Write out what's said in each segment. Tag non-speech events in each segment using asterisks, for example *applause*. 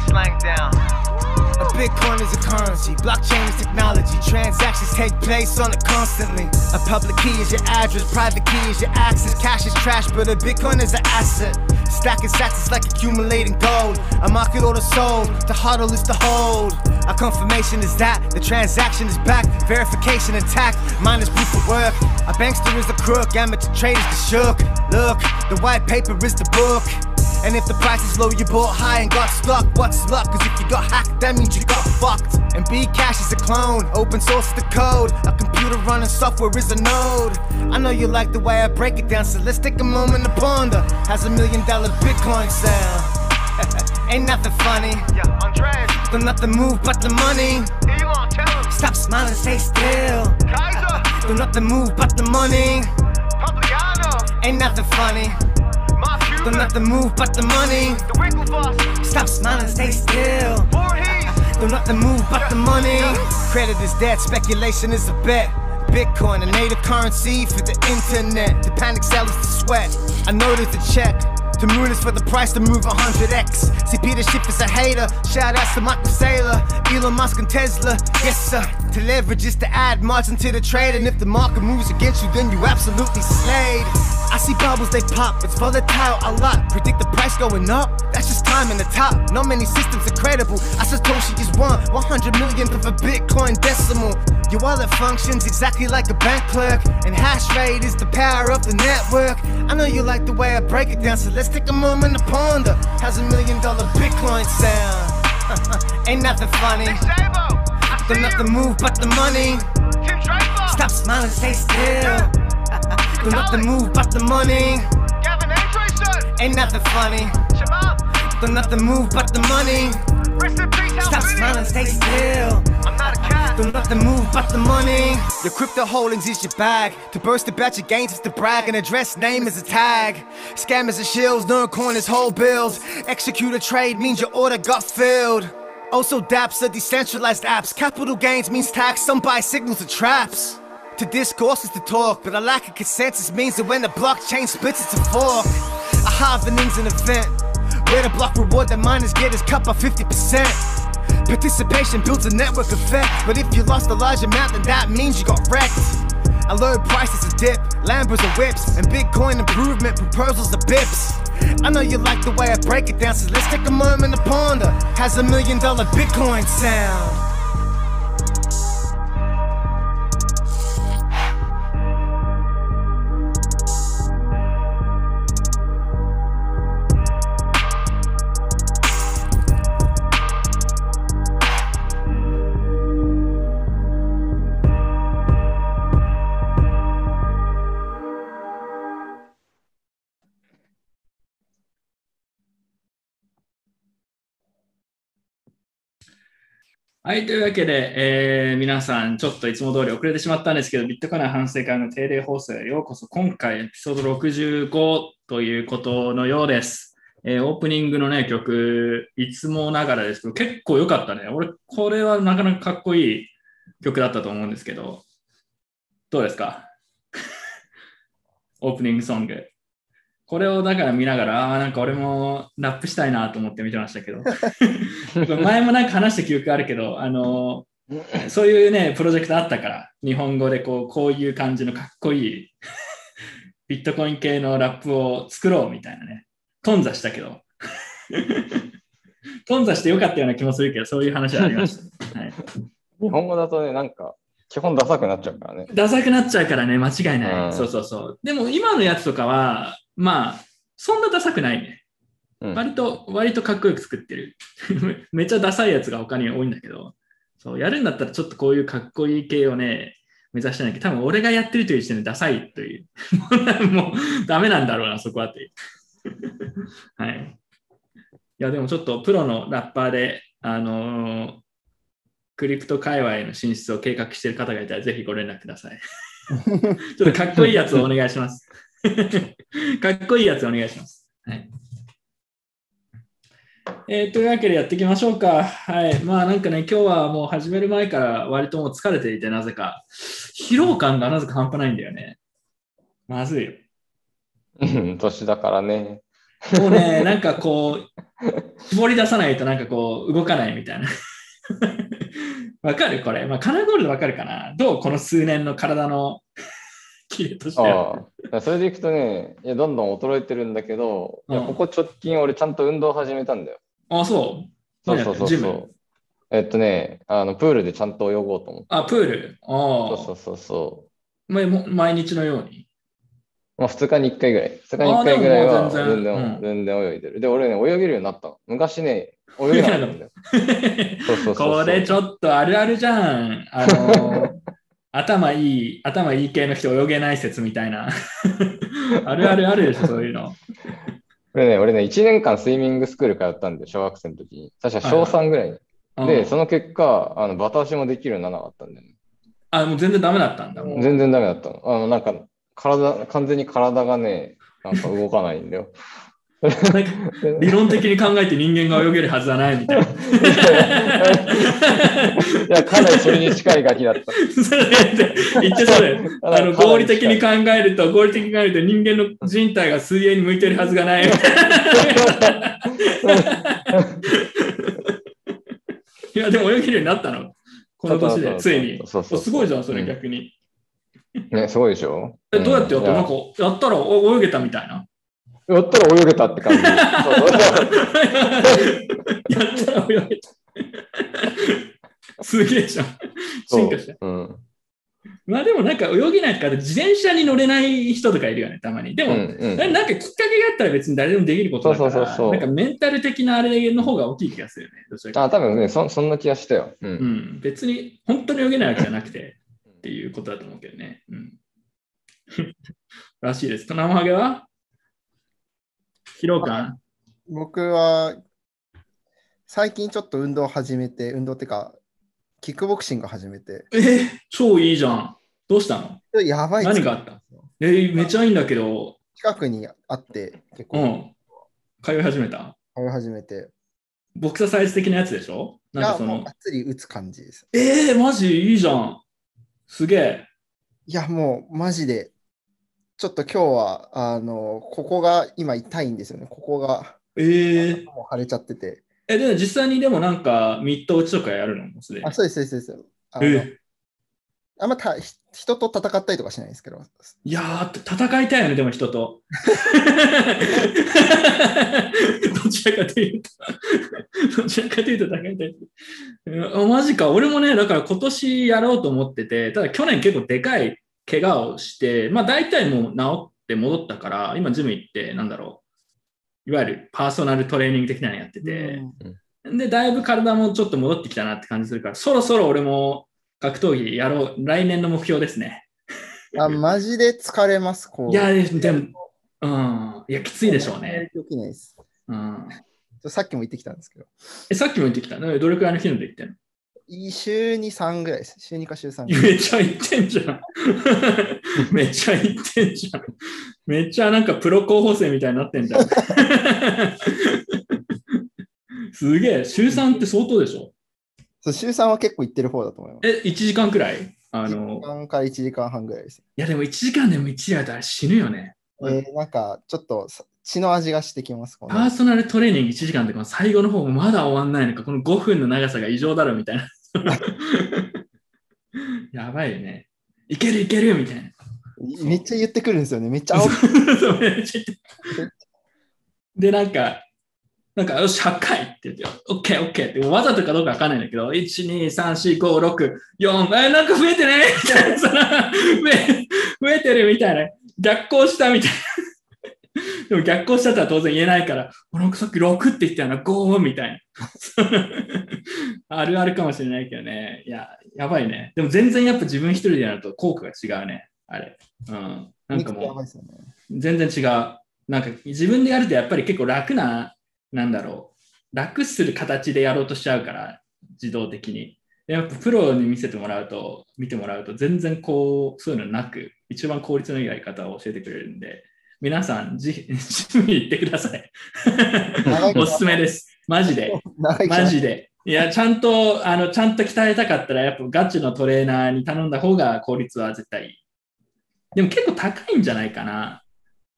Bitcoin slang down. A Bitcoin is a currency, blockchain is technology. Transactions take place on it constantly. A public key is your address, private key is your access. Cash is trash, but a Bitcoin is an asset. Stacking sats is like accumulating gold. A market order sold, the hodl is to hold. A confirmation is that the transaction is back. Verification intact, mine is proof of work. A bankster is a crook, amateur traders the shook. Look, the white paper is the book. And if the price is low, you bought high and got stuck. What's luck? Cause if you got hacked, that means you got fucked. And B Cash is a clone, open source the code. A computer running software is a node. I know you like the way I break it down, so let's take a moment to ponder. Has a million dollar Bitcoin sound. *laughs* Ain't nothing funny. Yeah, Andres, Got nothing move but the money. Elon, tell him. Stop smiling, stay still. Kaiser, Got nothing move but the money. Ain't nothing funny. Cuban, nothing move but the money. Stop smiling, stay still. Voorhees. Do nothing move but the money. Credit is dead, speculation is a bet. Bitcoin, a native currency for the internet. The panic sellers to sweat. I know there's a check. The moon is for the price to move 100x. See, Peter Schiff is a hater. Shout outs to Michael Saylor, Elon Musk, and Tesla. Yes, sir. To leverage is to add margin to the trade. And if the market moves against you, then you absolutely slayed. I see bubbles, they pop. It's volatile a lot. Predict the price going up. That's just time in the top. Not many systems are credible. I Satoshi is one 100 millionth of a Bitcoin decimal. Your wallet functions exactly like a bank clerk, and hash rate is the power of the network. I know you like the way I break it down, so let's take a moment to ponder. How's a million dollar Bitcoin sound? *laughs* Ain't nothing funny. Nick Szabo, I see Don't nothing move but the money. Tim Draper, Stop smiling, stay still. *laughs* Don't nothing move but the money. Gavin Andresen, Ain't nothing funny. Don't nothing move but the money. rest in peace, House Stop smiling, stay still. I'm not a cat. Do nothing move but the money. Your crypto holdings is your bag. To burst about your gains is to brag. An address name is a tag. Scammers and shills, no corners, whole bills. Execute a trade means your order got filled. Also, dApps are decentralized apps. Capital gains means tax. Some buy signals are traps. To discourse is to talk, but a lack of consensus means that when the blockchain splits, it's a fork. A halvening's an event where the block reward that miners get is cut by 50%. Participation builds a network effect, but if you lost a large amount, then that means you got wrecked. A low prices a dip, Lambos and whips, and Bitcoin improvement proposals are bips. I know you like the way I break it down, so let's take a moment to ponder. Has a million dollar Bitcoin sound? はい、というわけで、えー皆さん、ちょっといつも通り遅れてしまったんですけど、ビットコイン反省会の定例放送へようこそ。今回、エピソード65ということのようです。えーオープニングのね、曲、いつもながらですけど、結構良かったね。俺、これはなかなかかっこいい曲だったと思うんですけど、どうですか？*laughs* オープニングソング。これをだから見ながら、ああー、なんか俺もラップしたいなと思って見てましたけど。*laughs* 前もなんか話した記憶あるけど、あの、そういうね、プロジェクトあったから、日本語でこうこういう感じのかっこいいビットコイン系のラップを作ろうみたいなね、頓挫したけど、*laughs* 頓挫してよかったような気もするけど、そういう話はありました。はい、日本語だとね、なんか、基本ダサくなっちゃうからね。ダサくなっちゃうからね、間違いない。うんそうそうそう。でも今のやつとかは、まあ、そんなダサくないね。うん割と、割とかっこよく作ってる。*laughs* めっちゃダサいやつが他に多いんだけど、そう、やるんだったらちょっとこういうかっこいい系をね、目指してないけど、多分俺がやってるという時点でダサいという。*laughs* もうダメなんだろうな、そこはっていう。*laughs* はい。いや、でもちょっとプロのラッパーで、あのークリプト界隈の進出を計画している方がいたら、ぜひご連絡ください。ちょっとかっこいいやつをお願いします。*laughs* かっこいいやつお願いします。はい。えーというわけでやっていきましょうか。はい。まあなんかね、今日はもう始める前から割ともう疲れていて、なぜか。疲労感がなぜか半端ないんだよね。まずいよ。うん、年だからね。もうね、なんかこう、絞り出さないとなんかこう動かないみたいな。*laughs* わかるこれ。まあ、カナゴールドわかるかなどうこの数年の体のキレとしては。あそれでいくとね、いや、どんどん衰えてるんだけど、いやうんここ直近俺ちゃんと運動始めたんだよ。あ、そう。そうそうそう。えっとね、あの、プールでちゃんと泳ごうと思って。あ、プール？ああ。そうそうそうそまも毎日のように？う。まあ、2日に1回ぐらい。2日に1回ぐらいは全然全然、泳いでる。で、俺ね、泳げるようになったの。昔ね、泳げなかったんだよ。*laughs* そうそう。これちょっとあるあるじゃん。あの、頭いい、頭いい系の人泳げない説みたいな。*laughs* あるあるあるでしょ、そういうの。これね、俺ね、1年間スイミングスクール通ったんで、小学生の時に。確か小3ぐらいに。うんで、その結果、あの、バタ足もできるようにならなかったんだよね。あ、もう全然ダメだったんだ。もう全然ダメだったの。あの、なんか、体、完全に体がね、なんか動かないんだよ。*laughs* 理論的に考えて人間が泳げるはずはないみたいな。*laughs* いや、かなりそれに近いガキだった。それで言ってそうだよ。*laughs* あの合理的に考えると、合理的に考えると人間の人体が水泳に向いてるはずがないいや、でも泳げるようになったの？この年で、ついに。そうそうそうおすごいじゃん、それうん逆に。ね、すごいでしょ？えどうやってやった？のなんうか、やったらお泳げたみたいな？ややったら泳げたって感じ。*laughs* *laughs* やったら泳げた。すげえじゃん。進化した。うん。まあでもなんか泳げないとか、自転車に乗れない人とかいるよね、たまに。でも、うんうんななんかきっかけがあったら別に誰でもできることだから、そうそうそうそうなんかメンタル的なあれの方が大きい気がするよね。どちらかあ、多分ね、そそんな気がしたよ。う。うんん、別に本当に泳げないわけじゃなくてっていうことだと思うけどね。うん、らしいです。生ハゲは？疲労感？僕は最近ちょっと運動を始めて、運動ってか、キックボクシングを始めて、えー超いいじゃん。どうしたの？やばい何があった？えーめっちゃいいんだけど、近くにあって、結う構ん。通い始めた？通い始めて、ボクササイズ的なやつでしょ？なんかそのがっ、つり打つ感じです。えー、マジ？いいじゃん。すげえ。いや、もうマジで、ちょっと今日は、あの、ここが今痛いんですよね。ここがえー、もう腫れちゃってて。え、でも実際にでもなんかミット打ちとかやるの？もうすでにあ、。そうです、そうですそうです。あのえあんまたひ人と戦ったりとかしないんですけど、いやー、戦いたいよね、でも人と。*laughs* どちらかというと、どちらかというと戦いたい。うんマジか、俺もね、だから今年やろうと思ってて、ただ去年結構でかい怪我をして、まあ大体もう治って戻ったから、今ジム行って、なんだろう、いわゆるパーソナルトレーニング的なのやってて、で、だいぶ体もちょっと戻ってきたなって感じするから、そろそろ俺も格闘技やろう、来年の目標ですね。あ、マジで疲れます、こう。いや、でも、うん、いや、きついでしょうね。できないです。うん、さっきも言ってきたんですけど、えさっきも言ってきた？ねどれくらいの頻度で言ってんの？週に3ぐらいです。週2か週3ぐらい。めっちゃ言ってんじゃん。*laughs* めっちゃ言ってんじゃん。めっちゃなんかプロ候補生みたいになってんじゃん。*laughs* すげえ、週3って相当でしょ？そう週3は結構行ってる方だと思います。え、1時間くらい？あ1時の、間から1時間半ぐらいです。いやでも1時間でも1時間だったら死ぬよね。うんえーなんかちょっとさ血の味がしてきます。パーソナルトレーニング1時間ってこの最後の方もまだ終わんないのか、この5分の長さが異常だろみたいな。*laughs* やばいよね。いけるいけるみたいな。めっちゃ言ってくるんですよね。めっちゃ青くそうめってで、なんか、なんか、よし、8回って言って、オッケーオッケーって、わざとかどうかわかんないんだけど、1、2、3、4、5、6、4、え、なんか増えてね？みたいな、増え、*laughs* てるみたいな、逆行したみたいな。でも逆行したとは当然言えないから、あなんかさっき6って言ったよな、5みたいな。*laughs* あるあるかもしれないけどね。いや、やばいね。でも全然やっぱ自分一人でやると効果が違うね。あれ。うん。なんかもう。全然違う。なんか自分でやるとやっぱり結構楽な、なんだろう。楽する形でやろうとしちゃうから、自動的に。でやっぱプロに見せてもらうと、見てもらうと、全然こう、そういうのなく、一番効率のいいやり方を教えてくれるんで、皆さん、じジムに行ってください。おすすめです。マジで。マジで。いや、ちゃんと、あの、ちゃんと鍛えたかったら、やっぱガチのトレーナーに頼んだ方が効率は絶対いい。でも結構高いんじゃないかな。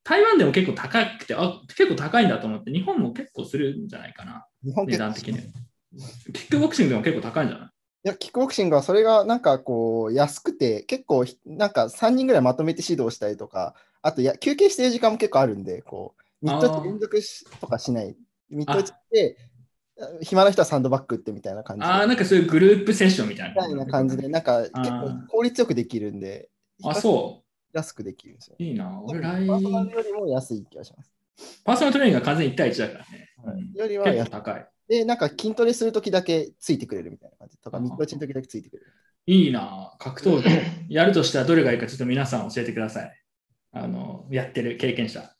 台湾でも結構高くて、あ、結構高いんだと思って、日本も結構するんじゃないかな。値段的には。キックボクシングでも結構高いんじゃない？いや、キックボクシングはそれがなんかこう安くて、結構ひなんか3人ぐらいまとめて指導したりとか、あとや休憩してる時間も結構あるんで、こう、ミッド連続しとかしない。ミッド打ちって、暇な人はサンドバッグ打ってみたいな感じで。ああ、なんかそういうグループセッションみたいみたいな感じで、なんか結構効率よくできるんで、あ、そ安くできるんですよ。う。いいな。俺、パ来、ーソナルよりも安い気がします。パーソナルトレーニングが完全に1対1だからね。うんよりは安。高い。で、なんか筋トレするときだけついてくれるみたいな感じとか、ミッド打ちのときだけついてくれる。いいな。格闘技。*laughs* やるとしたらどれがいいかちょっと皆さん教えてください。あの、やってる経験者。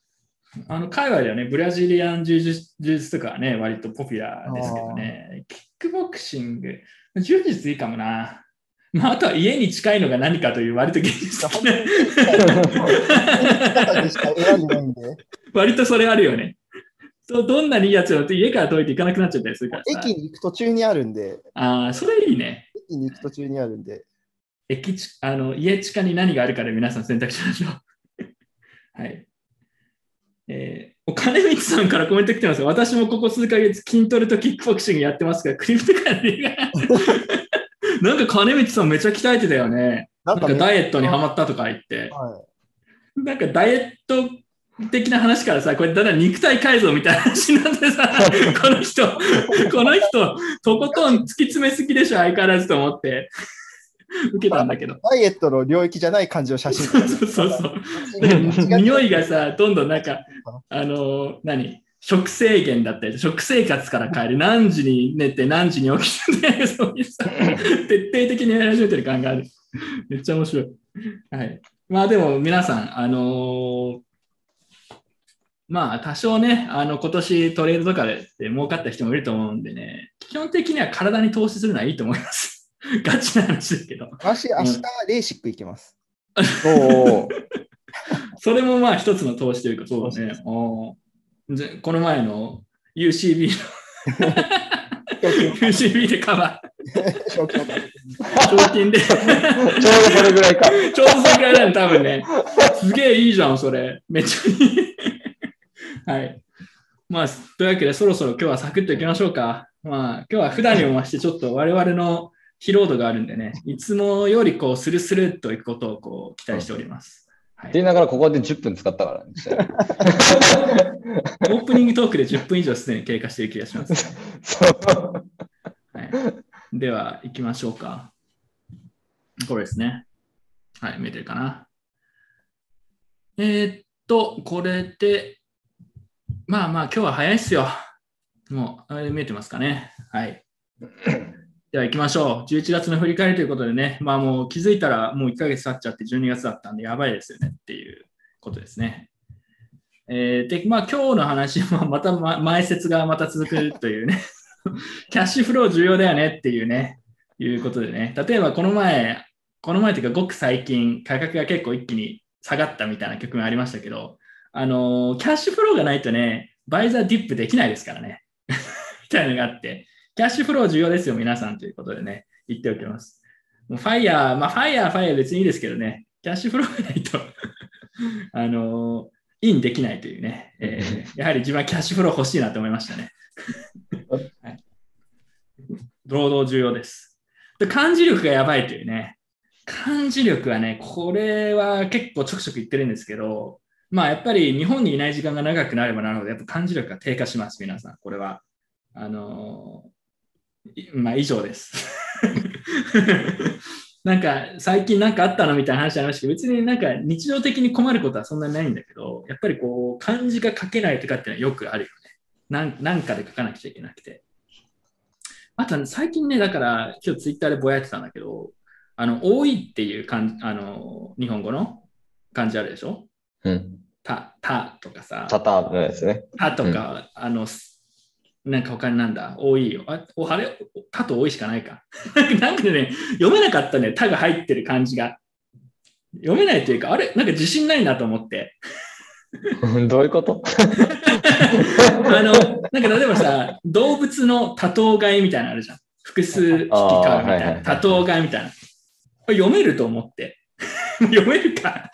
あの、海外ではね、ブラジリアン柔術柔術とかはね、割とポピュラーですけどね、キックボクシング、柔術いいかもな。*laughs* まあ、あとは家に近いのが何かという割と現実的な割とそれあるよね。そうどんなにいいやつだって家から遠いと行かなくなっちゃったりするからさ。駅に行く途中にあるんで、ああ、それいいね。駅に行く途中にあるんで、駅ちあの家地下に何があるかで皆さん選択しましょう。*laughs* はい。えー、お金光さんからコメント来てますよ私もここ数ヶ月筋トレとキックボクシングやってますが、クリプトから理由が *laughs* なんか金光さんめっちゃ鍛えてたよね。なんかねダイエットにハマったとか言って。はなんかダイエット的な話からさ、これだんだん肉体改造みたいな話になってさ、*laughs* この人、この人、とことん突き詰めすぎでしょ、相変わらずと思って、受けたんだけど。い、ダイエットの領域じゃない感じの写真 *laughs* そうそうそう。なんか匂いがさ、どんどんなんか、あのー何？食制限だったり、食生活から変える、何時に寝て何時に起きて、そういうさ、徹底的にやり始めてる感がある。めっちゃ面白い。はい。まあでも皆さん、あのーまあ多少ね、あの今年トレードとかで儲かった人もいると思うんでね、基本的には体に投資するのはいいと思います。*laughs* ガチな話ですけど。私、明日レーシック行きます。*laughs* おーそれもまあ一つの投資というか、そうだね。おこの前の UCB の UCB でカバー、賞金で、ちちょうどそれぐらいか。ょうどそれくらいだよ、多分ね。すげえいいじゃん、それ。めっちゃいい。はい。まあ、というわけで、そろそろ今日はサクッといきましょうか。まあ、今日は普段にも増して、ちょっと我々の疲労度があるんでね、いつもよりこう、スルスルっといくことをこう期待しております。はいって言いながらここで10分使ったからね。*laughs* オープニングトークで10分以上すでに経過している気がします。はい、では、行きましょうか。これですね。はい、見えてるかな。えーっと、これで、まあまあ、今日は早いっすよ。もう、あれ見えてますかね。はい。では行きましょう。11月の振り返りということでね、まあもう気づいたらもう1ヶ月経っちゃって12月だったんでやばいですよねっていうことですね。えーで、まあ今日の話は *laughs* また前説がまた続くというね、*laughs* キャッシュフロー重要だよねっていうね、いうことでね、例えばこの前、この前というかごく最近価格が結構一気に下がったみたいな局面ありましたけど、あのーキャッシュフローがないとね、 buy the dip できないですからね。*laughs* みたいなのがあって、キャッシュフロー重要ですよ、皆さんということでね、言っておきます。もうファイヤー、まあ、ファイヤー、ファイヤー別にいいですけどね、キャッシュフローがないと、*laughs* あのーインできないというね、えーやはり自分はキャッシュフロー欲しいなと思いましたね。はい、労働重要です。で漢字力がやばいというね、漢字力はね、これは結構ちょくちょく言ってるんですけど、まあやっぱり日本にいない時間が長くなればなるほど、やっぱ漢字力が低下します、皆さん。これは。あのまあ以上です。*laughs* なんか最近なんかあったのみたいな話ありましたけど、別になんか日常的に困ることはそんなにないんだけど、やっぱりこう漢字が書けないとかっていうのはよくあるよね。なんなんかで書かなくちゃいけなくて。あと最近ね、だから今日ツイッターでぼやってたんだけど、あの、多いっていう漢字あの日本語の漢字あるでしょ？うん。た、たとかさ、タターのやつね。たとか、あの、すなんか他になんだ、多いよ。あ、おあれ、たと多いしかないか。*laughs* なんかね、読めなかったね、たが入ってる漢字が。読めないというか、あれ、なんか自信ないなと思って。*laughs* どういうこと？*laughs* あの、なんか例えばさ、動物の多頭飼いみたいなのあるじゃん。複数匹飼うみたいな。多頭飼いみたいな。読めると思って。読めるか。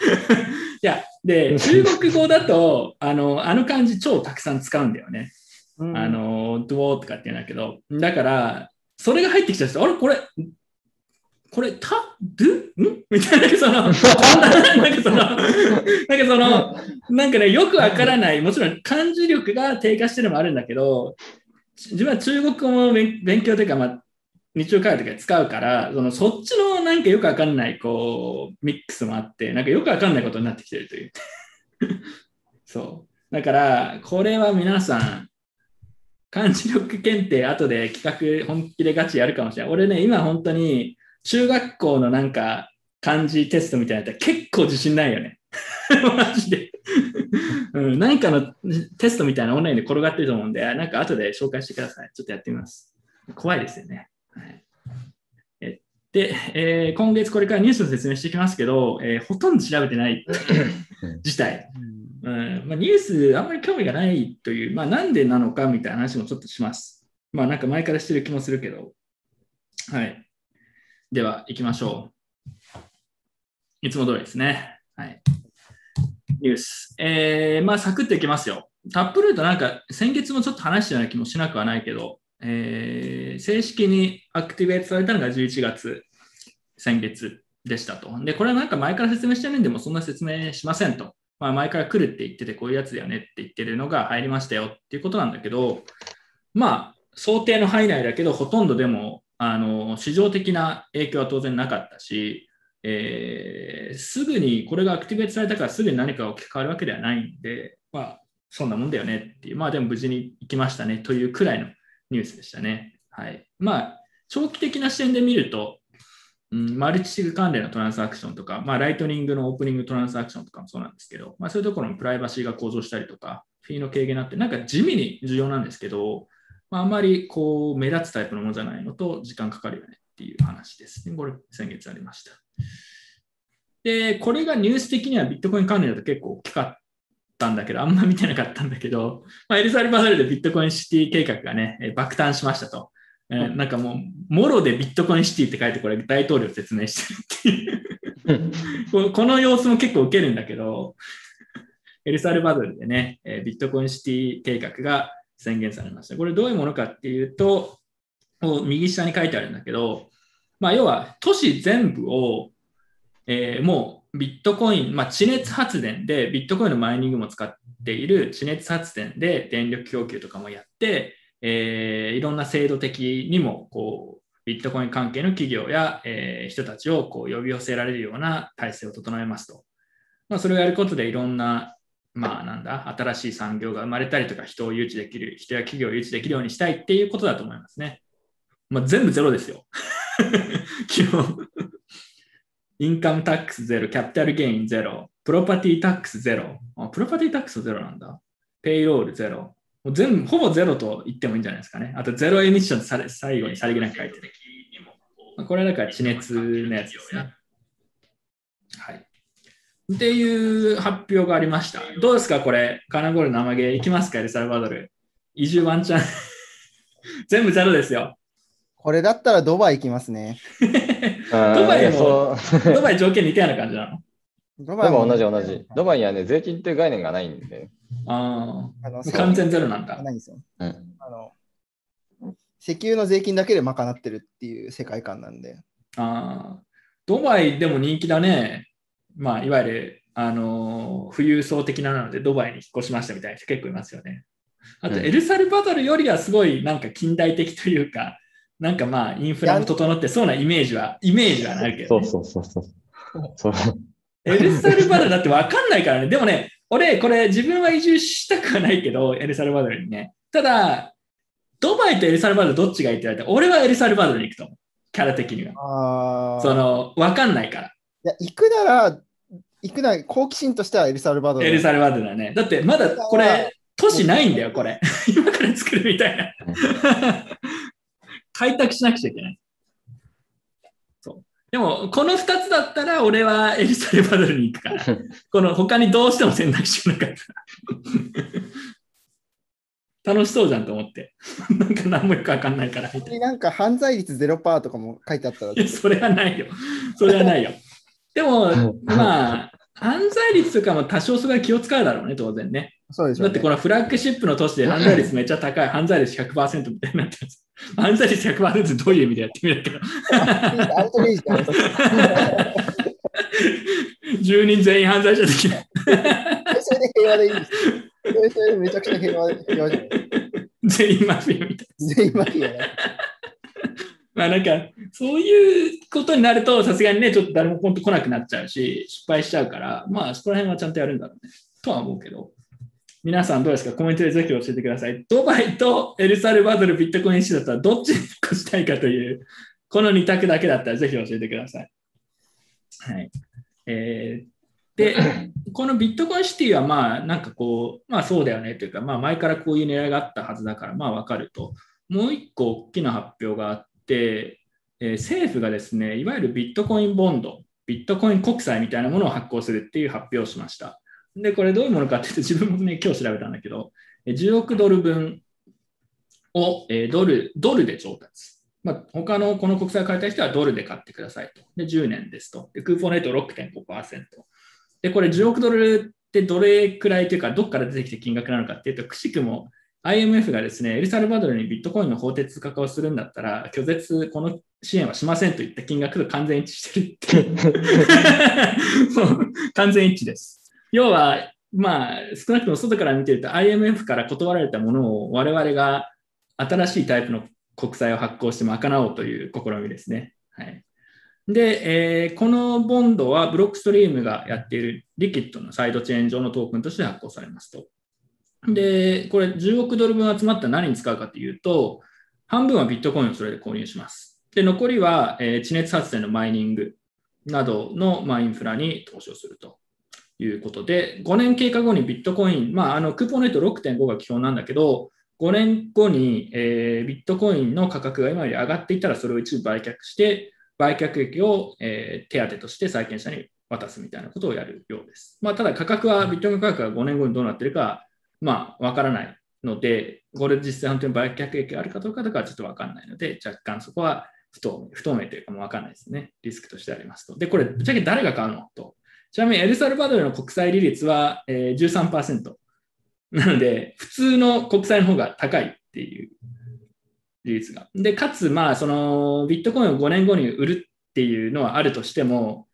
いや、で、中国語だと、あの、あの漢字超たくさん使うんだよね。うんあの、ドゥオとかって言うんだけど、だから、それが入ってきた人、あれこれ、これ、た、ドゥん？みたいな、なんかその、*laughs* なんかその、なんかその、なんかね、よくわからない、もちろん漢字力が低下してるのもあるんだけど、自分は中国語も勉勉強というか、まあ、日常会話とかで使うから、そのそっちのなんかよくわかんない、こう、ミックスもあって、なんかよくわかんないことになってきてるという。*laughs* そう。だから、これは皆さん、漢字力検定、後で企画本気でガチやるかもしれない。俺ね、今本当に中学校のなんか漢字テストみたいなやったら結構自信ないよね。*laughs* マジで。うん、何かのテストみたいなオンラインで転がってると思うんで、なんか後で紹介してください。ちょっとやってみます。怖いですよね。はい、えで、えー今月これからニュースの説明していきますけど、えーほとんど調べてない自体。*laughs* *laughs* うんまあ、ニュースあんまり興味がないという、まあ、なんでなのかみたいな話もちょっとします。まあなんか前からしてる気もするけど。はい。では行きましょう。いつも通りですね。はい。ニュース。えー、まあサクッといきますよ。タップルートなんか先月もちょっと話したような気もしなくはないけど、えー正式にアクティベートされたのが11月、先月でしたと。で、これはなんか前から説明してるんでもそんな説明しませんと。まあ、前から来るって言ってて、こういうやつだよねって言ってるのが入りましたよっていうことなんだけど、まあ、想定の範囲内だけど、ほとんどでも、あの、市場的な影響は当然なかったし、えーすぐにこれがアクティベートされたからすぐに何かが置き換わるわけではないんで、まあ、そんなもんだよねっていう、まあでも無事に行きましたねというくらいのニュースでしたね。はい。まあ、長期的な視点で見ると、うん、マルチシグ関連のトランスアクションとか、まあ、ライトニングのオープニングトランスアクションとかもそうなんですけど、まあ、そういうところのプライバシーが向上したりとか、フィーの軽減になって、なんか地味に重要なんですけど、まあ、あんまりこう目立つタイプのものじゃないのと、時間かかるよねっていう話ですね。これ、先月ありました。で、これがニュース的にはビットコイン関連だと結構大きかったんだけど、あんま見てなかったんだけど、まあ、エルサルバドルでビットコインシティ計画がね、爆誕しましたと。えーなんかもう、もろでビットコインシティって書いて、*laughs* これ大統領説明してるっていう。ここの様子も結構受けるんだけど、エルサルバドルでね、えービットコインシティ計画が宣言されました。これどういうものかっていうと、右下に書いてあるんだけど、まあ、要は都市全部を、えーもうビットコイン、まあ、地熱発電でビットコインのマイニングも使っている地熱発電で電力供給とかもやって、えーいろんな制度的にもこうビットコイン関係の企業や、えー人たちをこう呼び寄せられるような体制を整えますと。まあ、それをやることでいろんな、まあなんだ、新しい産業が生まれたりとか、人を誘致できる、人や企業を誘致できるようにしたいっていうことだと思いますね。まあ、全部ゼロですよ。*laughs* 基本。インカムタックスゼロ、キャピタルゲインゼロ、プロパティタックスゼロ。あ、プロパティタックスゼロなんだ。ペイロールゼロ。もう全部、ほぼゼロと言ってもいいんじゃないですかね。あと、ゼロエミッションされ最後にさりげなく書いてる。まあこれはだから地熱のやつですね。はい。っていう発表がありました。どうですか、これ、カナゴールの生毛、行きますか、エルサルバドル。移住ワンチャン。*laughs* 全部ゼロですよ。これだったらドバイ行きますね。ド *laughs* ドバイもドバイ条件似たような感じなの？ドドバイも同じ同じ。ドバイにはね、税金っていう概念がないんで。ああのあ、完全ゼロなんだ。ないんですよ。うん。あの石油の税金だけで賄ってるっていう世界観なんで。ああ、ドバイでも人気だね。まあ、いわゆる、あのー富裕層的なので、ドバイに引っ越しましたみたいな人結構いますよね。あと、うんエルサルバドルよりはすごいなんか近代的というか、なんかまあ、インフラも整ってそうなイメージは、イメージはなるけど、ね。そうそうそうそう。そう。エルサルバドルだって分かんないからね。でもね、俺、これ自分は移住したくはないけど、エルサルバドルにね。ただ、ドバイとエルサルバドルどっちがいいって言われたら、俺はエルサルバドルに行くと思う。キャラ的には。ああ。その、分かんないから。いや、行くなら、行くなら、好奇心としてはエルサルバドル。エルサルバドルだね。だってまだこれ、都市ないんだよ、これ。*laughs* 今から作るみたいな。*laughs* 開拓しなくちゃいけない。でも、この2つだったら、俺はエルサルバドルに行くから。*laughs* この他にどうしても選択肢がなかった。楽しそうじゃんと思って。*laughs* なんか何もよくわかんないから。ななんか犯罪率0%とかも書いてあったらい、や、それはないよ。それはないよ。でも、まあ、犯罪率とかも多少それは気を使うだろうね、当然ね。そうでしょう、ね。だってこのフラッグシップの都市で犯罪率めっちゃ高い、犯罪率100%みたいになってます。犯罪率100%ってどういう意味でやってみるけど、アウトレイジじゃないですか。*laughs* 10人全員犯罪者できない。それで平和でいいんですよ。それでめちゃくちゃ平和平和じゃない全員マフィアみたいな。全員マフィアだ。まあなんか、そういうことになると、さすがにね、ちょっと誰も本当来なくなっちゃうし、失敗しちゃうから、まあそこら辺はちゃんとやるんだろうね。とは思うけど。皆さんどうですか？コメントでぜひ教えてください。ドバイとエルサルバドルビットコイン市だったらどっちに引っ越したいかという、この2択だけだったらぜひ教えてください。はい。えーで、*laughs* このビットコインシティはまあなんかこう、まあそうだよねというか、まあ前からこういう狙いがあったはずだから、まあわかると。もう一個大きな発表があって、えー政府がですね、いわゆるビットコインボンド、ビットコイン国債みたいなものを発行するっていう発表をしました。で、これどういうものかっていうと、自分もね、今日調べたんだけど、えー10億ドル分を、えードルドルで調達。まあ、他のこの国債を買いたい人はドルで買ってくださいと。で、10年ですと。で、クーポンレート6.5%。で、これ10億ドルってどれくらいというか、どっから出てきて金額なのかっていうと、くしくも IMF がですね、エルサルバドルにビットコインの法定通貨化をするんだったら、拒絶、この支援はしませんといった金額と完全一致してるって *laughs* 完全一致です。要は、まあ、少なくとも外から見てると IMF から断られたものを我々が新しいタイプの国債を発行して賄おうという試みですね。はい。で、えーこのボンドはブロックストリームがやっているリキッドのサイドチェーン上のトークンとして発行されますと。で、これ10億ドル分集まったら何に使うかというと、半分はビットコインをそれで購入します。で、残りは、えー地熱発電のマイニングなどの、まあ、インフラに投資をするということで、5年経過後にビットコイン、まあ、あのクーポンレート6.5が基本なんだけど、5年後に、えービットコインの価格が今より上がっていたら、それを一部売却して、売却益を、えー手当として債権者に渡すみたいなことをやるようです。まあ、ただ価格は、ビットコイン価格が5年後にどうなっているか、まあ、わからないので、これ実際本当に売却益があるかどうかとかはちょっとわかんないので、若干そこは不透明不透明というかもうわかんないですね。リスクとしてありますと。で、これ、ぶっちゃけ誰が買うのと。ちなみにエルサルバドルの国債利率は、えー13%。なので、普通の国債の方が高いっていう利率が。で、かつ、まあ、そのビットコインを5年後に売るっていうのはあるとしても、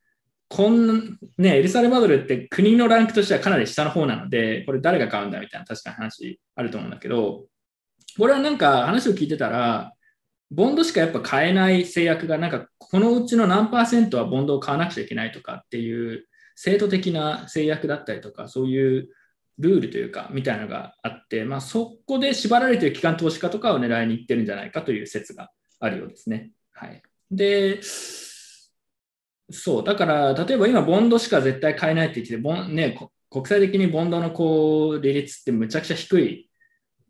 こんな、ね、エルサルバドルって国のランクとしてはかなり下の方なので、これ誰が買うんだみたいな確かに話あると思うんだけど、これはなんか話を聞いてたら、ボンドしかやっぱ買えない制約が、なんかこのうちの何パーセントはボンドを買わなくちゃいけないとかっていう制度的な制約だったりとか、そういうルールというか、みたいなのがあって、まあ、そこで縛られている機関投資家とかを狙いに行ってるんじゃないかという説があるようですね。はい。で、そう、だから、例えば今、ボンドしか絶対買えないって言って、ボンね、国際的にボンドのこう利率ってむちゃくちゃ低い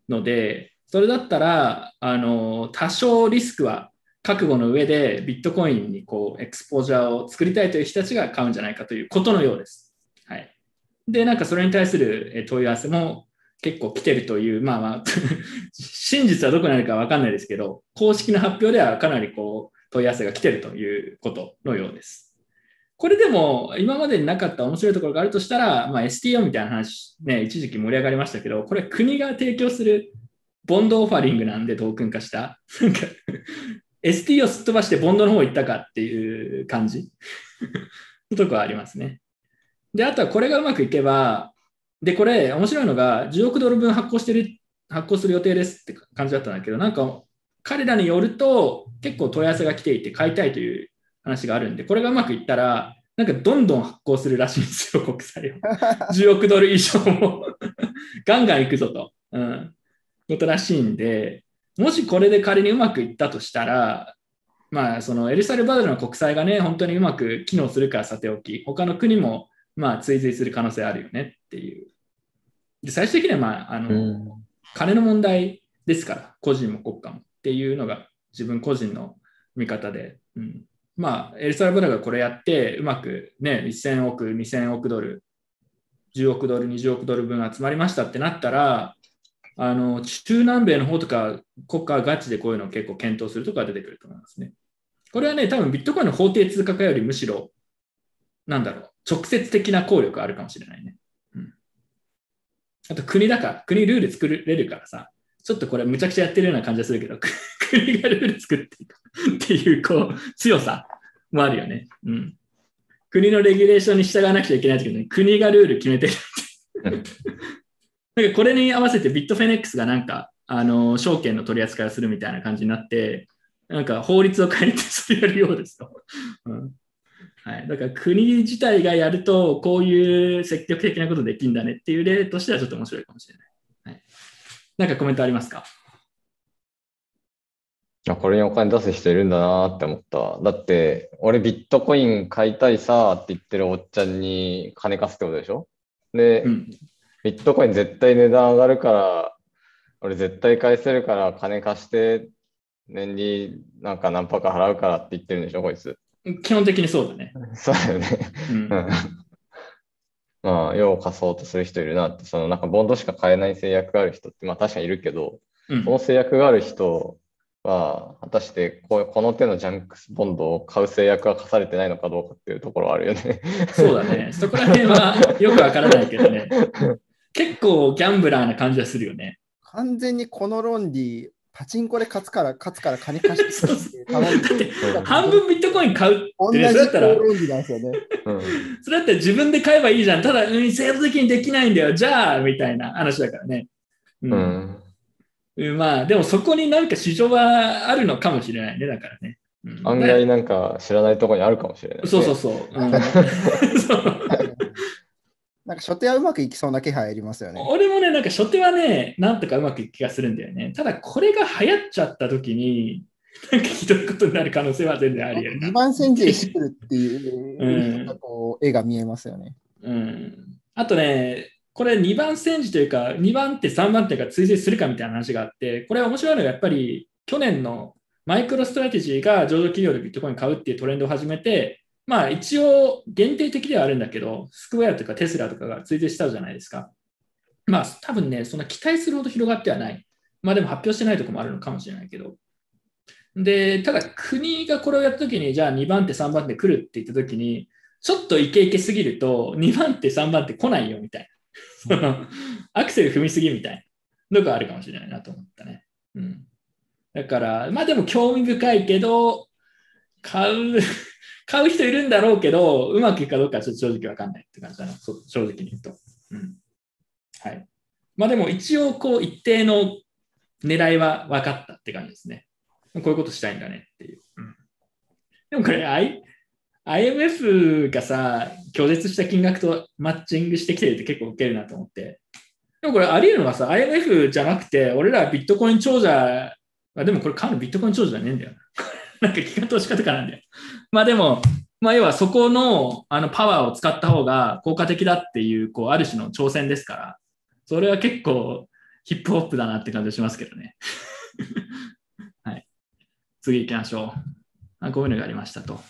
ので、それだったら、あの多少リスクは覚悟の上でビットコインにこうエクスポージャーを作りたいという人たちが買うんじゃないかということのようです。はい、で、なんかそれに対する問い合わせも結構来てるという、まあまあ、*laughs* 真実はどこにあるかわかんないですけど、公式な発表ではかなりこう問い合わせが来てるということのようです。これでも今までになかった面白いところがあるとしたら、まあ、STO みたいな話、ね、一時期盛り上がりましたけど、これ国が提供するボンドオファリングなんでトークン化した。なんか ST をすっ飛ばしてボンドの方行ったかっていう感じ *laughs* のとこはありますね。で、あとはこれがうまくいけば、で、これ面白いのが10億ドル分発行してる、発行する予定ですって感じだったんだけど、なんか彼らによると結構問い合わせが来ていて買いたいという話があるんで、これがうまくいったら、なんかどんどん発行するらしいんですよ、国債を。*laughs* 10億ドル以上も *laughs* ガンガンいくぞと。うんことらしいんで、もしこれで仮にうまくいったとしたら、まあ、そのエルサルバドルの国債がね、本当にうまく機能するからさておき、他の国もまあ追随する可能性あるよねっていう。で最終的には、まああのうん。金の問題ですから、個人も国家もっていうのが自分個人の見方で、うん、まあ、エルサルバドルがこれやって、うまくね、1000億、2000億ドル、10億ドル、20億ドル分集まりましたってなったら、あの中南米の方とか国家がガチでこういうのを結構検討するとか出てくると思いますね。これはね、多分ビットコインの法定通貨化よりむしろ、なんだろう、直接的な効力あるかもしれないね。うん、あと国だから、国ルール作れるからさ、ちょっとこれむちゃくちゃやってるような感じがするけど、*laughs* 国がルール作っていく *laughs* っていうこう強さもあるよね。うん。国のレギュレーションに従わなくちゃいけないけど、ね、国がルール決めてる *laughs* なんかこれに合わせてビットフェネックスがなんか、あの、証券の取り扱いをするみたいな感じになって、なんか法律を変えてそれやるようですと。*laughs* うんはい、だから国自体がやると、こういう積極的なことできるんだねっていう例としてはちょっと面白いかもしれない。はい、なんかコメントありますか？あこれにお金出す人いるんだなって思ったわ。だって、俺ビットコイン買いたいさーって言ってるおっちゃんに金貸すってことでしょ？で、うん。ビットコイン絶対値段上がるから、俺絶対返せるから金貸して、年利なんか何パーか払うからって言ってるんでしょ、こいつ。基本的にそうだね。そうだよね。うんうんまあ、用を貸そうとする人いるなって、そのなんかボンドしか買えない制約がある人って、まあ確かにいるけど、うんその制約がある人は、果たしてこうこの手のジャンクスボンドを買う制約が課されてないのかどうかっていうところはあるよね。そうだね。そこら辺はよくわからないけどね。*laughs* 結構ギャンブラーな感じはするよね。完全にこの論理、パチンコで勝つから、勝つから金貸してって頼んでだって半分ビットコイン買うってね、同じそれだったら、論理なんですよね。うんそれだったら自分で買えばいいじゃん。ただ、うん、制度的にできないんだよ。じゃあ、みたいな話だからね。ううんんうんまあ、でもそこになんか市場はあるのかもしれないね。だからね。うん案外なんか知らないところにあるかもしれない、ね。そうそうそう。うん *laughs* *laughs* *laughs* そうなんか初手はうまくいきそうな気配ありますよね。俺もね、なんか初手はね、なんとかうまくいく気がするんだよね。ただ、これが流行っちゃった時に、なんかひどいことになる可能性は全然あり得るな2番煎じしてるっていう、うんこう絵が見えますよね。うん。あとね、これ2番戦時というか、2番手、3番手が追随するかみたいな話があって、これ面白いのがやっぱり去年のマイクロストラテジーが上場企業でビットコイン買うっていうトレンドを始めて、まあ一応限定的ではあるんだけど、スクエアとかテスラとかが追随したじゃないですか。まあ多分ね、そんな期待するほど広がってはない。まあでも発表してないところもあるのかもしれないけど。で、ただ国がこれをやったときに、じゃあ2番手、3番手来るって言ったときに、ちょっとイケイケすぎると、2番手、3番手来ないよみたいな。*laughs* アクセル踏みすぎみたいなのがあるかもしれないなと思ったね。うん。だから、まあでも興味深いけど、買う、買う人いるんだろうけど、うまくいくかどうかちょっと正直わかんないって感じだな、正直に言うと。うん。はい。まあでも一応、こう、一定の狙いは分かったって感じですね。こういうことしたいんだねっていう。うん、でもこれ、I、IMF がさ、拒絶した金額とマッチングしてきてるって結構ウケるなと思って。でもこれあり得るのはさ、IMF じゃなくて、俺らビットコイン長者、あでもこれ買うのビットコイン長者じゃねえんだよな。なんか機関投資家とかなんだよ。まあでも、まあ要はそこのあのパワーを使った方が効果的だっていう、こう、ある種の挑戦ですから、それは結構ヒップホップだなって感じしますけどね。*laughs* はい。次行きましょう。あこういうのがありましたと。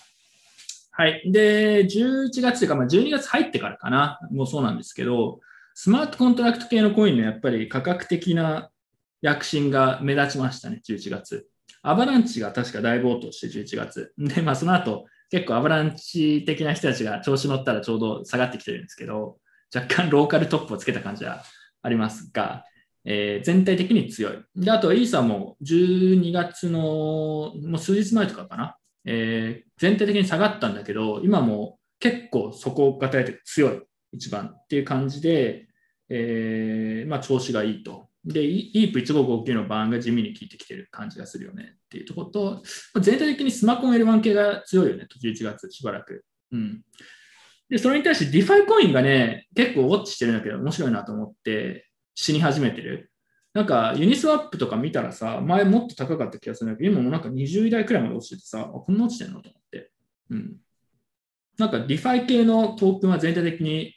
はい。で、11月というか、まあ、12月入ってからかな、もうそうなんですけど、スマートコントラクト系のコインのやっぱり価格的な躍進が目立ちましたね、11月。アバランチが確か大暴騰して11月。で、まあその後、結構アバランチ的な人たちが調子乗ったらちょうど下がってきてるんですけど、若干ローカルトップをつけた感じはありますが、えー全体的に強い。で、あとイーサも12月のもう数日前とかかな、えー全体的に下がったんだけど、今も結構底を固えて強い、一番っていう感じで、えーまあ、調子がいいと。で、イープ1559のバーンが地味に効いてきてる感じがするよねっていうところと、全体的にスマコン L1 系が強いよね、11月しばらく。うん。で、それに対して DeFi コインがね、結構ウォッチしてるんだけど、面白いなと思って死に始めてる。なんか、ユニスワップとか見たらさ、前もっと高かった気がするんだけど、今もなんか20位台くらいまで落ちててさ、こんな落ちてんのと思って。うん。なんか、 DeFi 系のトークンは全体的に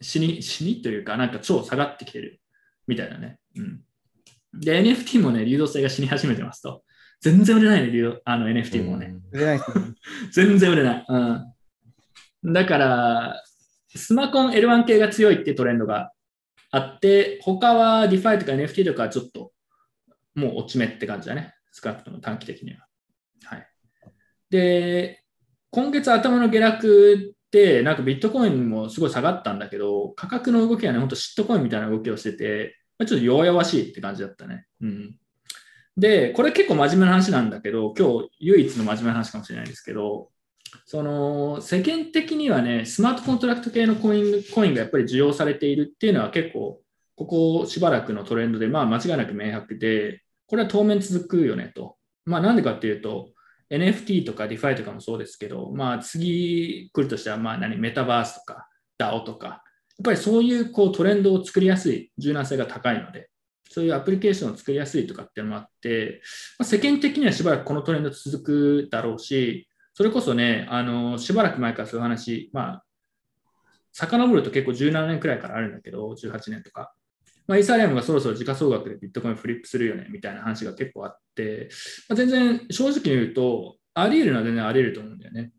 死に、死にというか、なんか超下がってきてるみたいだね。うん。で、NFT もね、流動性が死に始めてますと。全然売れないね、流動あの NFT もね。売れない。*laughs* 全然売れない。うん。だから、スマコン L1 系が強いっていうトレンドがあって、他は DeFi とか NFT とかはちょっともう落ち目って感じだね。少なくとも短期的には。はい。で、今月頭の下落って、なんかビットコインもすごい下がったんだけど、価格の動きはね、本当シットコインみたいな動きをしてて、まちょっと弱々しいって感じだったね。うん。で、これ結構真面目な話なんだけど、今日唯一の真面目な話かもしれないんですけど、その世間的にはね、スマートコントラクト系のコインコインがやっぱり需要されているっていうのは結構、ここしばらくのトレンドで、まあ間違いなく明白で、これは当面続くよねと。まあなんでかっていうと、NFT とか DeFi とかもそうですけど、まあ次来るとしたら、まあ何、メタバースとか DAO とか、っぱりそういうこうトレンドを作りやすい柔軟性が高いので、そういうアプリケーションを作りやすいとかっていうのもあって、まあ、世間的にはしばらくこのトレンド続くだろうし、それこそね、あのしばらく前からそういう話、まあ、遡ると結構17年くらいからあるんだけど、18年とか。まあ、イーサリアムがそろそろ時価総額でビットコインフリップするよねみたいな話が結構あって、まあ、全然正直に言うと、あり得るのは全然あり得ると思うんだよね。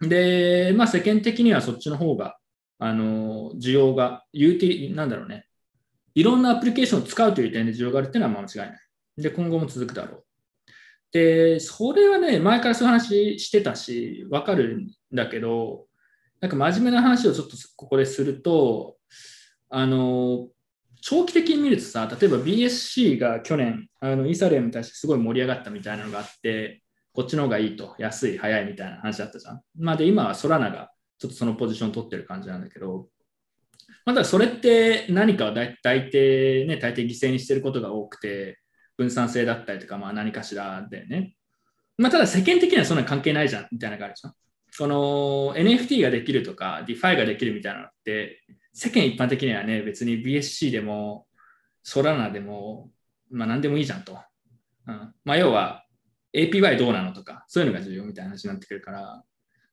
で、まあ、世間的にはそっちの方が、あの需要が、UT、なんだろうね、いろんなアプリケーションを使うという点で需要があるっていうのは間違いない。で、今後も続くだろう。で、それはね、前からそういう話してたし、わかるんだけど、なんか真面目な話をちょっとここですると、あの、長期的に見るとさ、例えば BSC が去年、あのイーサリアムに対してすごい盛り上がったみたいなのがあって、こっちの方がいいと、安い、早いみたいな話だったじゃん。まあで、今はソラナがちょっとそのポジションを取ってる感じなんだけど、まあ、だそれって何かを大大抵ね、大抵犠牲にしてることが多くて、分散性だったりとか、まあ何かしらでね。まあ、ただ世間的にはそんな関係ないじゃん、みたいなのがあるじゃん。その NFT ができるとか、DeFi ができるみたいなのって、世間一般的にはね、別に BSC でも、ソラナでも、まあ何でもいいじゃんと。うん、まあ要は、APY どうなのとか、そういうのが重要みたいな話になってくるから、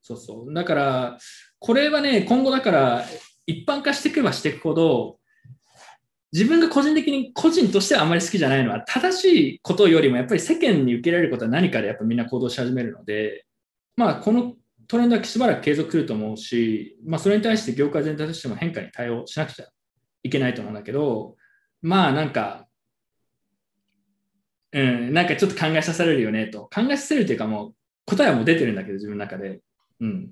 そうそう。だから、これはね、今後だから、一般化していけばしていくほど、自分が個人的に個人としてはあまり好きじゃないのは、正しいことよりもやっぱり世間に受けられることは何かでやっぱみんな行動し始めるので、まあこのトレンドはしばらく継続すると思うし、まあそれに対して業界全体としても変化に対応しなくちゃいけないと思うんだけど、まあなんか、うん、なんかちょっと考えさせられるよねと。考えさせるというかもう答えはもう出てるんだけど自分の中で。うん。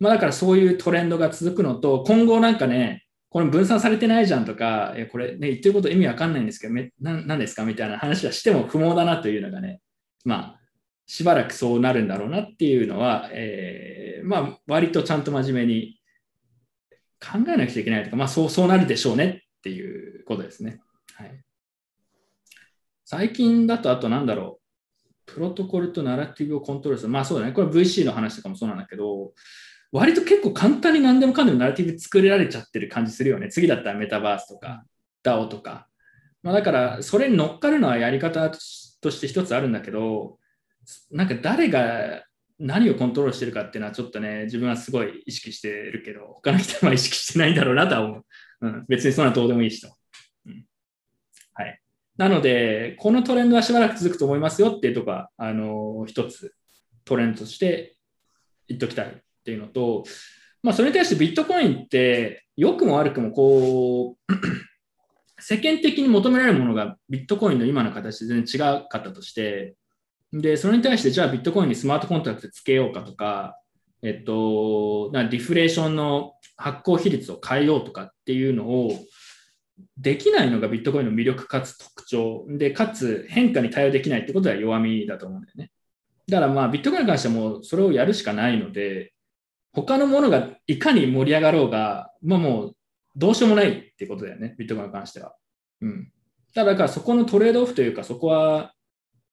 まあだからそういうトレンドが続くのと、今後なんかね、これ分散されてないじゃんとか、えこれね、言ってること意味わかんないんですけど、めな何ですかみたいな話はしても不毛だなというのがね、まあ、しばらくそうなるんだろうなっていうのは、えー、まあ、割とちゃんと真面目に考えなくちゃいけないとか、まあ、そうそうなるでしょうねっていうことですね。はい、最近だと、あとなんだろう、プロトコルとナラティブをコントロールする。まあそうだね、これ VC の話とかもそうなんだけど、割と結構簡単に何でもかんでもナラティブ作られちゃってる感じするよね。次だったらメタバースとか DAO とか。まあ、だから、それに乗っかるのはやり方として一つあるんだけど、なんか誰が何をコントロールしてるかっていうのはちょっとね、自分はすごい意識してるけど、他の人は意識してないんだろうなとは思う。うん、別にそんなどうでもいい人。うん、はい。なので、このトレンドはしばらく続くと思いますよっていうとこは、あの、一つトレンドとして言っときたいっていうのと、まあ、それに対してビットコインって、良くも悪くもこう、*clears throat* 世間的に求められるものがビットコインの今の形で全然違かったとして、で、それに対して、じゃあビットコインにスマートコントラクトつけようかとか、えっと、なディフレーションの発行比率を変えようとかっていうのを、できないのがビットコインの魅力かつ特徴で、かつ変化に対応できないってことは弱みだと思うんだよね。だからまあビットコインに関してはもうそれをやるしかないので、他のものがいかに盛り上がろうが、まあもうどうしようもないってことだよね、ビットコインに関しては。うん。ただからそこのトレードオフというか、そこは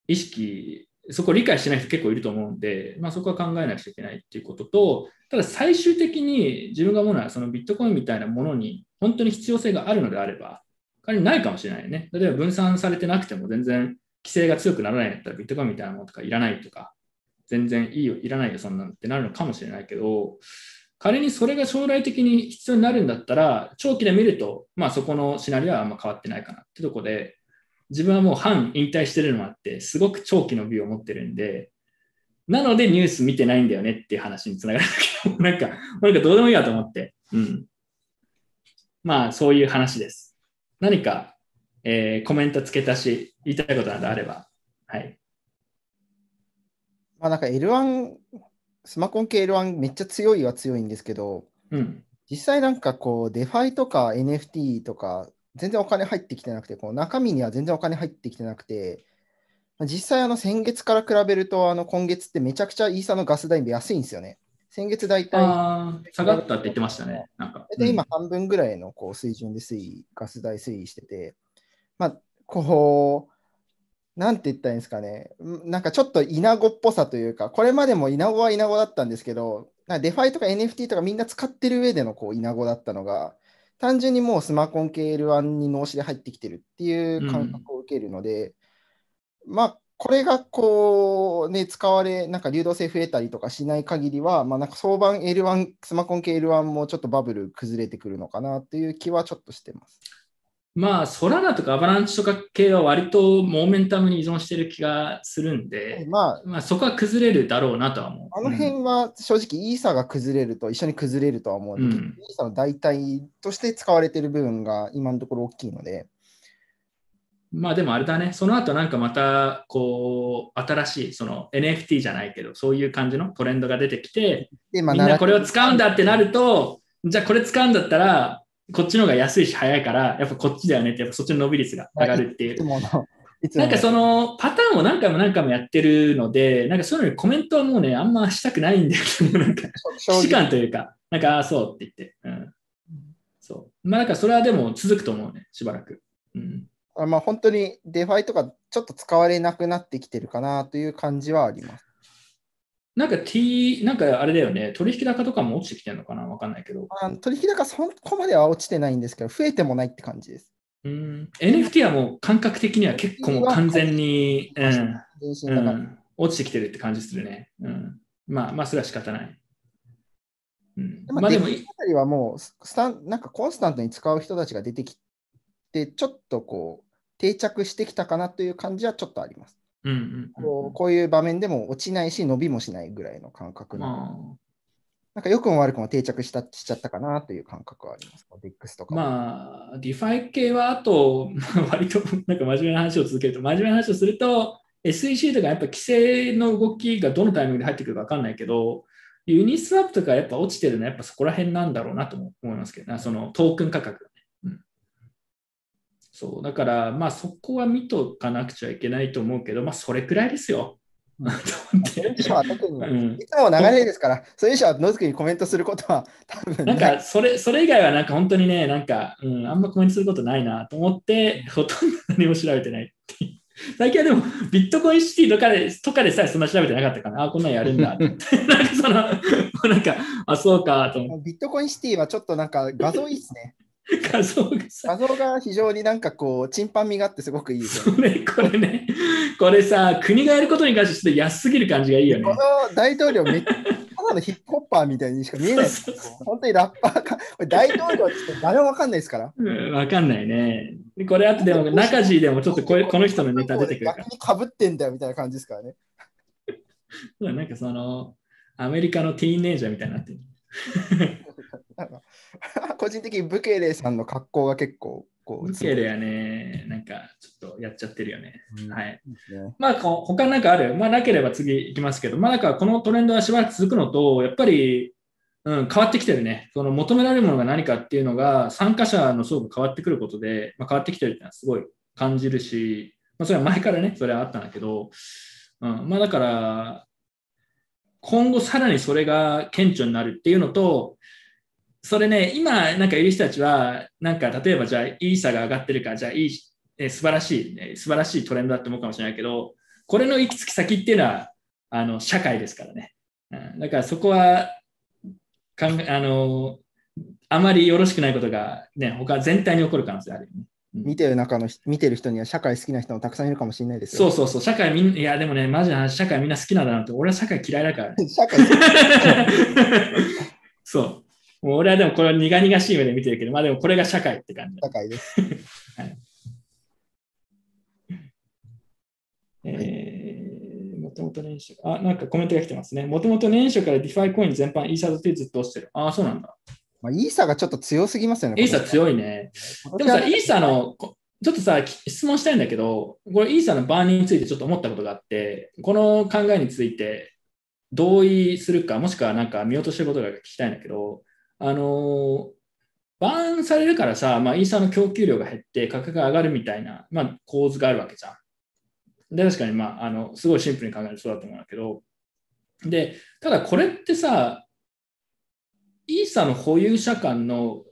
意識、そこを理解してない人結構いると思うんで、まあそこは考えなくちゃいけないっていうことと、ただ最終的に自分が思うのはそのビットコインみたいなものに本当に必要性があるのであれば、仮にないかもしれないね。例えば分散されてなくても全然規制が強くならないんだったらビットコインみたいなものとかいらないとか、全然いいよ、いらないよ、そんなんってなるのかもしれないけど、仮にそれが将来的に必要になるんだったら、長期で見ると、まあそこのシナリオはあんま変わってないかなってとこで、自分はもう半引退してるのもあって、すごく長期の美を持ってるんで、なのでニュース見てないんだよねっていう話につながるけど、なんか、なんかどうでもいいやと思って。うん。まあそういう話です。何か、えー、コメント付け足し、言いたいことなどあれば。はい。まあなんか L1 スマコン系 L1 めっちゃ強いは強いんですけど、うん。実際なんかこう、 DeFi とか NFT とか、全然お金入ってきてなくて、こう中身には全然お金入ってきてなくて、実際あの先月から比べると、あの今月ってめちゃくちゃイーサのガス代安いんですよね。先月大体、下がったって言ってましたね。なんか。大体今半分ぐらいのこう水準で推移、ガス代推移してて、まあ、こう、なんて言ったらいいんですかね、んなんかちょっとイナゴっぽさというか、これまでもイナゴはイナゴだったんですけど、なんか DeFi とか NFT とかみんな使ってる上でのこうイナゴだったのが、単純にもうスマコン系 L1 に脳死で入ってきてるっていう感覚を受けるので、まあ、これがこうね、使われ、なんか流動性増えたりとかしない限りは、まあなんか相場 L1、スマコン系 L1 もちょっとバブル崩れてくるのかなっていう気はちょっとしてます。まあ、ソラナとかアバランチとか系は割とモーメンタムに依存してる気がするんで、まあ、まあ、そこは崩れるだろうなとは思う。あの辺は正直イーサが崩れると一緒に崩れるとは思ううんイーサの代替として使われてる部分が今のところ大きいので、まあでもあれだね、その後なんかまたこう新しいその NFT じゃないけど、そういう感じのトレンドが出てきて、みんなこれを使うんだってなると、じゃあこれ使うんだったら、こっちの方が安いし早いから、やっぱこっちだよねって、やっぱそっちの伸び率が上がるっていう。なんかそのパターンを何回も何回もやってるので、なんかそういうのにコメントはもうね、あんましたくないんだけど、なんか正時間直というか、なんか、ああ、そうって言って。うん。そう。まあ、なんかそれはでも続くと思うね、しばらく。うん。あまあ本当に DeFi とかちょっと使われなくなってきてるかなという感じはあります。なんか T、なんかあれだよね、取引高とかも落ちてきてるのかな？わかんないけど。あ取引高そこまでは落ちてないんですけど、増えてもないって感じです。うん。NFT はもう感覚的には結構もう完全に、うん。うん、落ちてきてるって感じするね。うん。まあ、まあ、それは仕方ない。うん。まあでも、あたりはもうススタン、なんかコンスタントに使う人たちが出てきて、ちょっとこう、定着してきたかなという感じはちょっとあります。うんうんうんこうこういう場面でも落ちないし、伸びもしないぐらいの感覚なのでまなんか良くも悪くも定着したしちゃったかなという感覚はあります。 DEX とあ、か。まあ、 DeFi 系はあと、ま *laughs* あ割となんか真面目な話を続けると、真面目な話をすると、SEC とかやっぱ規制の動きがどのタイミングで入ってくるか分かんないけど、ユニスワップとかやっぱ落ちてるのはやっぱそこら辺なんだろうなとも思いますけどね、そのトークン価格そう、だからまあそこは見とかなくちゃいけないと思うけど、まあそれくらいですよ。*laughs* それ以上は特に、うんいつも流れですから、それ以上は野月にコメントすることは多分なんかそれそれ以外はなんか本当にね、なんか、うん、あんまコメントすることないなと思って、ほとんど何も調べてないっていう。最近はでも、ビットコインシティとかでとかでさえそんな調べてなかったから、あこんなんやるんだって。*laughs* なんかその、なんか、あ、そうかと思っビットコインシティはちょっとなんか画像いいですね。て、*laughs* 画像がさ、画像が非常になんかこう、チンパン味があってすごくいいですよね。これ、これね、これさ、国がやることに関してちょっと安すぎる感じがいいよねこ。の大統領めっちゃ、ただのヒップホッパーみたいにしか見えないです。本当にラッパーか。大統領って誰もわかんないですから。*laughs* うんわかんないね。でこれあとでも、中地でもちょっとこれこの人のネタ出てくるから逆。にかぶってんだよみたいな感じですからね。なんかその、アメリカのティーンエイジャーみたいになってる。*laughs* 個人的にブケレさんの格好が結構こう、ブケレはね、なんかちょっとやっちゃってるよね。うんはい。ね。まあ、こ他なんかある？まあ、なければ次行きますけど、まあ、なんかこのトレンドはしばらく続くのと、やっぱり、うん、変わってきてるね。その求められるものが何かっていうのが、参加者の層が変わってくることで、まあ、変わってきてるっていうのはすごい感じるし、まあ、それは前からね、それはあったんだけど、うん、まあだから、今後さらにそれが顕著になるっていうのと、それね、今なんかいる人たちは、なんか例えばじゃあ、イーサが上がってるから、じゃあいい、え素晴らしい、ね、素晴らしいトレンドだって思うかもしれないけど、これの行き着き先っていうのは、あの、社会ですからね。うん、だからそこは、かんあの、あまりよろしくないことがね、他全体に起こる可能性あるよね。見てる中の人見てる人には社会好きな人もたくさんいるかもしれないですよ。そうそうそう、社会みんいやでもね、マジな話、社会みんな好きなんだなって、俺は社会嫌いだからね。*laughs* 社会 *laughs* そう。もう俺はでもこれは苦々しい目で見てるけど、まあでもこれが社会って感じ。社会です。えー、もともと年初、あ、なんかコメントが来てますね。もともと年初から DeFi コイン全般、イーサ建てってずっと落ちてる。ああ、そうなんだ。まあ、イーサがちょっと強すぎますよね。イーサい。強いね。でもさ、イーサの、こちょっとさ、き質問したいんだけど、これイーサのバーニーについてちょっと思ったことがあって、この考えについて、同意するか、もしくはなんか見落としてることが聞きたいんだけど、あのバーンされるからさ、まあ、イーサの供給量が減って価格が上がるみたいな、まあ、構図があるわけじゃん。で、確かに、まあ、あの、すごいシンプルに考えるとそうだと思うんだけど、で、ただこれってさ、イーサの保有者間の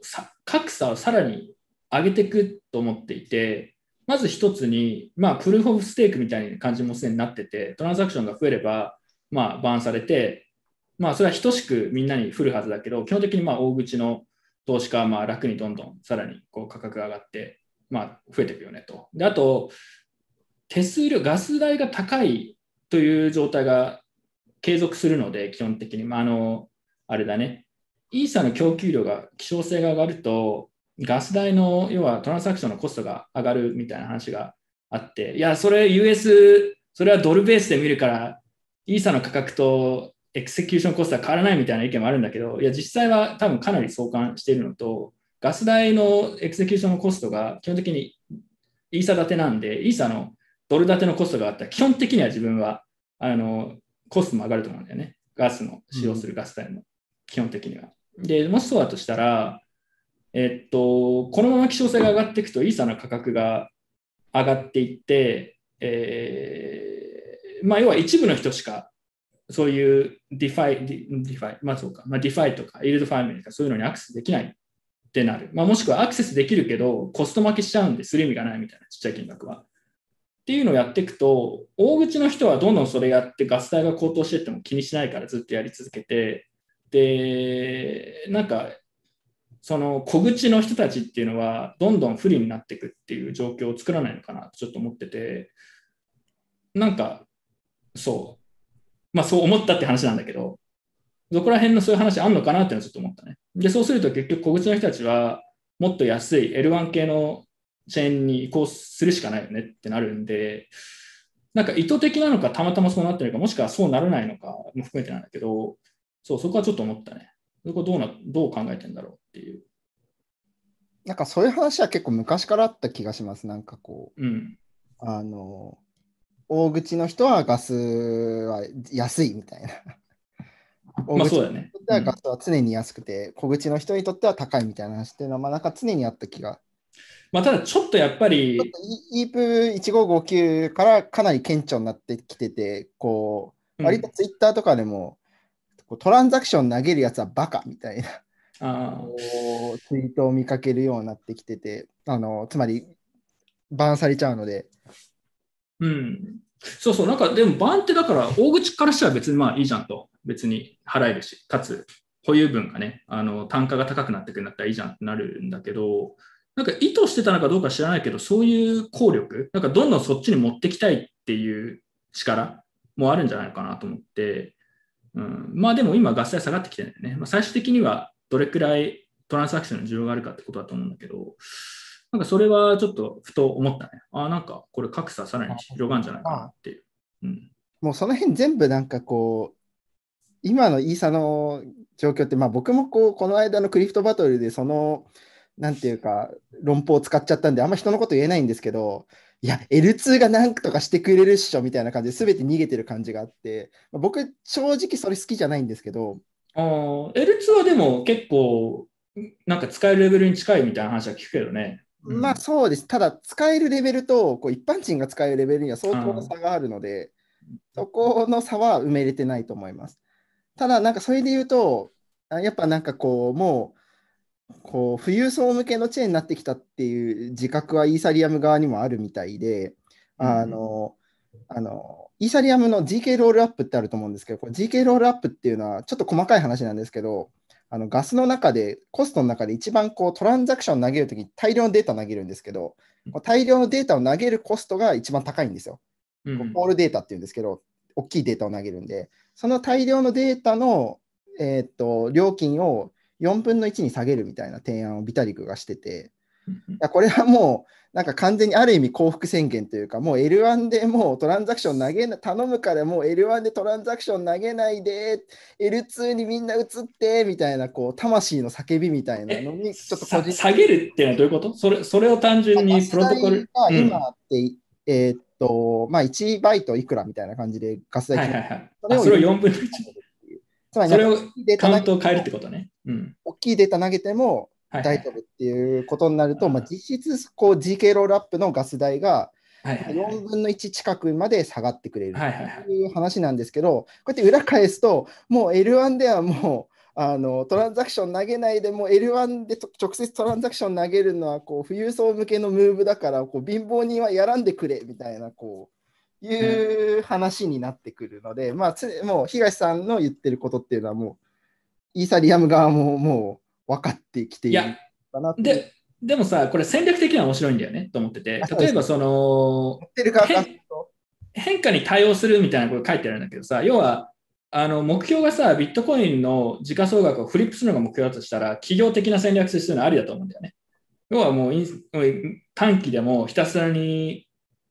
格差をさらに上げていくと思っていて、まず一つに、まあ、プルーフ・オブ・ステークみたいな感じもすでになってて、トランザクションが増えれば、まあ、バーンされて、まあ、それは等しくみんなに降るはずだけど、基本的にまあ大口の投資家はまあ楽にどんどんさらにこう価格が上がって、まあ、増えていくよねと。で、あと、手数料、ガス代が高いという状態が継続するので、基本的に、まあ、あの、あれだね、イーサの供給量が希少性が上がると、ガス代の要はトランサクションのコストが上がるみたいな話があって、いや、それ US、それはドルベースで見るから、イーサの価格とエクセキューションコストは変わらないみたいな意見もあるんだけど、いや、実際は多分かなり相関しているのと、ガス代のエクセキューションのコストが基本的にイーサ建てなんで、イーサのドル建てのコストがあったら、基本的には自分はあのコストも上がると思うんだよね。ガスの使用するガス代も、基本的には。で、もしそうだとしたら、えっと、このまま希少性が上がっていくと、イーサの価格が上がっていって、えーまあ、要は一部の人しか、そういうディファイ、ディファイ、まあそうか、まあ、ディファイとか、イールドファイメリとか、そういうのにアクセスできないってなる。まあ、もしくはアクセスできるけど、コスト負けしちゃうんでする意味がないみたいな、ちっちゃい金額は。っていうのをやっていくと、大口の人はどんどんそれやって、ガス代が高騰してっても気にしないからずっとやり続けて、で、なんか、その小口の人たちっていうのは、どんどん不利になっていくっていう状況を作らないのかなとちょっと思ってて、なんか、そう、まあそう思ったって話なんだけど、そこら辺のそういう話あんのかなってのはちょっと思ったね。で、そうすると結局小口の人たちは、もっと安い L1 系のチェーンに移行するしかないよねってなるんで、なんか意図的なのか、たまたまそうなってるのか、もしくはそうならないのかも含めてなんだけど、そう、そこはちょっと思ったね。そこどうなどう考えてんだろうっていう。なんかそういう話は結構昔からあった気がします。なんかこう、うん。あの、大口の人はガスは安いみたいな。*laughs* 大口の人にとってはガスは常に安くて、小口の人にとっては高いみたいな話っていうのは、まあなんか常にあった気が。まあただちょっとやっぱりちょっ、とイープ1559からかなり顕著になってきてて、こう、割とツイッターとかでも、こうトランザクション投げるやつはバカみたいなあツイートを見かけるようになってきてて、あのつまり、バーンされちゃうので、ーうん。そうそう、なんかでもバーンってだから大口からしたら別にまあいいじゃんと。別に払えるし、かつ保有分がね、あの単価が高くなってくるんだったらいいじゃんってなるんだけど、なんか意図してたのかどうか知らないけど、そういう効力、なんかどんどんそっちに持ってきたいっていう力もあるんじゃないかなと思って、うん、まあでも今ガス代下がってきてるんだよね。まあ、最終的にはどれくらいトランサクションの需要があるかってことだと思うんだけど、なんかそれはちょっとふと思ったね。ああ、なんかこれ格差さらに広がるんじゃないかなっていう。うん、もうその辺全部なんかこう、今のイーサの状況って、まあ僕もこう、この間のクリフトバトルでその、なんていうか、論法を使っちゃったんで、あんま人のこと言えないんですけど、いや、L2 が何とかしてくれるっしょみたいな感じで全て逃げてる感じがあって、まあ僕、正直それ好きじゃないんですけど、あー L2 はでも結構なんか使えるレベルに近いみたいな話は聞くけどね。うんまあそうです。ただ、使えるレベルとこう一般人が使えるレベルには相当の差があるので、そこの差は埋めれてないと思います。ただ、なんかそれで言うと、あやっぱなんかこう、もう、こう富裕層向けのチェーンになってきたっていう自覚はイーサリアム側にもあるみたいで、あの、あの、イーサリアムの GK ロールアップってあると思うんですけど、GK ロールアップっていうのはちょっと細かい話なんですけど、あのガスの中で、コストの中で一番こうトランザクション投げるときに大量のデータを投げるんですけど、大量のデータを投げるコストが一番高いんですよ。うんコールデータっていうんですけど、大きいデータを投げるんで、その大量のデータの、えーっと料金を4分の1に下げるみたいな提案をビタリクがしてて、これはもう、なんか完全にある意味幸福宣言というか、もう L1 でもうトランザクション投げな、頼むからもう L1 でトランザクション投げないで、L2 にみんな移ってみたいな、こう、魂の叫びみたいなのに、ちょっと個人さ下げるっていうのはどういうこと？それそれを単純にプロトコル？がうん今って、えーっと、まあ、1バイトいくらみたいな感じでガス代はいはいそれを4分の1。つまりそれをカウントを変えるってことね。うん。大きいデータ投げてもはい。はい大丈夫っていうことになると、まあ、実質こう GK ロールアップのガス代がはいはいはい。4分の1近くまで下がってくれるはいはいはい。という話なんですけど、こうやって裏返すと、もう L1 ではもうあのトランザクション投げないでもう L1 でと直接トランザクション投げるのはこう富裕層向けのムーブだからこう貧乏人はやらんでくれみたいなこういう話になってくるので、まあ、つもう東さんの言ってることっていうのはもうイーサリアム側ももう分かってきているかなで、でもさ、これ戦略的には面白いんだよねと思ってて例えばその変化に対応するみたいなこと書いてあるんだけどさ、要はあの目標がさ、ビットコインの時価総額をフリップするのが目標だとしたら、企業的な戦略としてのありだと思うんだよね。要はもう短期でもひたすらに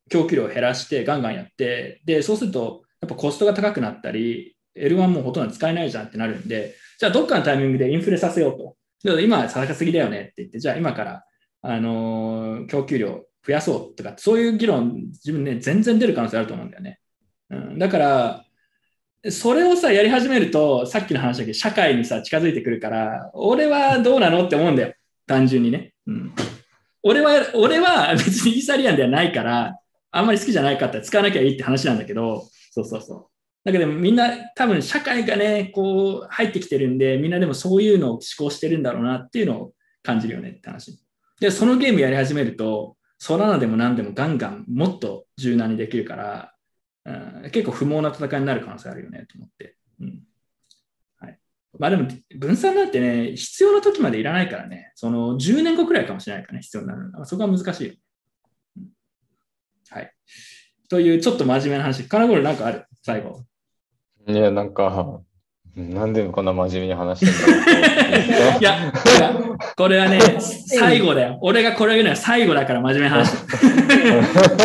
供給量を減らしてガンガンやって、で、そうするとやっぱコストが高くなったり、L1 もほとんど使えないじゃんってなるんで、じゃあどっかのタイミングでインフレさせようと。で今は高すぎだよねって言って、じゃあ今から、あのー供給量増やそうとか、そういう議論、自分ね、全然出る可能性あると思うんだよね。うん、だから、それをさ、やり始めると、さっきの話だけど、社会にさ、近づいてくるから、俺はどうなのって思うんだよ。単純にね。うん、俺は、俺は別にイーサリアンではないから、あんまり好きじゃないかったら使わなきゃいいって話なんだけど、そうそうそう。だけどみんな多分社会がね、こう入ってきてるんで、みんなでもそういうのを思考してるんだろうなっていうのを感じるよねって話。で、そのゲームやり始めると、ソラナでも何でもガンガンもっと柔軟にできるから、うん、結構不毛な戦いになる可能性あるよねと思って。うんはい、まあでも分散なんてね、必要な時までいらないからね、その10年後くらいかもしれないからね、必要になるの。そこは難しいよ、うんはい。というちょっと真面目な話。金頃なんかある？最後。いや、なんか、なんでこんな真面目に話してんだろういや、これはね、最後だよ。俺がこれを言うのは最後だから真面目な話。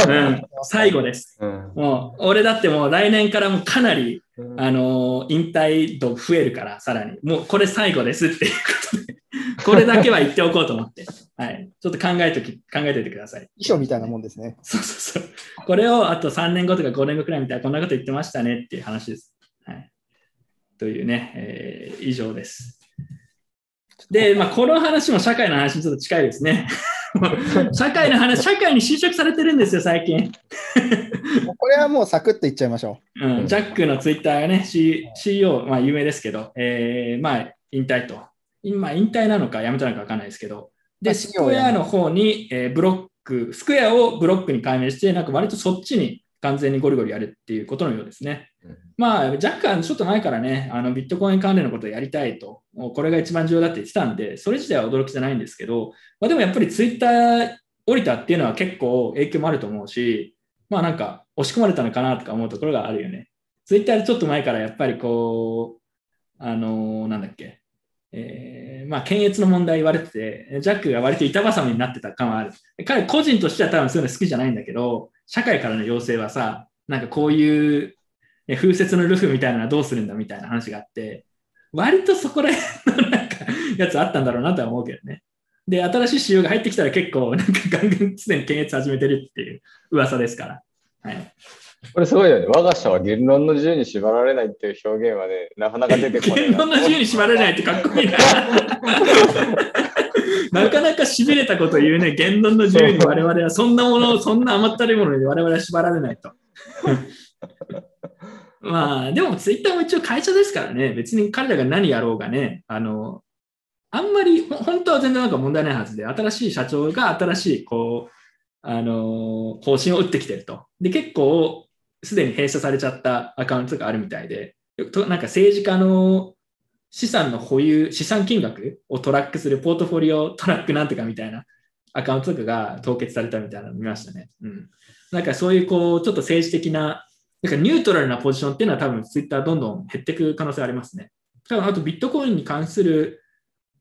うん、最後です。うんもう、俺だってもう来年からもうかなり、あのー引退度増えるから、さらに。もうこれ最後ですっていうことで、これだけは言っておこうと思って。はい。ちょっと考えとき、考えておいてください。遺書みたいなもんですね。そうそうそう。これをあと3年後とか5年後くらいみたいな、こんなこと言ってましたねっていう話です。はい。というね、えー以上です。で、まあ、この話も社会の話にちょっと近いですね。*laughs* 社会の話、社会に就職されてるんですよ、最近。これはもうサクッと言っちゃいましょうん、ジャックのツイッターがね、C、CEO、まあ、有名ですけど、えーまあ、引退と。今、引退なのか辞めたのか分かんないですけど、で、まあスクエアの方に、えーブロック、スクエアをブロックに改名して、なんか割とそっちに完全にゴリゴリやるっていうことのようですね。まあ、ジャックはちょっと前からね、あのビットコイン関連のことをやりたいと、もうこれが一番重要だって言ってたんで、それ自体は驚きじゃないんですけど、まあ、でもやっぱりツイッター降りたっていうのは結構影響もあると思うし、まあなんか押し込まれたのかなとか思うところがあるよね。ツイッターでちょっと前からやっぱりこう、あのーなんだっけ、えーまあ検閲の問題言われてて、ジャックが割と板挟みになってた感はある。彼個人としては多分そういうの好きじゃないんだけど、社会からの要請はさ、なんかこういう風雪のルフみたいなのはどうするんだみたいな話があって、割とそこら辺のなんかやつあったんだろうなとは思うけどね。で、新しい仕様が入ってきたら結構なんかガンガンすでに検閲始めてるっていう噂ですから。はい、これすごいよね。我が社は言論の自由に縛られないっていう表現はね、なかなか出てこないな。言論の自由に縛られないってかっこいいな。*laughs* なかなかしびれたこと言うね。言論の自由に我々はそんなもの、そんな甘ったるいものに我々は縛られないと。まあ、でもツイッターも一応会社ですからね。別に彼らが何やろうがね、あの、あんまり、本当は全然なんか問題ないはずで、新しい社長が新しい、こう、あの方針を打ってきてると。で、結構、すでに閉鎖されちゃったアカウントがあるみたいで、となんか政治家の資産の保有、資産金額をトラックするポートフォリオトラックなんとかみたいなアカウントとかが凍結されたみたいなの見ましたね。うん。なんかそういうこう、ちょっと政治的な、なんかニュートラルなポジションっていうのは多分ツイッターどんどん減っていく可能性ありますね。多分あとビットコインに関する、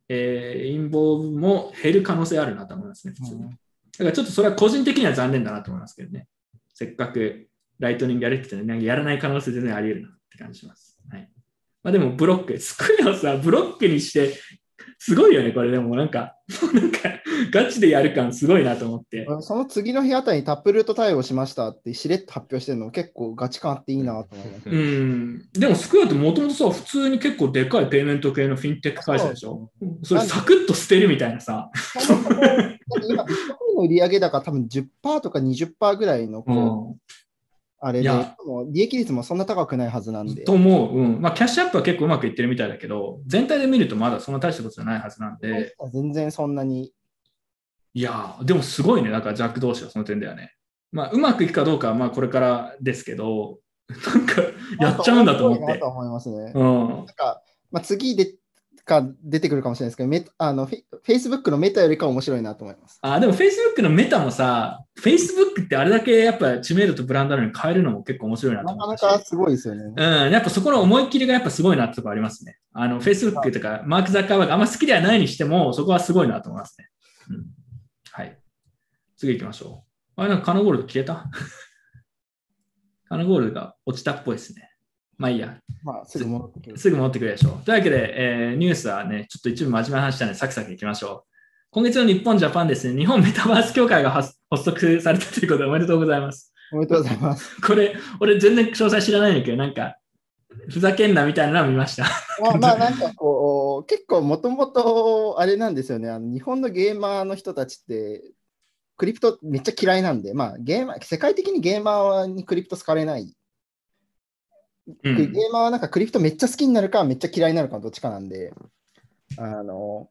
えー、陰謀も減る可能性あるなと思いますね、普通に。だからちょっとそれは個人的には残念だなと思いますけどね。せっかくライトニングやるって言ってなんかやらない可能性全然あり得るなって感じします。はい。まあでもブロック、スクエアをさ、ブロックにしてすごいよね、これでもなんか、なんか、ガチでやる感すごいなと思って。その次の日あたりにタップルート対応しましたってしれっと発表してるの結構ガチ感あっていいなと思います。うん。でも、スクエアってもともとさ、普通に結構でかいペイメント系のフィンテック会社でしょ？それサクッと捨てるみたいなさ。今、ビットコインの売上高多分10%とか20%ぐらいのこう、うあれで、もう利益率もそんな高くないはずなんで。と思う。うん。まあ、キャッシュアップは結構うまくいってるみたいだけど、全体で見るとまだそんな大したことじゃないはずなんで、全然そんなに。いやー、でもすごいね、なんかジャック同士はその点だよね。まあ、うまくいくかどうかはまあこれからですけど、*laughs* なんかやっちゃうんだと思って。思いますね。うんなん。か、まあ、次でか出てくるかもしれないですけど、あのフェ Facebook のメタよりか面白いなと思います。あ、でも Facebook のメタもさ、Facebook ってあれだけやっぱ知名度とブランドあるのに変えるのも結構面白いなと思ったし。かなかすごいですよね。うん、やっぱそこの思いっきりがやっぱすごいなってとこありますね。あの、Facebook とかマーク・ザッカーバーグあんま好きではないにしても、そこはすごいなと思いますね。うん。はい。次行きましょう。あれ、なんかカナゴールド消えたカナゴールドが落ちたっぽいですね。まあいいや。まあ、すぐ戻ってくる。すぐ戻ってくるでしょう。というわけで、えーニュースはね、ちょっと一部真面目な話したので、サクサクいきましょう。今月の日本、ジャパンですね、日本メタバース協会が発発足されたということでおめでとうございます。おめでとうございます。これ、俺全然詳細知らないんだけど、なんか、ふざけんなみたいなのは見ました。まあ、まあ、なんかこう、結構もともとあれなんですよねあの。日本のゲーマーの人たちって、クリプトめっちゃ嫌いなんで、まあ、ゲーマー、世界的にゲーマーにクリプト好かれない。うんゲーマーはなんかクリプトめっちゃ好きになるか、めっちゃ嫌いになるかのどっちかなんで、あの、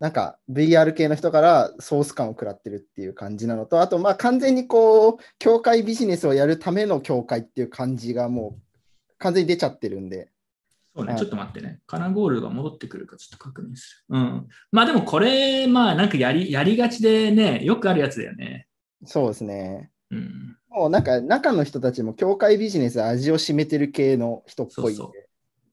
なんか VR 系の人からソース感を食らってるっていう感じなのと、あとまあ完全にこう、協会ビジネスをやるための協会っていう感じがもう完全に出ちゃってるんで、そうね、はいちょっと待ってね。カナゴールドが戻ってくるかちょっと確認する。うん。まあでもこれ、まあなんかやりやりがちでね、よくあるやつだよね。そうですね。うん。もうなんか中の人たちも協会ビジネスで味を占めてる系の人っぽいんで、そうそう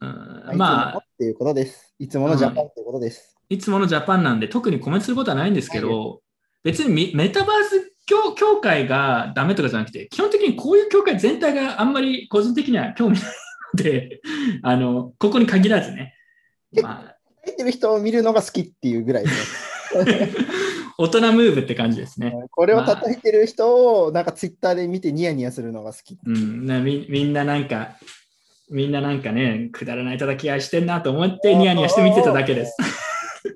うん、まあ、っていうことです。いつものジャパンっていうことです。いつものジャパンなんで特にコメントすることはないんですけど、別にミメタバース協協会がダメとかじゃなくて、基本的にこういう協会全体があんまり個人的には興味ないので、*laughs* あの、ここに限らずね。まあ、入ってる人を見るのが好きっていうぐらいで。*laughs* 大人ムーブって感じですね。これを叩いてる人をなんかツイッターで見てニヤニヤするのが好き。うん、なみみんななんか、みんななんかね、くだらない叩き合いしてんなと思ってニヤニヤして見てただけです。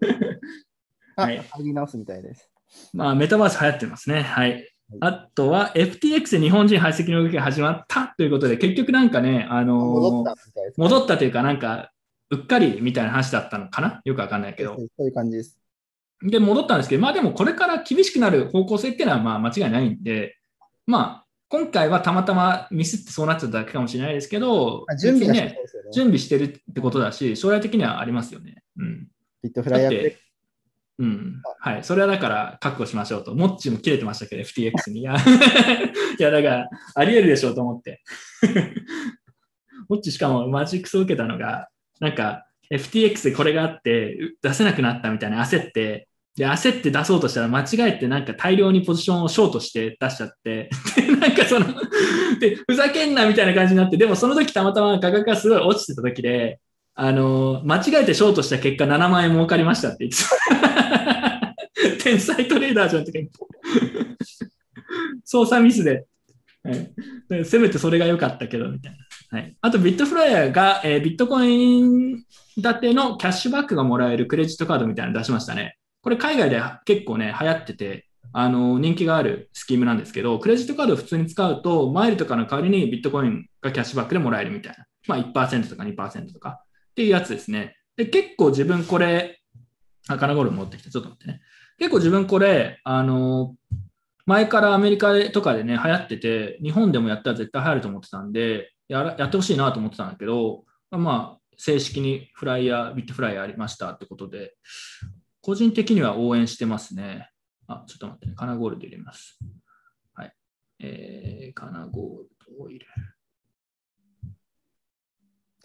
*laughs* あ、はい入り直すみたいです。まあ、メタバース流行ってますね。はい。あとは FTX で日本人排斥の動きが始まったということで、結局なんかね、あのー戻ったみたいです。戻ったというか、なんか、うっかりみたいな話だったのかな？よくわかんないけど。そういう感じです。で、戻ったんですけど、まあでもこれから厳しくなる方向性っていうのはまあ間違いないんで、まあ、今回はたまたまミスってそうなっちゃっただけかもしれないですけど、あ準備ね。準備してるってことだし、将来的にはありますよね。うん。ビットフライヤーうん。はい。それはだから覚悟しましょうと。モッチーも切れてましたけど、FTX に。いや、*laughs* いやだから、あり得るでしょうと思って。*laughs* モッチーしかもマジックスを受けたのが、なんか、FTX でこれがあって、う出せなくなったみたいな焦って、で、焦って出そうとしたら間違えてなんか大量にポジションをショートして出しちゃって、*laughs* で、なんかその、*laughs* で、ふざけんなみたいな感じになって、でもその時たまたま価格がすごい落ちてた時で、あの、間違えてショートした結果7万円儲かりましたって言ってた。*laughs* 天才トレーダーじゃんとか言って。操作ミスで。はいせめてそれが良かったけど、みたいな。はい、あと、ビットフライヤーが、えービットコイン建てのキャッシュバックがもらえるクレジットカードみたいなの出しましたね。これ海外で結構ね、流行ってて、あの、人気があるスキームなんですけど、クレジットカードを普通に使うと、マイルとかの代わりにビットコインがキャッシュバックでもらえるみたいな。まあ1%とか2%とかっていうやつですね。で、結構自分これ、あ、カナゴール持ってきた。ちょっと待ってね。結構自分これ、あの、前からアメリカとかでね、流行ってて、日本でもやったら絶対流行ると思ってたんで、やらやってほしいなと思ってたんだけど、まあ、正式にフライヤー、ビットフライヤーありましたってことで、個人的には応援してますね。あ、ちょっと待ってね。カナゴールド入れます。はい。えー、カナゴールドを入れる。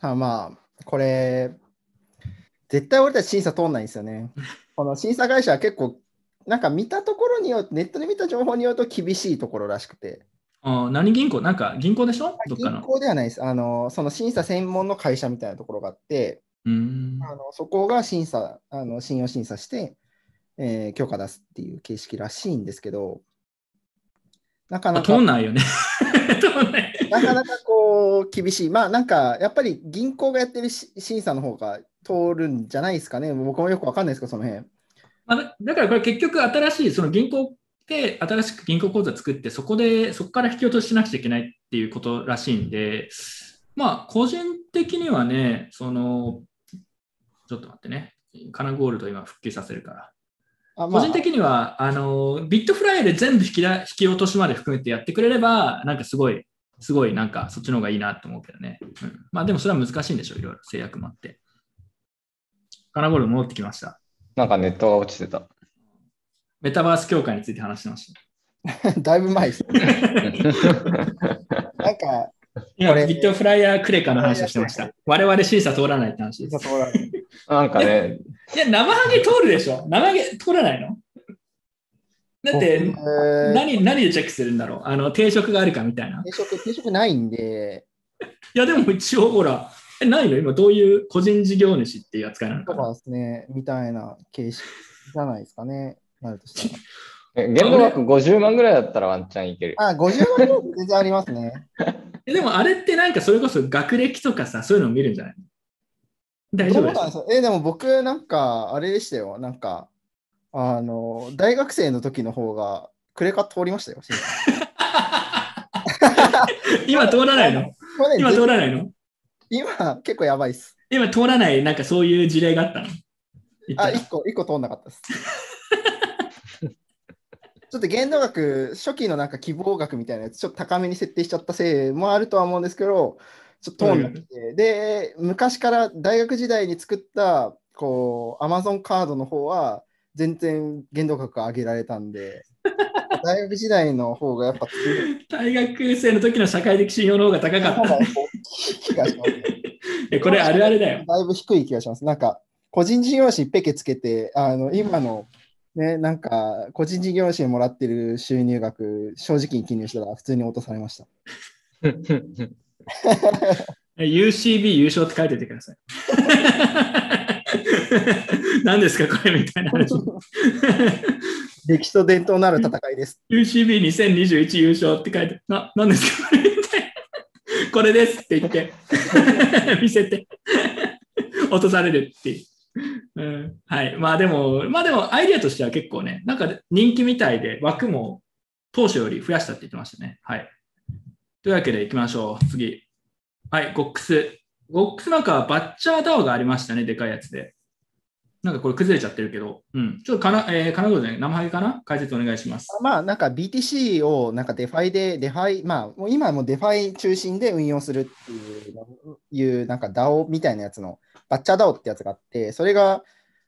あまあ、これ、絶対俺たち審査通んないんですよね。*laughs* この審査会社は結構、なんか見たところによって、ネットで見た情報によると厳しいところらしくて、あ何銀行？なんか銀行でしょ？どっか銀の。行ではないです。あの、その審査専門の会社みたいなところがあって、うん。あのそこが審査、あの信用審査して、えー許可出すっていう形式らしいんですけど、なかまあなか、通んないよね。*laughs* なかなかこう厳しい。まあなんかやっぱり銀行がやってるし審査の方が通るんじゃないですかね。僕もよくわかんないですけど、その辺。まあ、だだからこれ結局新しい、その銀行で新しく銀行口座作って、そこで、そこから引き落とししなくちゃいけないっていうことらしいんで、まあ、個人的にはね、その、ちょっと待ってね、カナゴールド今復旧させるから。あまあ個人的には、あの、ビットフライで全部引きだ引き落としまで含めてやってくれれば、なんかすごい、すごいなんかそっちの方がいいなと思うけどね。うん、まあでもそれは難しいんでしょう、いろいろ制約もあって。カナゴールド戻ってきました。なんかネットが落ちてた。メタバース協会について話してました。*laughs* だいぶ前です。*laughs* なんか、今、ビットフライヤークレカの話をしてました。我々審査通らないって話です。なんかね、いや、生ハゲ通るでしょ？生ハゲ通らないの？だって、えー。何、何でチェックするんだろう？あの、定食があるかみたいな。定食、定食ないんで、*laughs* いや、でも一応、ほら、え、ないの？今、どういう個人事業主っていう扱いなのかな？とかですね、みたいな形式じゃないですかね。なるとしたら。え限度額50万ぐらいだったらワンチャンいける。あ、50万円全然ありますね。*laughs* えでも、あれってなんか、それこそ学歴とかさ、そういうの見るんじゃない？大丈夫です？え、でも僕、なんか、あれでしたよ。なんか、あの、大学生の時の方が、クレカ通りましたよ。*laughs* 今通らないの？これね今通らないの？今、結構やばいっす。今通らない、なんかそういう事例があったの？あ、ら1個、一個通んなかったです。ちょっと限度額、初期のなんか希望額みたいなやつ、ちょっと高めに設定しちゃったせいもあるとは思うんですけど、ちょっと通んなくて、で、昔から大学時代に作った、こう、アマゾンカードの方は、全然限度額上げられたんで、*laughs* 大学時代の方がやっぱ強い大学生の時の社会的信用の方が高かった。気がしますね。*laughs* えこれあるあるだよ。だいぶ低い気がします。なんか、個人事業主ペケつけて、あの、今の、ね、なんか、個人事業主にもらってる収入額、正直に記入したら普通に落とされました。*laughs* え UCB 優勝って書いててください。*laughs* 何ですかこれみたいな話。*laughs* 歴史と伝統のある戦いです。UCB2021 優勝って書いて、な、何ですかこれみたいなこれですって言って、見せて、落とされるっていう。うん、はい。まあでも、まあでも、アイデアとしては結構ね、なんか人気みたいで、枠も当初より増やしたって言ってましたね。はい。というわけで行きましょう。次。はい、ゴックス。ゴックスなんか Badger DAO がありましたね、でかいやつで。なんかこれ崩れちゃってるけど、うん。ちょっとかな、えー、かなごでね、生ハゲかな？解説お願いします。まあ、なんか BTC をなんか DeFi で、 DeFi、まあ、もう今はもう DeFi 中心で運用するっていうの、いうなんか DAO みたいなやつの、バッチャー DAO ってやつがあって、それが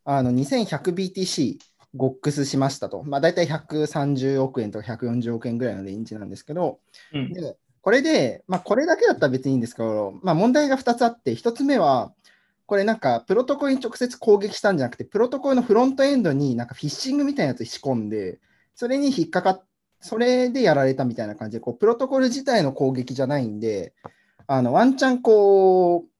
あの 2100BTC ゴックスしましたと。まあ、大体130億円とか140億円ぐらいのレンジなんですけど、うん。でこれで、まあ、これだけだったら別にいいんですけど、まあ、問題が2つあって、1つ目は、これなんか、プロトコルに直接攻撃したんじゃなくて、プロトコルのフロントエンドになんかフィッシングみたいなやつ仕込んで、それに引っかかっ、それでやられたみたいな感じで、こうプロトコル自体の攻撃じゃないんで、あのワンチャンこう、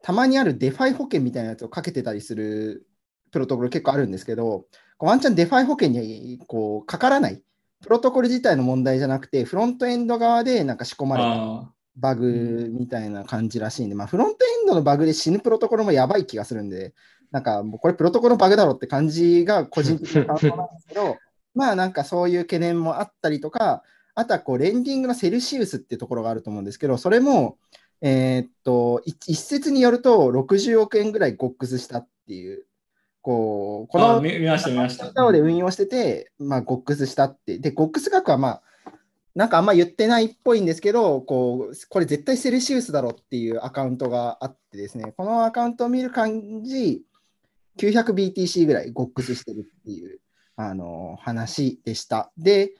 たまにある DeFi 保険みたいなやつをかけてたりするプロトコル結構あるんですけど、ワンチャン DeFi 保険にこうかからない。プロトコル自体の問題じゃなくて、フロントエンド側でなんか仕込まれたバグみたいな感じらしいんで、まあ、フロントエンドのバグで死ぬプロトコルもやばい気がするんで、なんかもうこれプロトコルのバグだろって感じが個人的な感想なんですけど、*laughs* まあなんかそういう懸念もあったりとか、あとはこうレンディングのセルシウスっていうところがあると思うんですけど、それも、えーっと、い一説によると60億円ぐらいゴックスしたっていう、こう、このあ見見ました、見ました。で運用してて、まあ、ゴックスしたって。で、ゴックス額はまあ、なんかあんま言ってないっぽいんですけど、こう、これ絶対セルシウスだろっていうアカウントがあってですね、このアカウントを見る感じ、900BTC ぐらいゴックスしてるっていう、あの話でした。で、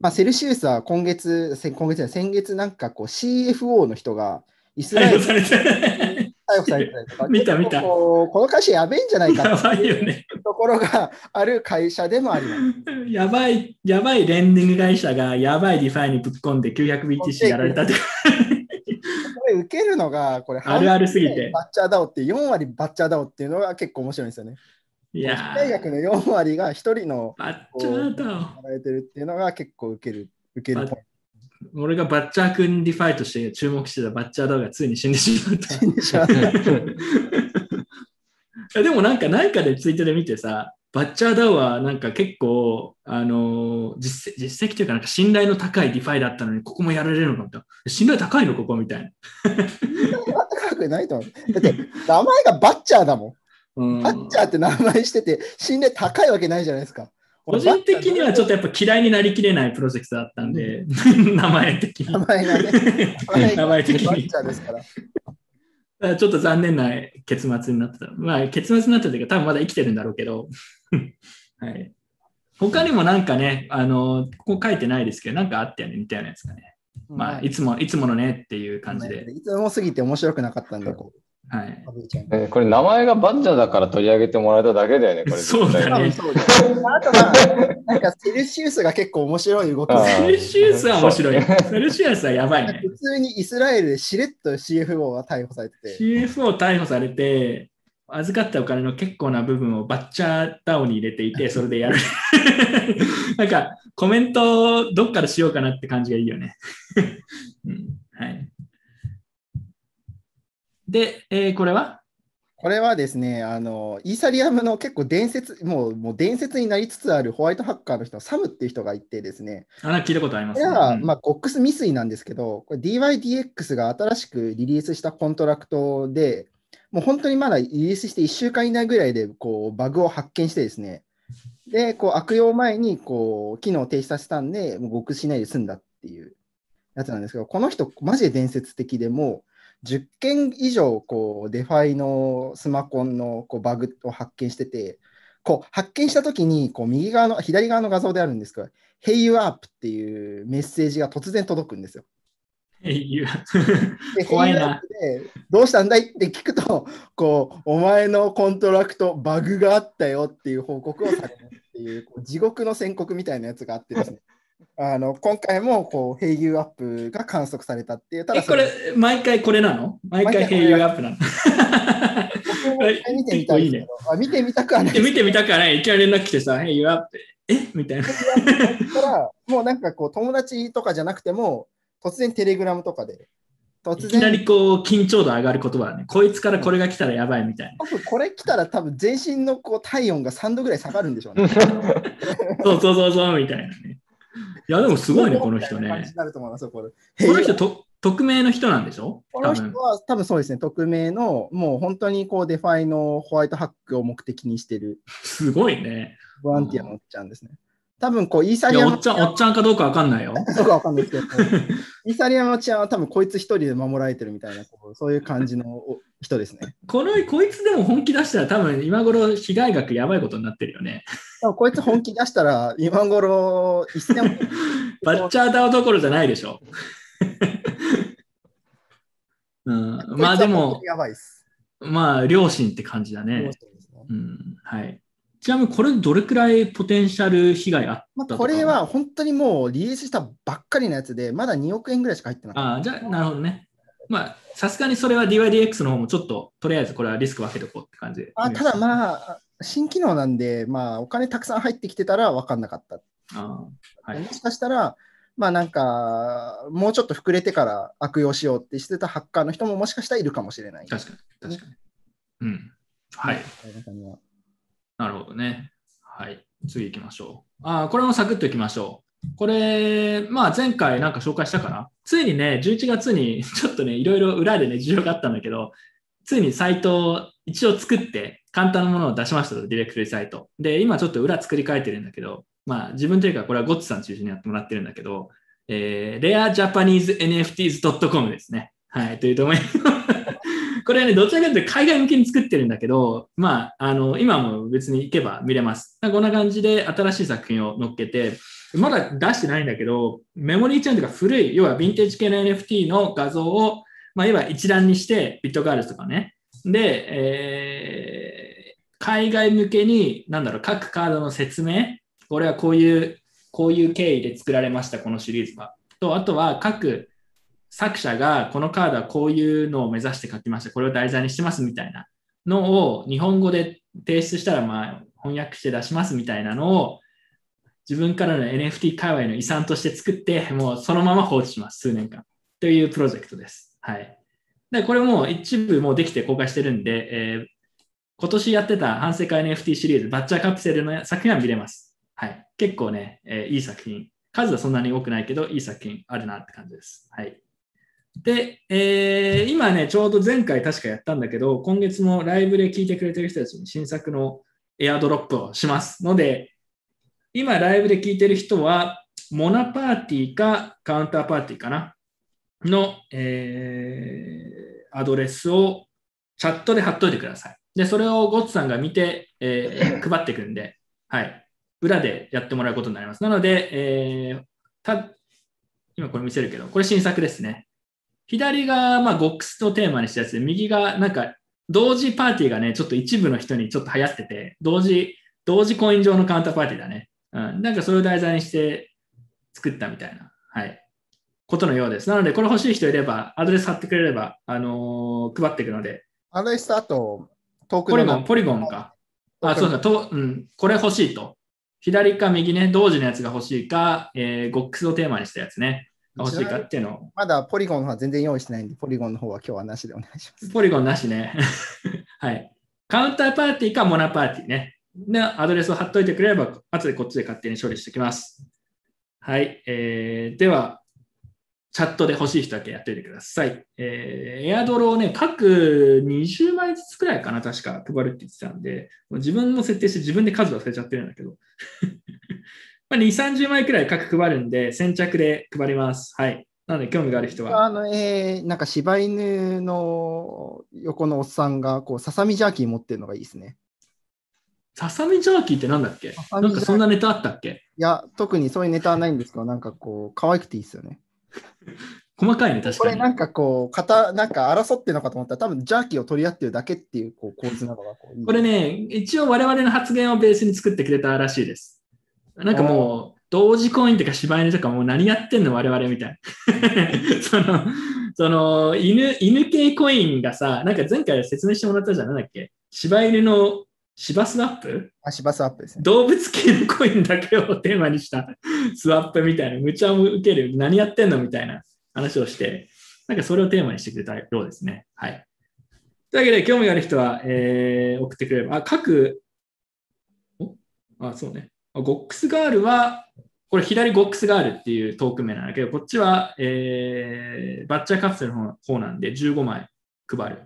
まあ、セルシウスは今月、せ今月先月なんかこう CFO の人がイスラエル逮捕されたりとか、見た見たこの会社やべえんじゃないかやばっていうね。ところがある会社でもあります。やばい、やばいレンディング会社がやばい DeFi にぶっ込んで 900BTC やられたって。れ受けるのが、これ、あるあるすぎて Badger DAO って4割 Badger DAO っていうのが結構面白いんですよね。いやー、大学の4割が1人の Badger だよ。やられてるっていうのが結構受ける、受けるポイン俺が Badger 君 DeFi として注目してた Badger DAO がついに死んでしまった。トでしょ。*laughs* えでもなんか何かでツイートで見てさ、 Badger DAO はなんか結構、あのー実績実績というかなんか信頼の高い DeFi だったのに、ここもやられるのかみたいな。信頼高いのここみたいな。高くないと思う。だって、名前が Badger だもうんん。 Badger って名前してて、信頼高いわけないじゃないですか。個人的にはちょっとやっぱ嫌いになりきれないプロジェクトだったんで、名前的に。名前がね、*laughs* 名前的にちょっと残念な結末になってた。まあ、結末になってたというか、多分まだ生きてるんだろうけど。*laughs* はい。他にもなんかね、あの、ここ書いてないですけど、なんかあったよね、似たようなやつがね。まあ、いつも、いつものねっていう感じで。いつも過ぎて面白くなかったんで、こはい。う、省いこれ名前がバッジャーだから取り上げてもらえただけだよね、これ。そうだねそう。あとまあ、なんかセルシウスが結構面白い動きあセルシウスは面白い。セルシウスはやばいね。普通にイスラエルでしれっと CFO が逮捕されてて、CFO 逮捕されて、預かったお金の結構な部分をバッチャーダウンに入れていて、*laughs* それでやる。*laughs* なんか、コメントをどっからしようかなって感じがいいよね。*laughs* うんはい。で、えーこれは？これはですね、あの、イーサリアムの結構伝説、もうもう伝説になりつつあるホワイトハッカーの人、サムっていう人がいてですね、あ聞いたことありますね。うん。まあ、ゴックス未遂なんですけど、これ DYDX が新しくリリースしたコントラクトで、もう本当にまだリリースして1週間以内ぐらいでこうバグを発見してですね、で、こう悪用前にこう機能を停止させたんで、もうゴックスしないで済んだっていうやつなんですけど、この人、マジで伝説的でもう、10件以上こう DeFi のスマコンのこうバグを発見してて、こう発見したときにこう右側の左側の画像であるんですけど、Hey you up っていうメッセージが突然届くんですよ。えいうで怖い Hey you などうしたんだいって聞くと、こう、お前のコントラクト、バグがあったよっていう報告をされるっていう、こう地獄の宣告みたいなやつがあってですね。あの今回もこう、Hey you up が観測されたっていう、ただえ、これ、毎回これなの？毎回毎回ヘイユーアップなの？見てみたいですけど、*laughs* あ見てみたくはない見てみたくはない。いきなり連絡来てさ、 Hey you up。え？みたいな。から、もうなんかこう、友達とかじゃなくても、突然テレグラムとかで、突いきな然、りこう、緊張度上がる言葉だね。こいつからこれが来たらやばいみたいな。これ来たら多分全身のこう体温が3度ぐらい下がるんでしょうね。*laughs* そうそうそうそう、みたいなね。いや、でもすごいね、この人ねみたいな感じに。なると思いますよ、これ。この人と、匿名の人なんでしょ？こ。の人は多分そうですね、匿名の、もう本当にこう DeFi のホワイトハックを目的にしてるすごいね。ボランティアのおっちゃんですね。多分こうイーサリアムおっちゃん、おっちゃんかどうかわかんないよ。*laughs* どうかわかんないですけど、イーサリアムの治安は多分こいつ一人で守られてるみたいな、そういう感じのお人ですね。この、こいつでも本気出したら多分今頃被害額やばいことになってるよね。こいつ本気出したら、今頃1000万 *laughs* バッチャーダウどころじゃないでしょ。*laughs* うん、まあでも、やばいっす。まあ、両親って感じだね。ねうん、はい。ちなみにこれどれくらいポテンシャル被害あまあ、ったこれは本当にもうリリースしたばっかりのやつで、まだ2億円ぐらいしか入ってなかっああ、じゃあ、なるほどね。まあ、さすがにそれは DYDX の方もちょっと、とりあえずこれはリスク分けておこうって感じ。あただまあ、新機能なんで、まあ、お金たくさん入ってきてたら分かんなかった。ああはいもしかしたら、まあなんか、もうちょっと膨れてから悪用しようってしてたハッカーの人ももしかしたらいるかもしれない。確かに、確かに。うん。はい。なるほどね。はい。次行きましょう。ああ、これもサクッといきましょう。これ、まあ前回なんか紹介したかな？ついにね、11月に *laughs* ちょっとね、いろいろ裏でね、事情があったんだけど、ついにサイトを一応作って簡単なものを出しましたと、ディレクトリサイト。で、今ちょっと裏作り変えてるんだけど、まあ自分というかこれはゴッツさん中心にやってもらってるんだけど、えー、rarejapanesenfts.com ですね。はい、というと思います。*laughs* これはね、どちらかというと海外向けに作ってるんだけど、まあ、あの、今も別に行けば見れます。こんな感じで新しい作品を載っけて、まだ出してないんだけど、メモリーチェーンというか古い、要はヴィンテージ系の NFT の画像を、まあ、いわ一覧にして、ビットガールズとかね。で、えー海外向けに、なんだろう、各カードの説明、これはこういう、こういう経緯で作られました、このシリーズは。と、あとは各作者がこのカードはこういうのを目指して書きました、これを題材にしてますみたいなのを日本語で提出したらまあ翻訳して出しますみたいなのを自分からの NFT 界隈の遺産として作って、もうそのまま放置します、数年間。というプロジェクトです。はい。で、これも一部もうできて公開してるんで、えー今年やってた反省会 NFT シリーズ、バッチャーカプセルの作品は見れます。はい。結構ね、えーいい作品。数はそんなに多くないけど、いい作品あるなって感じです。はい。で、えー今ね、ちょうど前回確かやったんだけど、今月もライブで聞いてくれてる人たちに新作のエアドロップをしますので、今ライブで聞いてる人は、モナパーティーかカウンターパーティーかな？の、えーアドレスをチャットで貼っといてください。で、それをゴッツさんが見て、えー *laughs* 配っていくんで、はい。裏でやってもらうことになります。なので、えーた今これ見せるけど、これ新作ですね。左が、まあ、ゴックスのテーマにしたやつで、右が、なんか、同時パーティーがね、ちょっと一部の人にちょっと流行ってて、同時、同時コイン上のカウンターパーティーだね。うん。なんかそれを題材にして作ったみたいな、はい。ことのようです。なので、これ欲しい人いれば、アドレス貼ってくれれば、あのー配っていくので、アドレスとあと、トークポリゴン、のポリゴンか。あ、そうだ、と、うん、これ欲しいと。左か右ね、同時のやつが欲しいか、えー、ゴックスをテーマにしたやつね、が欲しいかっていうのを。まだポリゴンは全然用意してないんで、ポリゴンの方は今日はなしでお願いします。ポリゴンなしね。*laughs* はい。カウンターパーティーかモナパーティーね。で、アドレスを貼っといてくれれば、後でこっちで勝手に処理しておきます。はい。えー、では、チャットで欲しい人だけやっておいてください。えー、エアドロをね、各20枚ずつくらいかな、確か配るって言ってたんで、自分も設定して自分で数忘れちゃってるんだけど。*laughs* まあ2、30枚くらい各配るんで、先着で配ります。はい。なので、興味がある人は。あの、えー、なんか柴犬の横のおっさんが、こう、ささみジャーキー持ってるのがいいですね。ささみジャーキーってなんだっけ？なんかそんなネタあったっけ？いや、特にそういうネタはないんですけど、なんかこう、可愛くていいですよね。細かいね、確かに。これなんかこう、型、なんか争ってるのかと思ったら、多分ジャーキーを取り合ってるだけっていうこう構図なのがこういいこれね、一応我々の発言をベースに作ってくれたらしいです。なんかもう、同時コインとか柴犬とかもう何やってんの我々みたいな。*laughs* その、その、犬、犬系コインがさ、なんか前回説明してもらったじゃん、なんだっけ？柴犬の柴スワップ？あ、芝スワップですね。動物系のコインだけをテーマにしたスワップみたいな、無茶を受ける、何やってんのみたいな話をして、なんかそれをテーマにしてくれたようですね。はい。というわけで、興味がある人は、えー送ってくれれば、あ、各、お？あ、そうね。あゴックスガールは、これ左ゴックスガールっていうトーク名なんだけど、こっちは、えーバッチャーカプセルの方なんで15枚配る。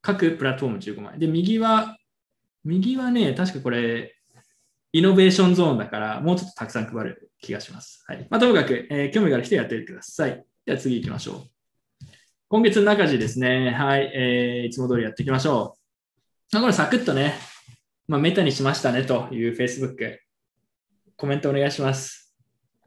各プラットフォーム15枚。で、右は、右はね、確かこれ、イノベーションゾーンだから、もうちょっとたくさん配る気がします。はい。まあ、ともかく、えー興味がある人はやってみてください。では次行きましょう。今月の中地ですね。はい。えーいつも通りやっていきましょう。あこれサクッとね、まあ、メタにしましたねという Facebook。コメントお願いします。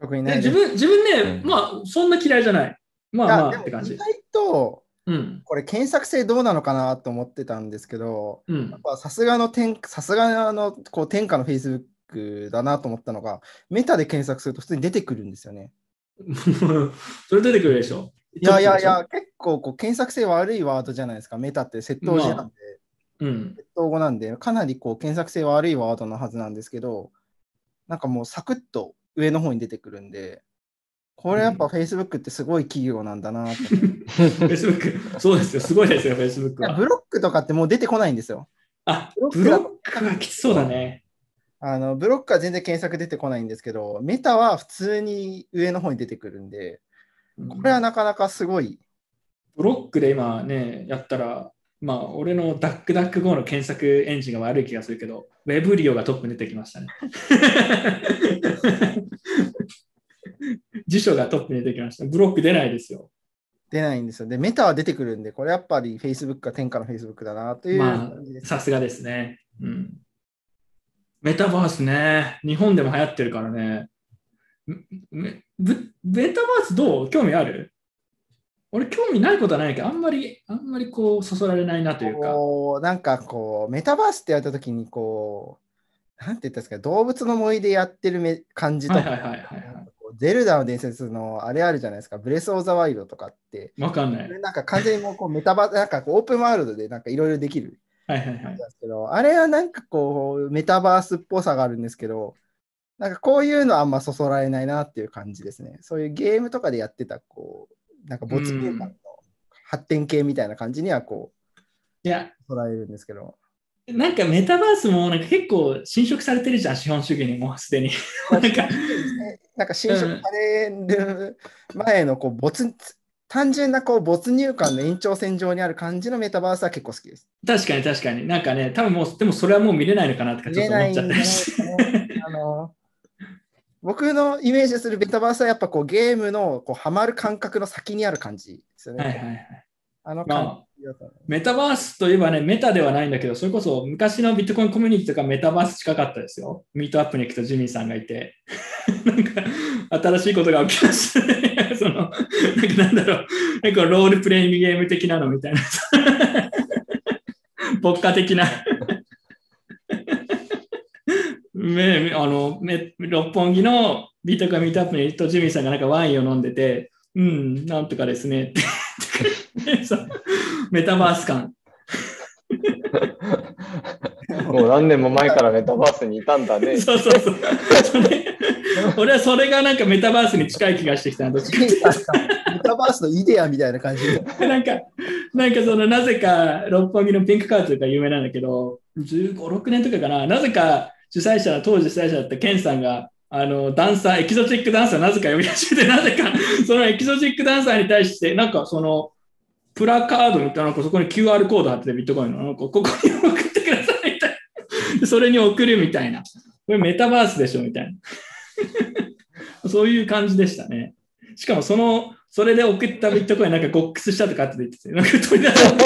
ね特に自分、自分ね、うんまあ、そんな嫌いじゃない。まあまあって感じ意。外と、うん。これ検索性どうなのかなと思ってたんですけど、うんやっ。ぱさすがの天、さすがのこう天下の Facebook だなと思ったのが、メタで検索すると普通に出てくるんですよね。*laughs* それ出てくるでしょ？いやいやいや、結構こう検索性悪いワードじゃないですか、メタって窃盗字なんで、うん。窃盗語なんで、かなりこう検索性悪いワードのはずなんですけど、なんかもうサクッと上の方に出てくるんで、これやっぱ Facebook ってすごい企業なんだな。*laughs* Facebook、そうですよ。すごいですよ、Facebook は。ブロックとかってもう出てこないんですよ。あ、ブロックはきつそうだね。あのブロックは全然検索出てこないんですけど、メタは普通に上の方に出てくるんで、これはなかなかすごい。ブロックで今ね、やったら、まあ、俺のダックダック GO の検索エンジンが悪い気がするけど、ウェブリオがトップに出てきましたね。*laughs* 辞書がトップに出てきました。ブロック出ないですよ。出ないんですよ。で、メタは出てくるんで、これやっぱり Facebook が天下の Facebook だなというまあ、感じです。さすがですね。うん。メタバースね、日本でも流行ってるからね。めぶメタバースどう？興味ある？俺興味ないことはないけど、あんまり、あんまりこう、そそられないなというか。こうなんかこう、メタバースってやったときに、こう、なんて言ったんですか、動物の森でやってるめ感じとか、ゼルダの伝説のあれあるじゃないですか、ブレス・オブ・ザ・ワイルドとかって、わかんない。なんか完全にもうこうメタバなんかこうオープンワールドでなんかいろいろできるはいはいはいですけど、あれはなんかこうメタバースっぽさがあるんですけど、なんかこういうのはあんまそそられないなっていう感じですね。そういうゲームとかでやってた、こう、なんか没入感の発展系みたいな感じにはこいや、う、捉えるんですけど。なんかメタバースもなんか結構侵食されてるじゃん、資本主義にもうすでに。なんか、なんか侵食される前のこう没、単純なこう没入感の延長線上にある感じのメタバースは結構好きです。確かに確かに。なんかね、多分もう、でもそれはもう見れないのかなとかちょっと思っちゃったりして。あの僕のイメージするメタバースはやっぱこうゲームのこうハマる感覚の先にある感じですよね。はいはいはい。あのまあ感メタバースといえばね、メタではないんだけど、それこそ昔のビットコインコミュニティとかメタバース近かったですよ。ミートアップに行くとジミーさんがいて、*laughs* なんか新しいことが起きましたね。*laughs* その、なんかなんだろう、なんかロールプレイングゲーム的なのみたいな。*laughs* 牧歌的な。ねあの六本木のビートコインミートアップに行くとジミーさんがなんかワインを飲んでて、うん、なんとかですねって *laughs* メタバース感。もう何年も前からメタバースにいたんだね。*laughs* そうそうそう。*laughs* 俺はそれがなんかメタバースに近い気がしてきたな。どっちかメタバースのイデアみたいな感じで。となんか、なんかそのなぜか六本木のピンクカートが有名なんだけど、15、6年とかかな、なぜか主催者、当時主催者だったケンさんが、あのダンサー、エキゾチックダンサーなぜか呼び出して、なぜかそのエキゾチックダンサーに対して、なんかその、プラカードみたいな、そこに QR コード貼ってて、ビットコインの、なんかここに送ってくださいみたいな。それに送るみたいな。これメタバースでしょみたいな。そういう感じでしたね。しかもその、それで送ったビットコインなんかゴックスしたとかって言ってて、なんか取り出されて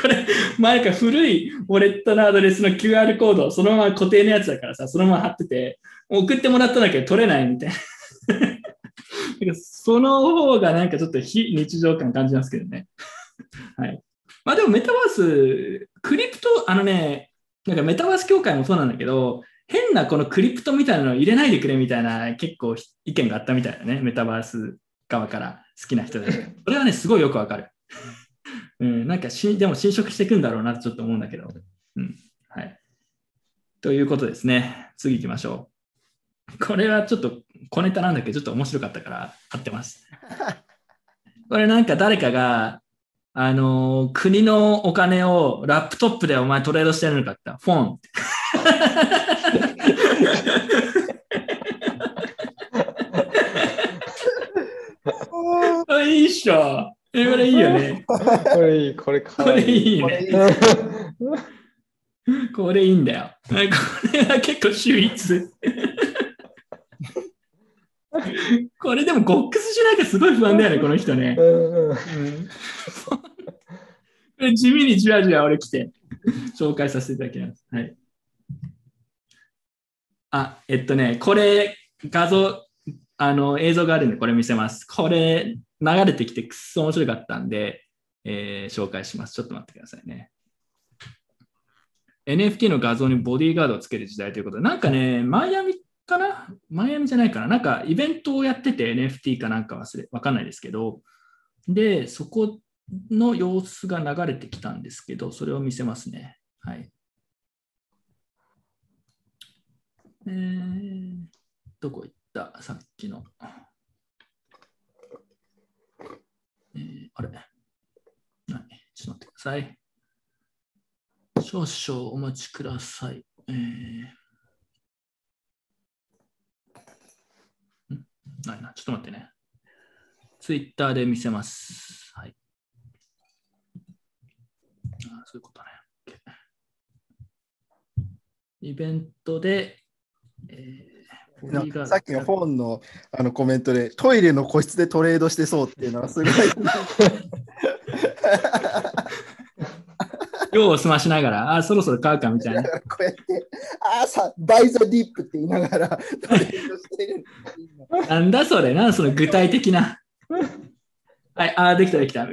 これ、前から古いウォレットのアドレスの QR コード、そのまま固定のやつだからさ、そのまま貼ってて、送ってもらったんだけど取れないみたいな。*laughs* その方がなんかちょっと非日常感感じますけどね。*laughs* はい。まあでもメタバース、クリプト、あのね、なんかメタバース協会もそうなんだけど、変なこのクリプトみたいなのを入れないでくれみたいな結構意見があったみたいだね、メタバース側から好きな人たち。*laughs* それはね、すごいよくわかる。うん、なんかし、でも侵食していくんだろうなってちょっと思うんだけど。うん。はい。ということですね。次行きましょう。これはちょっと小ネタなんだけど、ちょっと面白かったから貼ってます。これなんか誰かが、あのー国のお金をラップトップでお前トレードしてるのかってフォンいいっしょ。えこれいいよね。これいい、これかわいい。これいね。いこれいいんだよ。これは結構秀逸。*laughs* これでもゴックスしなきゃすごい不安だよね、この人ね地味にじわじわ俺来て紹介させていただきます。はい。あ、えっとね、これ画像、あの映像があるんでこれ見せます。これ流れてきてくっそ面白かったんで、えー紹介します。ちょっと待ってくださいね。NFT の画像にボディーガードをつける時代ということで、なんかね、マイアミかなマイアミじゃないかななんかイベントをやってて NFT かなんか忘れ、わかんないですけど、で、そこの様子が流れてきたんですけど、それを見せますね。はい。えー、どこ行った？さっきの。えー、あれ？ないちょっと待ってください。少々お待ちください。えー、ないな。ちょっと待ってね。ツイッターで見せます。はい。あそういうことね。イベントで、えーさっきのフォンのあのコメントでトイレの個室でトレードしてそうっていうのはすごい。*laughs* 用を済ましながら、あ、そろそろ買うかみたいな。*laughs* こうやって、あーさ、バイザディップって言いながらトレードしてる。なんだそれなんその具体的な。はい、あー、できたできた。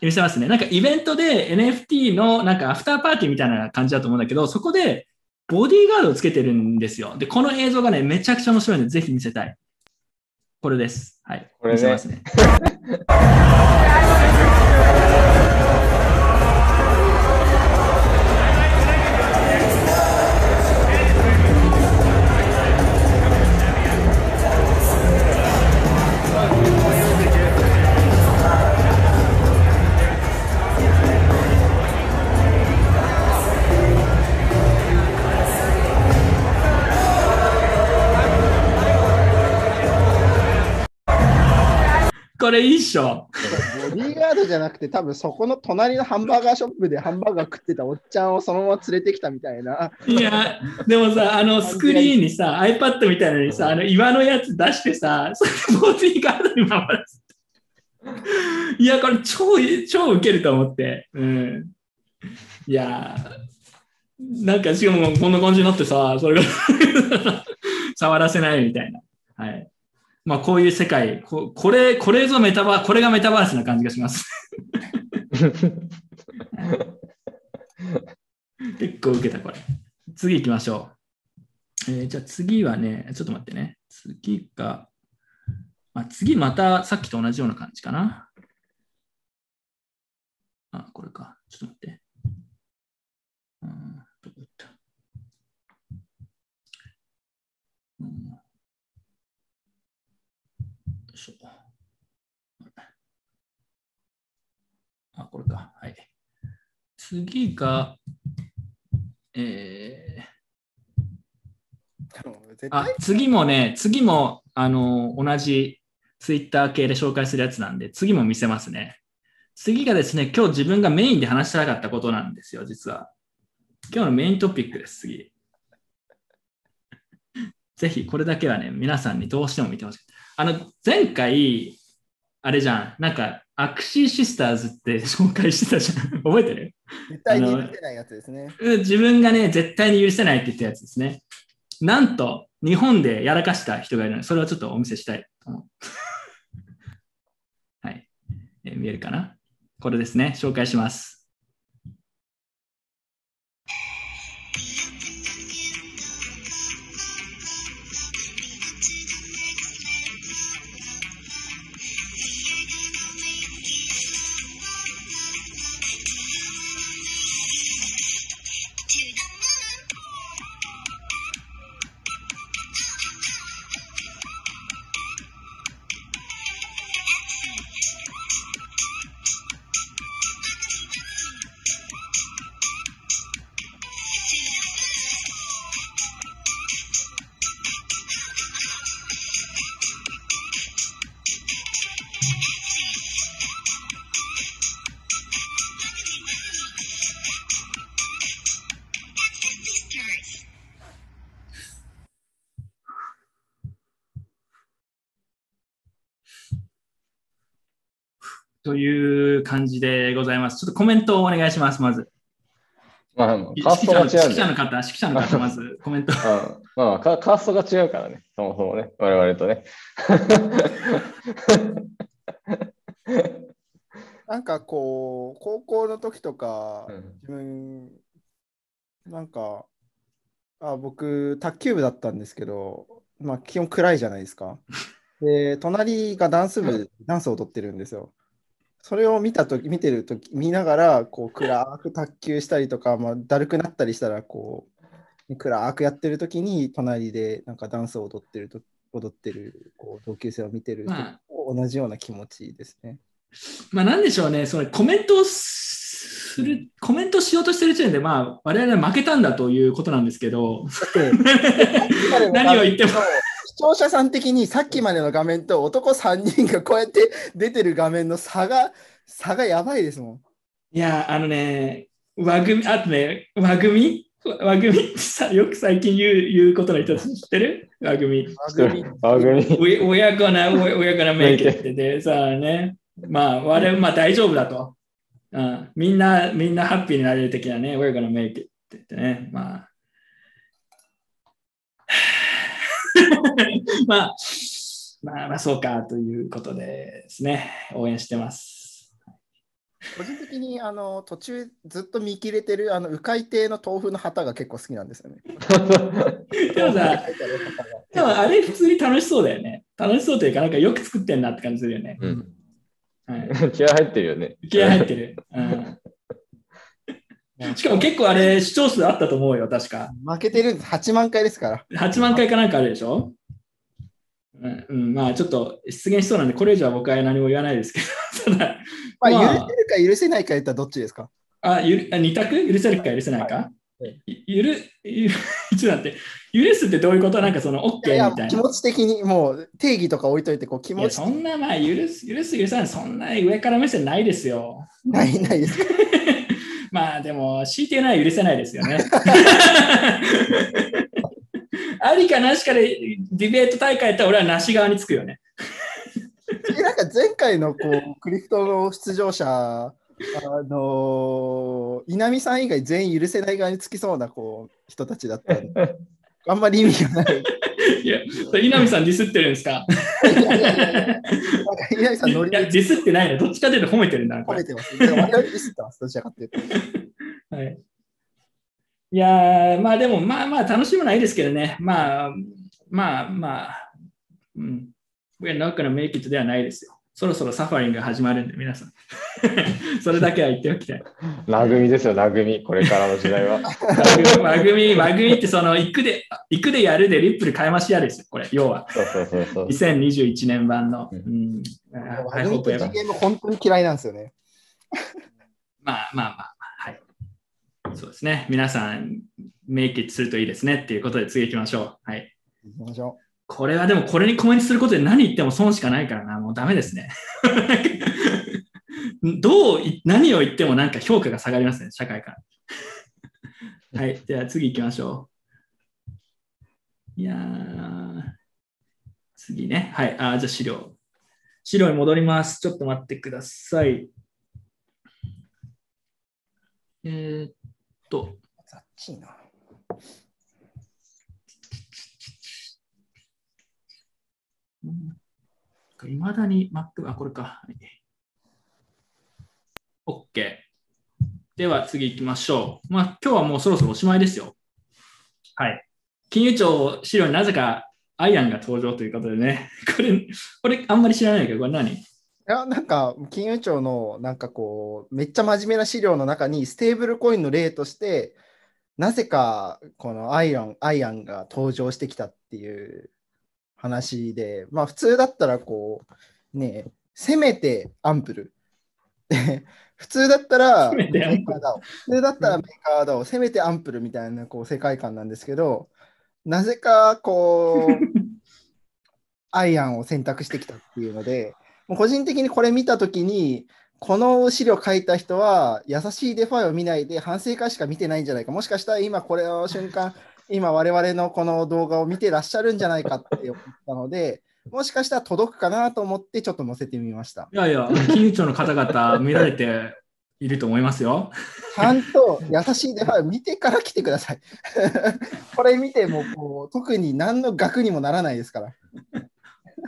見せますね。なんかイベントで NFT のなんかアフターパーティーみたいな感じだと思うんだけど、そこでボディーガードをつけてるんですよ。で、この映像がね、めちゃくちゃ面白いので、ぜひ見せたい。これです。はい。これね見せますね。*laughs* これいいっしょ。ボディーガードじゃなくて、多分そこの隣のハンバーガーショップでハンバーガー食ってたおっちゃんをそのまま連れてきたみたいな。いや、でもさ、あの *laughs* スクリーンにさ、iPad みたいなのにさ、あの岩のやつ出してさ、それボディーガードに回す。いや、これ超い、超ウケると思って。うん。いやー、なんかしかもこんな感じになってさ、それが *laughs* 触らせないみたいな。はい。まあ、こういう世界、ここれ、これぞメタバー、これがメタバースな感じがします。*laughs* 結構受けた、これ。次行きましょう。えーじゃあ次はね、ちょっと待ってね。次が、あ次またさっきと同じような感じかな。あ、これか。ちょっと待って。うんどこ行ったうんよいしょ。あ、これか。はい。次が、え絶ー、あ対、次もね、次も、あの、同じツイッター系で紹介するやつなんで、次も見せますね。次がですね、今日自分がメインで話したかったことなんですよ、実は。今日のメイントピックです、次。*laughs* ぜひ、これだけはね、皆さんにどうしても見てほしい。あの、前回、あれじゃん、なんか、アクシーシスターズって *laughs* 紹介してたじゃん。覚えてる？絶対に許せないやつですね。うん自分がね、絶対に許せないって言ったやつですね。なんと、日本でやらかした人がいるので、それをちょっとお見せしたいと思う。はい、えー見えるかな？これですね。紹介します。という感じでございます。ちょっとコメントをお願いします、まず。まあ、カーストが違うん指揮。者の方、指揮者の方、まず *laughs* コメント。うんまあ、カカーストが違うからね、そもそもね、我々とね。*laughs* なんかこう、高校の時とか、うん自分、なんか、あ僕、卓球部だったんですけど、まあ、基本暗いじゃないですか。*laughs* で、隣がダンス部、ダンスを踊ってるんですよ。それを見たとき、見てるとき、見ながら、こう、暗く卓球したりとか、まあ、だるくなったりしたら、こう、暗くやってるときに、隣でなんかダンスを踊ってると、踊ってるこう同級生を見てるとまあ同じような気持ちですね。まあ、なんでしょうね、そのコメントをする、コメントしようとしてる時点で、まあ、我々は負けたんだということなんですけど、*laughs* 何を言っても。視聴者さん的にさっきまでの画面と男3人がこうやって出てる画面の差が差がやばいですもん。いや、あのね、和組、あとね、和組？和組ってさ、よく最近言う言うことの一つ知ってる？和組。番組親親子な、親親子なメイクっててさ、*laughs* ね、まあ、我々、まあ大丈夫だと。うん、みんな、みんなハッピーになれる的なね、親子なメイクって言ってね、まあ。*laughs* まあ、まあ、まあ、そうかということでですね、応援してます。個人的にあの途中ずっと見切れてるあの迂回亭の豆腐の旗が結構好きなんですよね。*laughs* でもさ、*laughs* でもあれ普通に楽しそうだよね。楽しそうというか、なんかよく作ってんなって感じするよね。うん。はい、気合入ってるよね。気合入ってる。うん *laughs* しかも結構あれ、視聴数あったと思うよ、確か。負けてる8万回ですから。8万回かなんかあるでしょ？うん、うん、まあちょっと出現しそうなんで、これ以上は僕は何も言わないですけど、*laughs* ただ、まあ、まあ。許せるか許せないか言ったらどっちですか？あ、ゆるあ二択？許せるか許せないか、はい。ゆる、ゆる、*laughs* ちょっと待って、許すってどういうこと？なんかその OK いやみたいな。気持ち的にもう定義とか置いといてこう気いや、持ちそんなまあ許す、許す、許さない、そんな上から目線ないですよ。ないないですか？まあでも、強いて言うのは許せないですよね。*laughs* ありかなしかでディベート大会やったら俺はなし側につくよね。えなんか前回のこうクリフトの出場者、あのー稲見さん以外全員許せない側につきそうなこう人たちだったんで、*laughs* あんまり意味がない。*laughs* いや、稲見さんディスってるんですか？稲見さんノリいディスってないの。どっちかというと褒めてるんだ。褒めてます。ディスってます、どちらかっていうと。はい、いやー、まあでも、まあまあ楽しむのはいいですけどね。まあ、まあまあ、うん。We're not gonna make it ではないですよ。そろそろサファリングが始まるんで、皆さん。*laughs* それだけは言っておきたい。ラグミですよ、ラグミ。これからの時代は。マグミ、マグミってその、行くで、行くでやるでリップル買い増しやですよ、これ、要は。そうそうそうそう。2021年版の。ううんん。ワはい、ホープやばグミとゲーム本当に嫌いなんですよね。まあまあまあまあ、はい。そうですね。皆さん、メイキットするといいですねっていうことで次行きましょう。はい。行きましょこれはでもこれにコメントすることで何言っても損しかないからな。もうダメですね。*laughs* どうい、何を言ってもなんか評価が下がりますね、社会から。*laughs* はい。では次行きましょう。いやー次ね。はい。あーじゃあ資料。資料に戻ります。ちょっと待ってください。えーっと。う。ざっちいな。いまだに Mac、あ、これか。はい、OK。では次行きましょう。まあ、今日はもうそろそろおしまいですよ。はい。金融庁資料になぜかアイアンが登場ということでね。*laughs* これ、これあんまり知らないけど、これ何？いや、なんか、金融庁の、なんかこう、めっちゃ真面目な資料の中に、ステーブルコインの例として、なぜか、このアイアン、アイアンが登場してきたっていう話で、まあ、普通だったら、こう、ね、せめてアンプル。で普通だったら、メーカーだを。普通だったらメーカーだを、せめてアンプルみたいなこう世界観なんですけど、なぜか、こう、*laughs* アイアンを選択してきたっていうので、もう個人的にこれ見たときに、この資料書いた人は、優しいデファイを見ないで反省会しか見てないんじゃないか。もしかしたら今これの瞬間、今我々のこの動画を見てらっしゃるんじゃないかって思ったので、もしかしたら届くかなと思ってちょっと載せてみました。いやいや、金融庁の方々見られていると思いますよ。ちゃんと優しいデファイを見てから来てください。*laughs* これ見てもこう特に何の学にもならないですから。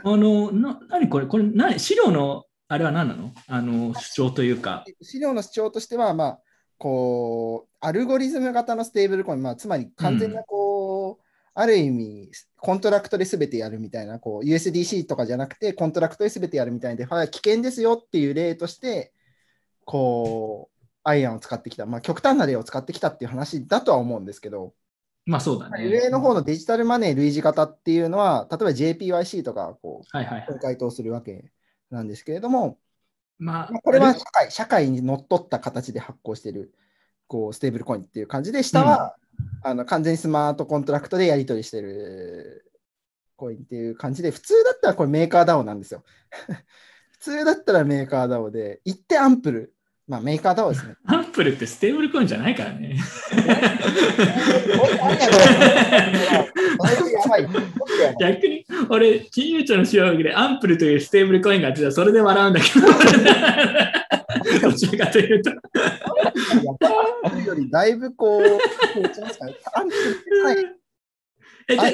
あの、な、何これ？これ何資料のあれは何なの？あの、主張というか。資料の主張としては、まあ、こう、アルゴリズム型のステーブルコイン、まあ、つまり完全なこう、ある意味、コントラクトで全てやるみたいな、こう、USDC とかじゃなくて、コントラクトで全てやるみたいで、危険ですよっていう例として、こう、アイアンを使ってきた、まあ、極端な例を使ってきたっていう話だとは思うんですけど、まあそうだね。上の方のデジタルマネー類似型っていうのは、例えば JPYC とか、こう、はいはい。回答するわけなんですけれども、まあまあ、これは社会社会にのっとった形で発行しているこうステーブルコインっていう感じで、下は、あの完全にスマートコントラクトでやり取りしてるコインっていう感じで、普通だったらこれメーカー DAO なんですよ。*laughs* 普通だったらメーカー DAO で、一点アンプル、まあメーカー DAO ですね。*laughs* アンプルってステーブルコインじゃないからね。逆に、俺、金融庁の資料でアンプルというステーブルコインがあってそれで笑うんだけど、どちらかというと。アンプルよりだいぶこう、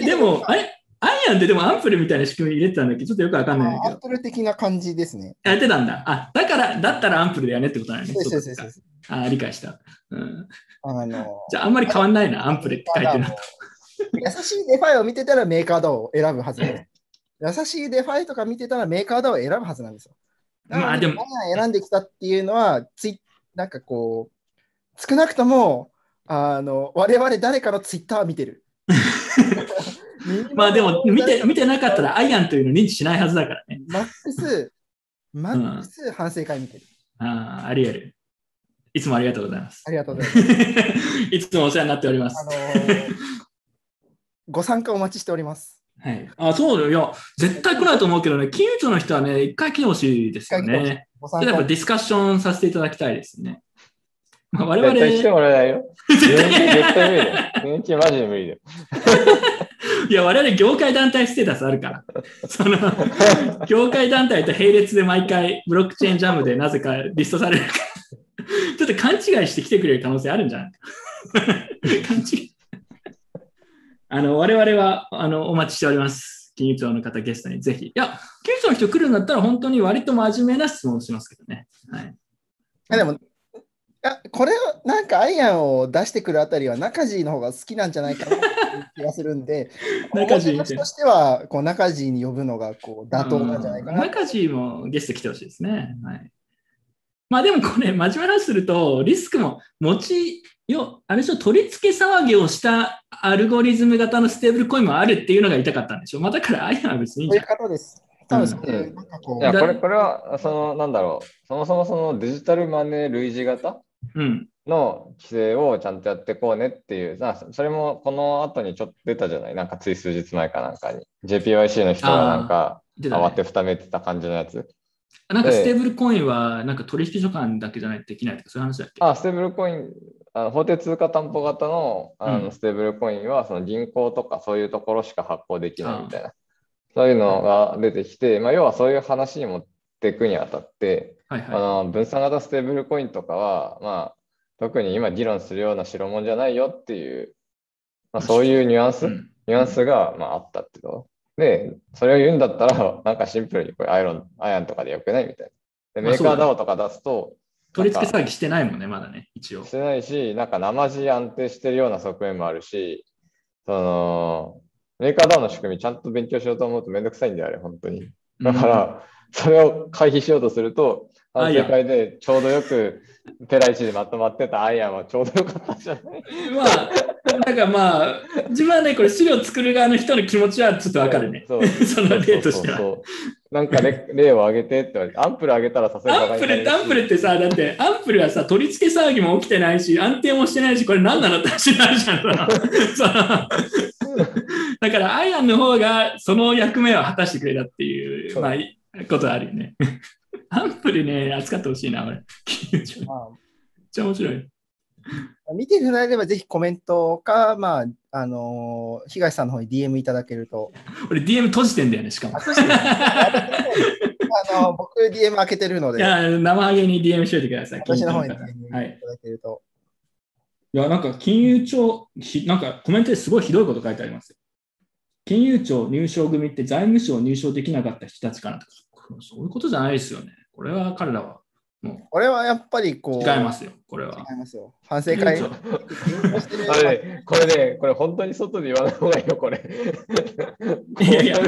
でも、あれ？アイアンってでもアンプルみたいな仕組み入れてたんだけ？ど、ちょっとよくわかんないんだけど。アンプル的な感じですね。やってたんだ。あ、だから、だったらアンプルだよねってことなんだね。そうそうそうそそうあ、理解した。うん。あのじゃあ、あんまり変わんないな、アンプルって書いてるのと。優しいデファイを見てたらメーカー DAO を選ぶはず。優しいデファイとか見てたらメーカー DAO を選ぶはずなんですよ。まあでも、アイアン選んできたっていうのは、ツイなんかこう、少なくとも、あの我々誰かのツイッターは見てる。まあでも見て、見てなかったらアイアンというのを認知しないはずだからね。マックス、マックス反省会見てる。ああ、あり得る。いつもありがとうございます。ありがとうございます。*laughs* いつもお世話になっておりますあ。のーご参加お待ちしております。はい。あ、そうだよ。いや、絶対来ないと思うけどね、金融庁の人はね、一回来てほしいですよね。やっぱディスカッションさせていただきたいですね。まあ、我々、絶対来てもらえないよ。絶全対然絶対無理だよ。全然マジで無理だよ。いや、我々業界団体ステータスあるから。その、業界団体と並列で毎回ブロックチェーンジャムでなぜかリストされるから。ちょっと勘違いして来てくれる可能性あるんじゃない？*laughs* 勘違い。あの、我々は、あの、お待ちしております。金融庁の方ゲストにぜひ。いや、金融庁の人来るんだったら本当に割と真面目な質問をしますけどね。はい。あでも、あこれをなんかアイアンを出してくるあたりは中地の方が好きなんじゃないかな気がするんで、*laughs* 中地表としてはこう中地に呼ぶのがこう妥当なんじゃないかな。中地もゲスト来てほしいですね。はい。まあでもこれ、真面目な話すると、リスクも持ちよ、あれでしょ、取り付け騒ぎをしたアルゴリズム型のステーブルコインもあるっていうのが言いたかったんでしょ。まあだから、アイアンは別にいいんそういじゃ。うん方です。多分そうんれなんかこういや、だこれ、これは、その、なんだろう。そもそもそのデジタルマネー類似型？うん。の規制をちゃんとやっていこうねっていう、なそれもこの後にちょっと出たじゃない？なんかつい数日前かなんかに。JPYC の人がなんか慌てふためてた感じのやつ。なんかステーブルコインは、なんか取引所間だけじゃないとできないとか、そういう話だっけあ、ステーブルコイン、あの法定通貨担保型のあうん。のステーブルコインは、その銀行とかそういうところしか発行できないみたいな。そういうのが出てきて、まあ、要はそういう話に持っていくにあたって、あはい。はの分散型ステーブルコインとかは、まあ、特に今議論するような代物じゃないよっていう、まあ、そういうニュアンい。ス、うんニュアンスが、まあ、あったってこと。で、それを言うんだったら、*laughs* なんかシンプルにこれアイロン、アイアンとかでよくないみたいな。で、メーカー DAO とか出すと、取り付け騒ぎしてないもんね、まだね、一応し。てないし、なんか生地安定してるような側面もあるし、その、メーカー DAO の仕組みちゃんと勉強しようと思うとめんどくさいんだよ、あれ、本当に。だから、それを回避しようとすると、アイアン反省会でちょうどよくペライチでまとまってたアイアンはちょうどよかったんじゃない？うんまあ、なんかまあ、自分はね、これ資料作る側の人の気持ちはちょっとわかるね。そうその例としては。そうそうそうなんか例例を挙げてって言われて、アンプル挙げたらさすがにアンプルアンプルってさ、だって、アンプルはさ、取り付け騒ぎも起きてないし、安定もしてないし、これ何なのって話になるじゃん。*laughs* だから、アイアンの方がその役目を果たしてくれたっていう、まあ、ことはあるよね。アンプルね、扱ってほしいな、俺。めっちまあゃ面白い。見ていただければぜひコメントか、まあ、あのー東さんの方に DM いただけると。俺、DM 閉じてんだよね、しかも。あの僕 DM 開けてるので、いや、生ハゲに DM しといてください。私の方に金 DM 融い。ただけると。いや、なんか金融庁、ひなんかコメントですごいひどいこと書いてありますよ。金融庁入省組って財務省入省できなかった人たちかなとか、そういうことじゃないですよね。これは彼らはもこれはやっぱりこうう、違いますよ、これは。違いますよ。反省会。あれね、これね、これ本当に外で言わない方がいいよ、これ。いやいやいやい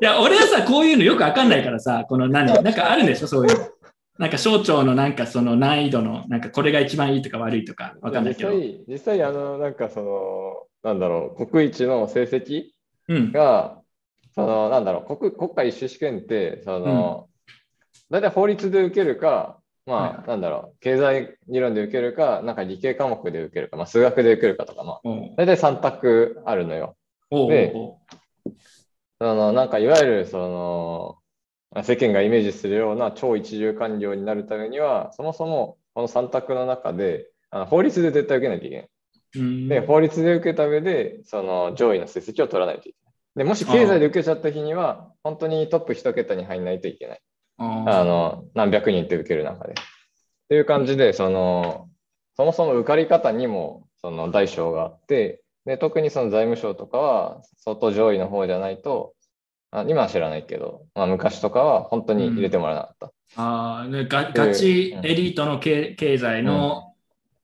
や、俺はさ、こういうのよくわかんないからさ、この何、なんかあるんでしょ、そういうの。なんか省庁のなんかその難易度の、なんかこれが一番いいとか悪いとかわかんないけど。実際、実際あの、なんかその、なんだろう、国一の成績うん。が、その、なんだろう、国国家一種試験って、その、大体法律で受けるか、まあ、はいなんだろう、経済理論で受けるか、なんか理系科目で受けるか、まあ、数学で受けるかとか、まあ、大体3択あるのよ。でそのなんかいわゆるその世間がイメージするような超一流官僚になるためには、そもそもこの3択の中であの法律で絶対受けないといけない。うんで、法律で受けた上でその上位の成績を取らないといけない。でもし経済で受けちゃった日には、本当にトップ1桁に入んないといけない。ああの何百人って受ける中で。っていう感じで、そのそもそも受かり方にもその大小があって、で特にその財務省とかは相当上位の方じゃないと、あ今は知らないけど、まあ、昔とかは本当に入れてもらえなかった。あーね、がガチうんエリートの経経済の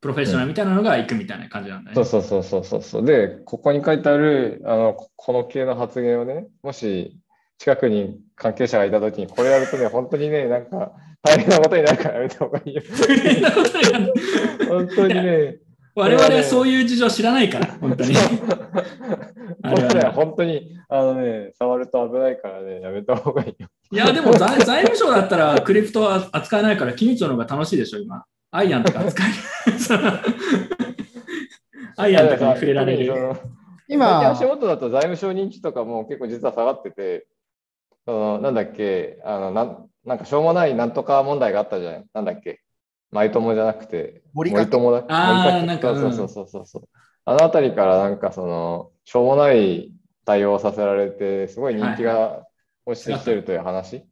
プロフェッショナルみたいなのが行くみたいな感じなんだね。そうそうそうそうそうそう。で、ここに書いてある、あの、ここの系の発言をね、もし近くに関係者がいたときに、これやるとね、本当にね、なんか大変なことになるからやめた方がいいよ。そんなことになる本当にね、我々はそういう事情知らないから、本当に。本当に、あのね、触ると危ないからね、やめた方がいいよ。いや、でも財財務省だったらクリプトは扱えないから、金融庁の方が楽しいでしょ、今。アイアンとか扱える。そのアイアンとかに触れられる。今足元だと財務省認知とかも結構実は下がってて、そのなんだっけあのなん、なんかしょうもないなんとか問題があったじゃん。なんだっけマイトモじゃなくて、森か友だ。あー森なんかそうそうそうそうそう。あのあたりからなんかその、しょうもない対応をさせられて、すごい人気が落ちてきてるという話。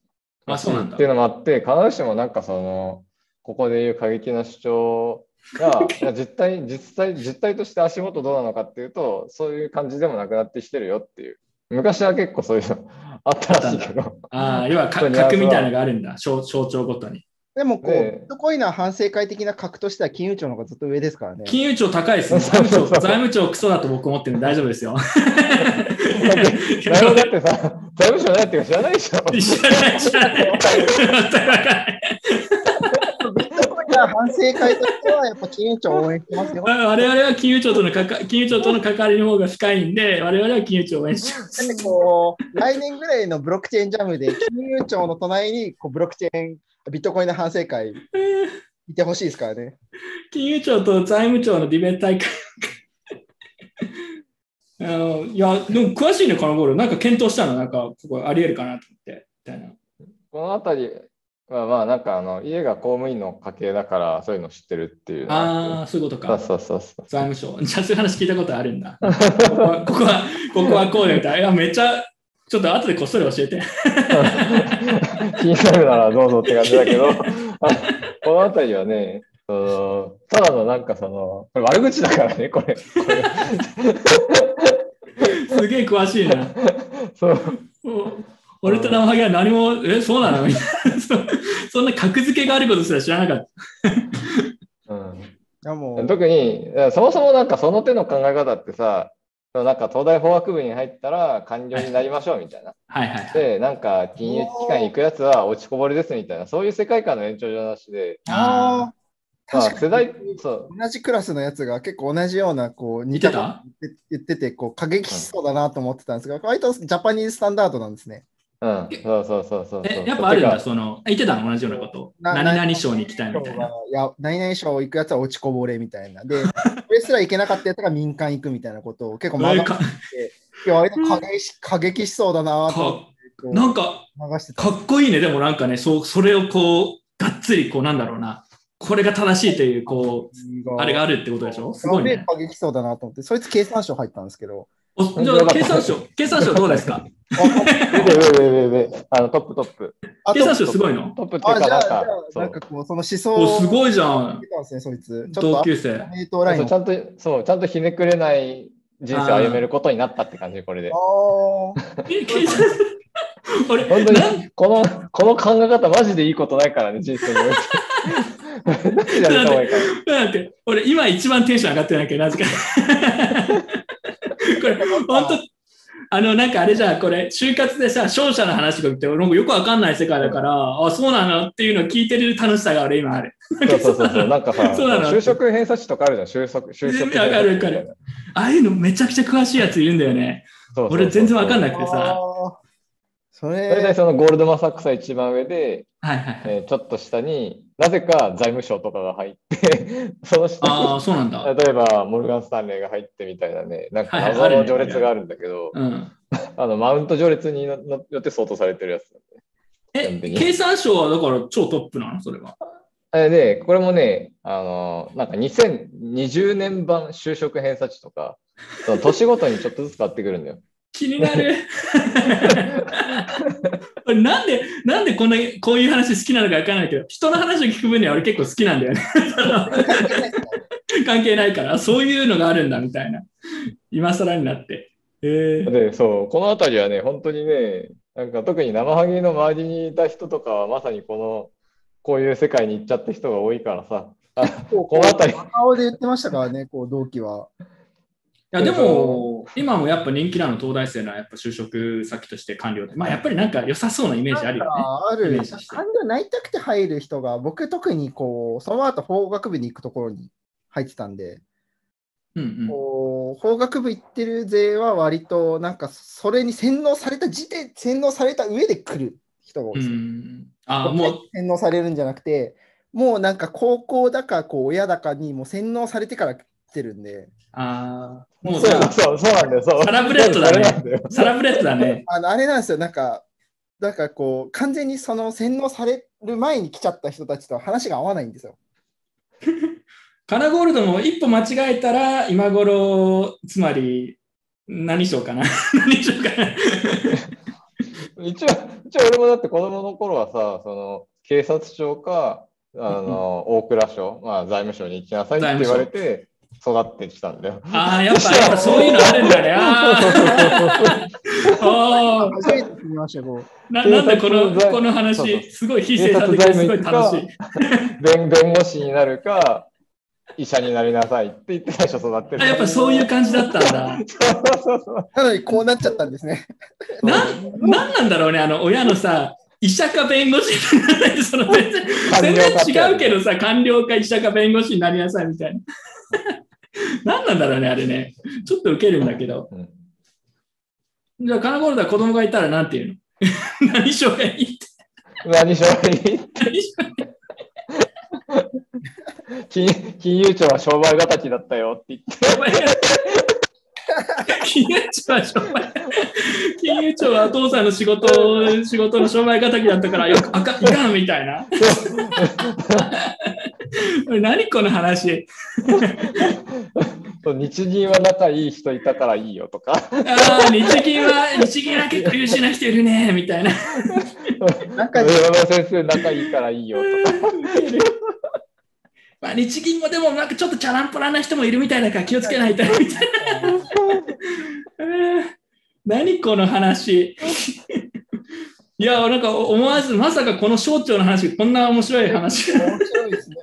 あ、そうなんだっていう。のもあって、必ずしもなんかその、ここでいう過激な主張が、*laughs* いや実態、実際、実態として足元どうなのかっていうと、そういう感じでもなくなってきてるよっていう。昔は結構そういうのあったらしいけど、ああ、要はか *laughs* そう格みたいなのがあるんだ、象象徴ごとに。でもこう、ねビットコインの反省会的な格としては金融庁の方がずっと上ですからね。金融庁高いですね。*laughs* 財務庁、財務庁クソだと僕思ってるんで大丈夫ですよ。誰もだってさ、財務省ないっていうか知らないでしょ。知らない、知らない。全くわかんないビットコインの反省会としてはやっぱ金融庁を応援してますよ。*laughs* だ我々は金融庁とのかか金融庁との関わりの方が深いんで、我々は金融庁を応援します。こう、来年ぐらいのブロックチェーンジャムで金融庁の隣にこうブロックチェーン、ビットコインの反省会いてほしいですからね。金融庁と財務庁のディベート大会。あのいや、でも詳しいね、カナボール。なんか検討したの、なんか、ここあり得るかなと思って。みたいな。このあたりはまあなんかあの家が公務員の家系だからそういうの知ってるっていうああ、そういうことか。そうそうそう。財務省。*laughs* じゃあ、そういう話聞いたことあるんだ。ここは、ここは、ここはこうでみたいな。めっちゃ、ちょっと後でこっそり教えて。*laughs* 気になるならどうぞって感じだけど、あ *laughs* このあたりはね、そのただのなんかその、悪口だからね、これ。これすげえ詳しいな。そう俺と生ハゲは何も、え、そうなの？*laughs* みたいな。そそんな格付けがあることすら知らなかった。うんいやもう特に、そもそもなんかその手の考え方ってさ、そのなんか東大法学部に入ったら官僚になりましょうみたいな。はいはいはい。で、なんか金融機関に行くやつは落ちこぼれですみたいな、そういう世界観の延長上なしで、ああ、世代に、そう、同じクラスのやつが結構同じようなこう似見てたこと言って言っててこう過激しそうだなと思ってたんですが、割とジャパニーズスタンダードなんですね。うん、そうそうそうそうそう。え、やっぱあるんだ、その、言ってたの？同じようなこと？な何々賞に行きたいみたいな。いや、何々賞行くやつは落ちこぼれみたいな。で、それすら行けなかったやつが民間行くみたいなことを結構学んで割と過激し *laughs* 過激しそうだなとなんか。かっこいいね。でもなんかね、そう、それをこう、がっつり、こう、なんだろうな。これが正しいという、こう、あれがあるってことでしょ？すごいね。で過激しそうだなと思って、そいつ経産省入ったんですけど、おじゃあ、経産省、経産省どうですか？あのトップトップ。あ経産省すごいの？トップっていうかなんかなんかこう、その思想お、すごいじゃん言って。たんですね、そいつ。同級生。ちゃんとそうちゃんとひねくれない人生を歩めることになったって感じこれで。あーえ、経産俺、*laughs* 本当にこのこの考え方マジでいいことないからね人生にて、俺、今一番テンション上がってないけど、なぜか。これ、本当あの、なんかあれじゃん、これ、就活でさ、勝者の話が言って、俺もよくわかんない世界だから、あ、そうなのっていうのを聞いてる楽しさが俺今ある。そうそうそうそうなんかさそうなの就職偏差値とかあるじゃん就職就職偏差値わかるわかるああいうのめちゃくちゃ詳しいやついるんだよね。俺全然わかんなくてあさ。ーそ大体れ、そのゴールドマン・サックスは一番上で、はいはいはい。えーちょっと下になぜか財務省とかが入って *laughs* その下にああ、そうなんだ。例えば、モルガン・スタンレーが入ってみたいなね、なんか謎の序列があるんだけど、うん。*laughs* あのマウント序列によって相当されてるやつなんで。え経産省はだから超トップなの？それは。えで、これもね、あのなんか2020年版就職偏差値とか、その年ごとにちょっとずつ変わってくるんだよ。気になる。俺なんで、なんでこんな、こういう話好きなのかわかんないけど、人の話を聞く分には俺結構好きなんだよね。関係ないから、そういうのがあるんだみたいな。今更になって。えー、で、そう、この辺りはね、本当にね、なんか特に生ハゲの周りにいた人とかはまさにこのこういう世界に行っちゃった人が多いからさ、あこの辺り、顔で言ってましたからね、こう同期は。いやでも、今もやっぱ人気なの東大生のやっぱ就職先として官僚で、まあやっぱりなんか良さそうなイメージあるよね。ある。イメージして。感情になりたくて入る人が、僕特にこう、その後法学部に行くところに入ってたんで、うんうん。こう法学部行ってる勢は割となんかそれに洗脳された時点、洗脳された上で来る人が多ういです。ん、あもう、洗脳されるんじゃなくて、もうなんか高校だかこう親だかにもう洗脳されてから来てるんで、あーもうそうそうそうなんだよ。そうサラブレッドだねサラブレッドだね。あのあれなんですよ、なんか、なんかこう、完全にその洗脳される前に来ちゃった人たちと話が合わないんですよ。*laughs* カナゴールドも一歩間違えたら、今頃、つまり、何しようかな。*laughs* 何しようかな。*laughs* 一応、一応俺もだって子供の頃はさ、その警察署か、あの、大蔵省、まあ財務省に行きなさいって言われて育ってきたんだよ。ああ、やっぱ、やっぱそういうのあるんだね。あーあ初めて聞きましたよ、こう。ー、ななんでこのこのそうそう話、すごい非生産的ですごい楽しい。弁弁護士になるか、医者になりなさいって言って最初育ってる。あやっぱそういう感じだったんだ。そうそうそう。なのにこうなっちゃったんですね。ななんなんだろうね、あの親のさ、医者か弁護士にならないとその全然全然違うけどさ、官僚か医者か弁護士になりなさいみたいな。*laughs* 何なんだろうね、あれね。ちょっとウケるんだけど。うんじゃあ、カナゴールドは子供がいたらなんて言うの？*laughs* 何しようがいいって。何しろに何しようがいい金金融庁は商売敵だったよって言って。金融庁は商売金融庁はお父さんの仕事仕事の商売敵だったからよくあかいかんみたいな。何この話？日銀は仲いい人いたからいいよとか。ああ、日銀は、日銀は結構優秀な人いるね、みたいな。なんか上山先生仲いいからいいよとか。まあ、日銀もでもなんかちょっとチャランポランな人もいるみたいだから気をつけないとみたいな。えー何この話。いや、なんか思わず、まさかこの省庁の話、こんな面白い話。面白いですね。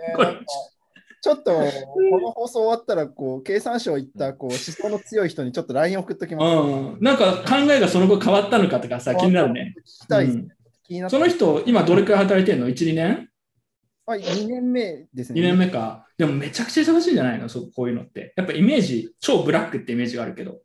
ちょっと、この放送終わったら、こう、経産省行った、こう、思想の強い人にちょっと LINE 送っときます。うん、なんか考えがその後変わったのかとかさ、気になるね。聞きたいうん気になったその人、今どれくらい働いてるの ?1、2年？はい、2年目ですね。?2 年目か。でもめちゃくちゃ忙しいんじゃないの？そうこういうのって。やっぱイメージ、超ブラックってイメージがあるけど。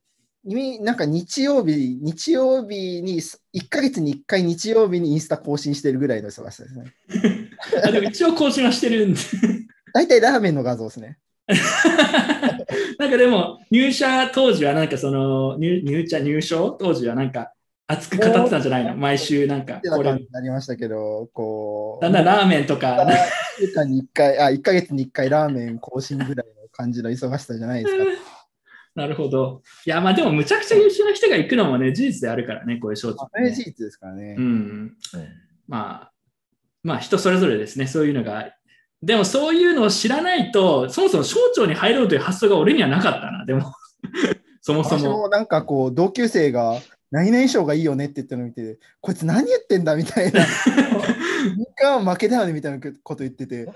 意味なんか日曜日、日曜日に、1ヶ月に1回日曜日にインスタ更新してるぐらいの忙しさですね。*laughs* あでも一応更新はしてるんで。*laughs* 大体ラーメンの画像ですね。*laughs* なんかでも、入社当時はなんかその、入入社、入省当時はなんか熱く語ってたんじゃないの？毎週なんかってなこれになりましたけど、こう、だんだんラーメンとか、1週間に1回、あ、1ヶ月に1回ラーメン更新ぐらいの感じの忙しさじゃないですか。*laughs* なるほど。いや、まあでもむちゃくちゃ優秀な人が行くのもね、事実であるからね、こういう招致、あれ事実ですからね。うん。まあ、まあ人それぞれですね、そういうのが。でもそういうのを知らないと、そもそも省庁に入ろうという発想が俺にはなかったな、でも。*laughs* そもそ私も。もなんかこう、同級生が、何々賞がいいよねって言ってるのを見て、こいつ何言ってんだみたいな。日韓は負けだよねみたいなこと言ってて、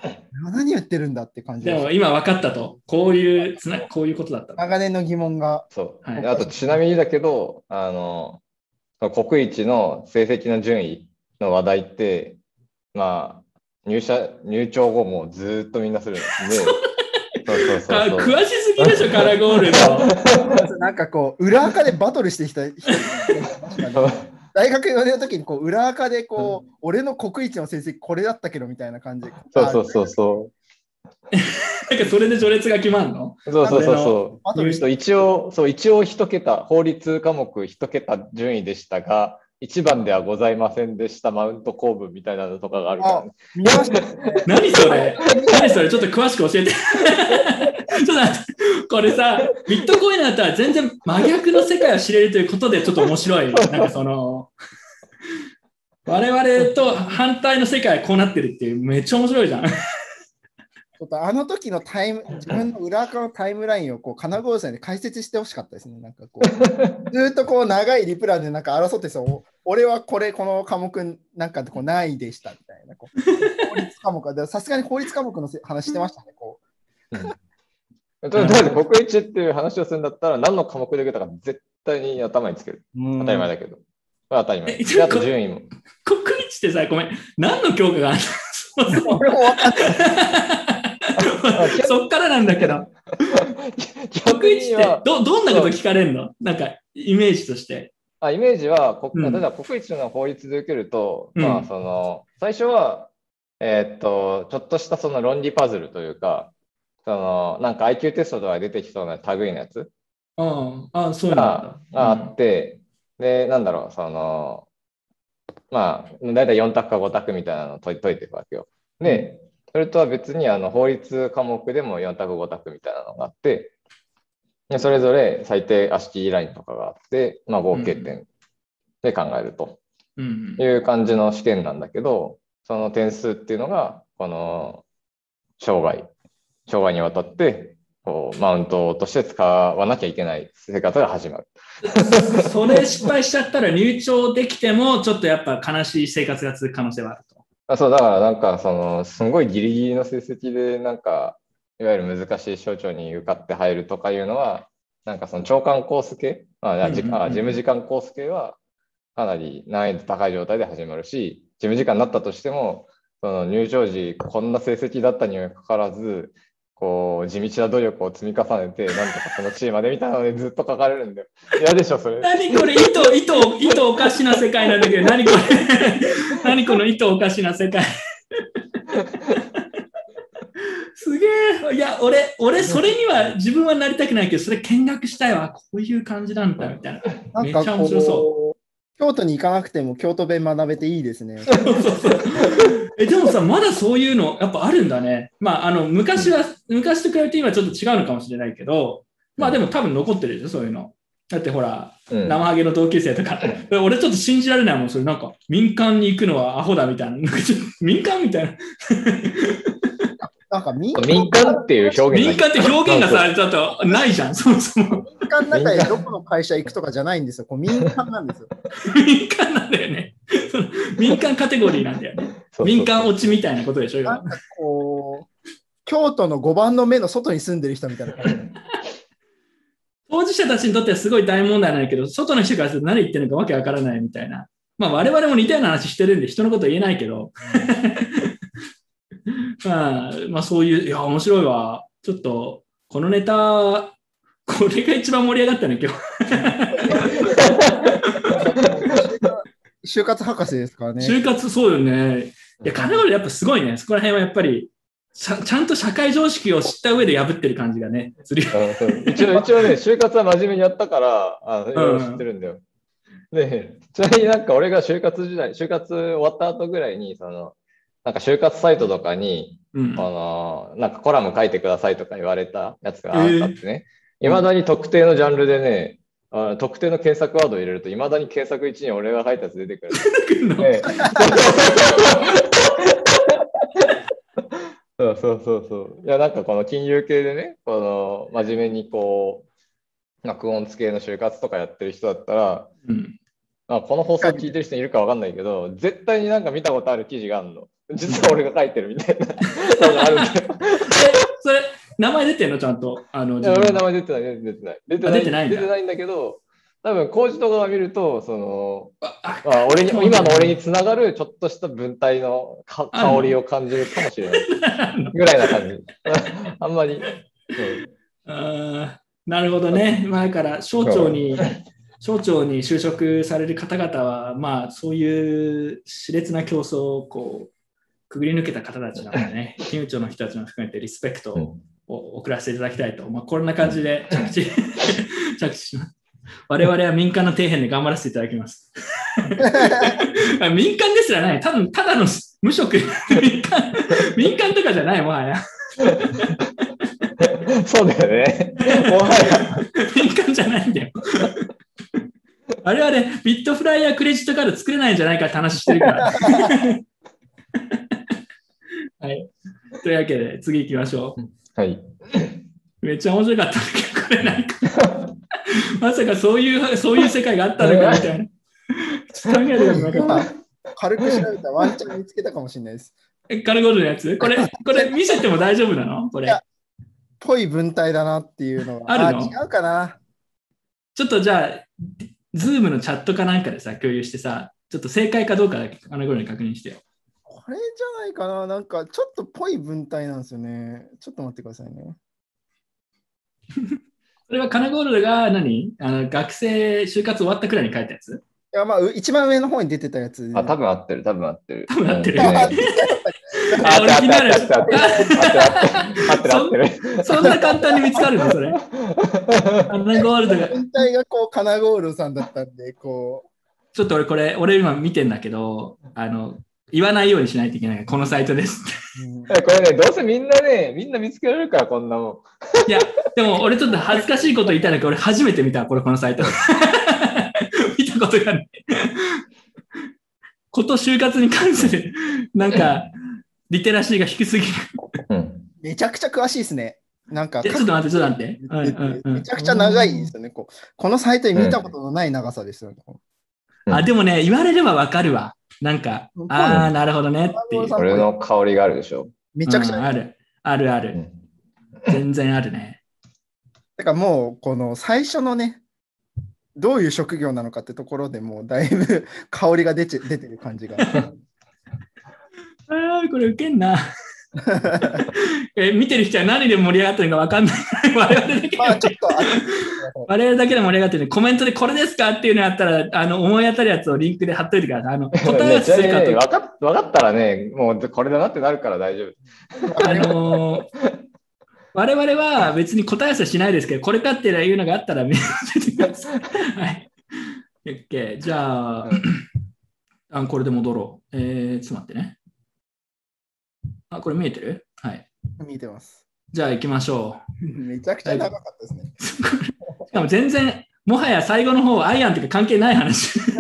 何言ってるんだって感じででも今分かったと。こういうつな、こういうことだった。長年の疑問が。そう。はいであと、ちなみにだけど、あの、国一の成績の順位の話題って、まあ、入社、入庁後もずーっとみんなするんで。*laughs* そうそうそうあそう。詳しすぎでしょ、カラゴールド。*laughs* なんかこう、裏垢でバトルしてきた人大学4年の時にこう裏垢でこう、俺の国一の成績これだったけどみたいな感じで。そうそうそうそなんかそれで序列が決まるの？う。そうそうそうそう。一応、そう、一応一桁、法律科目一桁順位でしたが、一番ではございませんでした、マウント公文みたいなのとかがあるからね、見ましたね。何それ何それちょっと詳しく教えて。ちょっと待って、これさ、ビットコインだったら全然真逆の世界を知れるということでちょっと面白い。なんかその、我々と反対の世界はこうなってるっていう、めっちゃ面白いじゃん。ちょっとあの時のタイム、自分の裏垢のタイムラインをこう、金郷さんで解説してほしかったですね。なんかこう、ずーっとこう、長いリプランでなんか争ってそう、俺はこれ、この科目なんかこうないでしたみたいな。こうこ法律科目は、でさすがに法律科目のせ話してましたね。ことりあえず国一っていう話をするんだったら、何の科目で受けたか絶対に頭につける。う当たり前だけど。これは当たり前。あと順位も。国一ってさ、ごめん、何の教科があるの？*laughs* そっからなんだけど、国一ってどどんなこと聞かれるの？なんか、イメージとして。あイメージは、こうん。例えば国一の法律で受けると、うん。まあ、その、最初は、えーっと、ちょっとしたその論理パズルというか、その、なんか IQ テストとかで出てきそうな類のやつ？うん、あそうがあって、で、なんだろう、その、まあ、だいたい4択か5択みたいなのを解いていくわけよ。で、それとは別にあの法律科目でも4択5択みたいなのがあって、でそれぞれ最低足切りラインとかがあって、まあ、合計点で考えると。うんいう感じの試験なんだけど、その点数っていうのが、この生涯、生涯にわたってこうマウントとして使わなきゃいけない生活が始まる。*laughs* それ失敗しちゃったら入庁できても、ちょっとやっぱ悲しい生活が続く可能性はあると。あそう、だからなんか、その、すごいギリギリの成績で、なんか、いわゆる難しい省庁に受かって入るとかいうのは、なんかその長官コース系、あじう事務次官コース系は、かなり難易度高い状態で始まるし、事務次官になったとしても、その入庁時、こんな成績だったにもかかわらず、こう、地道な努力を積み重ねて、なんとかその地位までみたいなのでずっと書かれるんだよ。嫌でしょ、それ。何これ、意図、意図、意図おかしな世界なんだけど、何これ、*laughs* 何この意図おかしな世界。*laughs* すげえ。いや、俺、俺、それには自分はなりたくないけど、それ見学したいわ。こういう感じなんだ、みたいな。めっちゃ面白そこう、京都に行かなくても京都弁学べていいですね。*laughs* えでもさ、まだそういうのやっぱあるんだね。まあ、あの昔は、昔と比べて今ちょっと違うのかもしれないけど、まあでも多分残ってるでしょ、そういうの。だってほら、うん生ハゲの同級生とか、俺ちょっと信じられないもん、それなんか民間に行くのはアホだみたいな。民間みたいな。なんか民民間っていう表現民間って表現がさ、ちょっとないじゃん、そもそも。民間の中でどこの会社行くとかじゃないんですよ。こう民間なんですよ。民間なんだよね。その民間カテゴリーなんだよね。民間落ちみたいなことでしょ、今なんかこう、京都の5番の目の外に住んでる人みたいな感じ。当事者たちにとってはすごい大問題なんだけど、外の人からすると何言ってるのかわけわからないみたいな。まあ我々も似たような話してるんで人のこと言えないけど、*laughs* まあ、まあそういう、いや、面白いわ。ちょっと、このネタ、これが一番盛り上がったね、今日。*laughs* 就活博士ですからね。就活、そうよね。いや、金森やっぱすごいね。そこら辺はやっぱり、ちゃちゃんと社会常識を知った上で破ってる感じがね、するよ。一応、一応ね、就活は真面目にやったから、あのいろいろ知ってるんだよ。で、ちなみになんか俺が就活時代、就活終わった後ぐらいに、その、なんか就活サイトとかに、うんあ。の、なんかコラム書いてくださいとか言われたやつがあってね、いま、だに特定のジャンルでね、あの特定の検索ワードを入れると、いまだに検索1に俺が書いたやつ出てくる。*laughs* そうそうそうそう。いや、なんかこの金融系でね、この真面目にこう、学音系の就活とかやってる人だったら、うんまあ、この放送聞いてる人いるかわかんないけど、絶対になんか見たことある記事があるの。*laughs* 実は俺が書いてるみたいなのがあるんだよ。え、それ、名前出てんの？ちゃんと。あの、いや俺は名前出てない、出てない。出てあない出てないんだ出てないんだけど、多分工事とかが見ると、その、あまあ、俺に今の俺につながるちょっとした文体のか香りを感じるかもしれない。ぐらいな感じ。*laughs* あんまり。うんあーなるほどね。まあ、だから、省庁に、省庁に就職される方々は、まあ、そういう熾烈な競争をこう、くぐり抜けた方たちなのでね、*laughs* 金融庁の人たちも含めてリスペクトを送らせていただきたいと、まあ、こんな感じで着地、*laughs* 着地します。我々は民間の底辺で頑張らせていただきます。*laughs* あ民間ですらない。多分ただの無職、民間、民間とかじゃない、もはや。そうだよね。もはや。民間じゃないんだよ。あれはね、ビットフライヤークレジットカード作れないんじゃないかって話してるから。はい。というわけで、次行きましょはい。う。めっちゃ面白かったこれなんか。*laughs* まさかそういう、そういう世界があったのかみたいな。ちょっと考えたことなかった。軽く調べたらワンチャン見つけたかもしれないです。えカナゴールドのやつ？これ、これ見せても大丈夫なの？これいや。ぽい文体だなっていうのが。あるの？違うかな。ちょっとじゃあ、ズームのチャットかなんかでさ、共有してさ、ちょっと正解かどうかだけカナゴールドに確認してよ。これじゃないかな。なんかちょっとぽい文体なんですよね。ちょっと待ってくださいね。*laughs* それはカナゴールドが何？あの学生就活終わったくらいに書いたやつ？いや、まあ、う一番上の方に出てたやつ。あ、多分合ってる、多分合ってる。多分合ってるうんああ俺気になる合ってる合ってる合ってる合ってる合ってるそんな簡単に見つかるのそれ？カナゴールドが。文体がこう、カナゴールドさんだったんで、こちょっと俺これ、俺今見てんだけど、あの、言わないようにしないといけないこのサイトです *laughs* これね、どうせみんなね、みんな見つけられるから、こんなもん。*laughs* いや、でも俺ちょっと恥ずかしいこと言いたいんだけど、俺初めて見た、これこのサイト。*laughs* 見たことがない。こと就活に関する、なんか、リテラシーが低すぎる。うん。めちゃくちゃ詳しいですね。なんか、えちょっと待って、ちょっと待って。うんうんうんめちゃくちゃ長いですよね。こうこのサイトに見たことのない長さですよね。あ、でもね、言われればわかるわ。なんか、ああ、なるほどねっていう。さんこれの香りがあるでしょ。めちゃくちゃ、うんある。あるある。うん。全然あるね。だからもう、この最初のね、どういう職業なのかってところでもうだいぶ *laughs* 香りが出て出てる感じが。*laughs* ああ、これウケんな。*laughs* え見てる人は何で盛り上がってるのかわかんない。*laughs* 我々だけまあちょっとあ *laughs* 我々だけで盛り上がってるコメントでこれですかっていうのやったら、あの思い当たるやつをリンクで貼っといてください。あの答え合わせするかと分かっ分かったらね、もうこれだなってなるから大丈夫。あのー我々は別に答え合わせしないですけど、これかっていうのがあったら見せてください。はい。OK。じゃあ、あこれで戻ろう。えー、ちょっと待ってね。あ、これ見えてる？はい。見てます。じゃあ行きましょ *laughs* めちゃくちゃ長かったですね。う。*laughs* しかも全然、もはや最後の方、アイアンとか関係ない話。*laughs*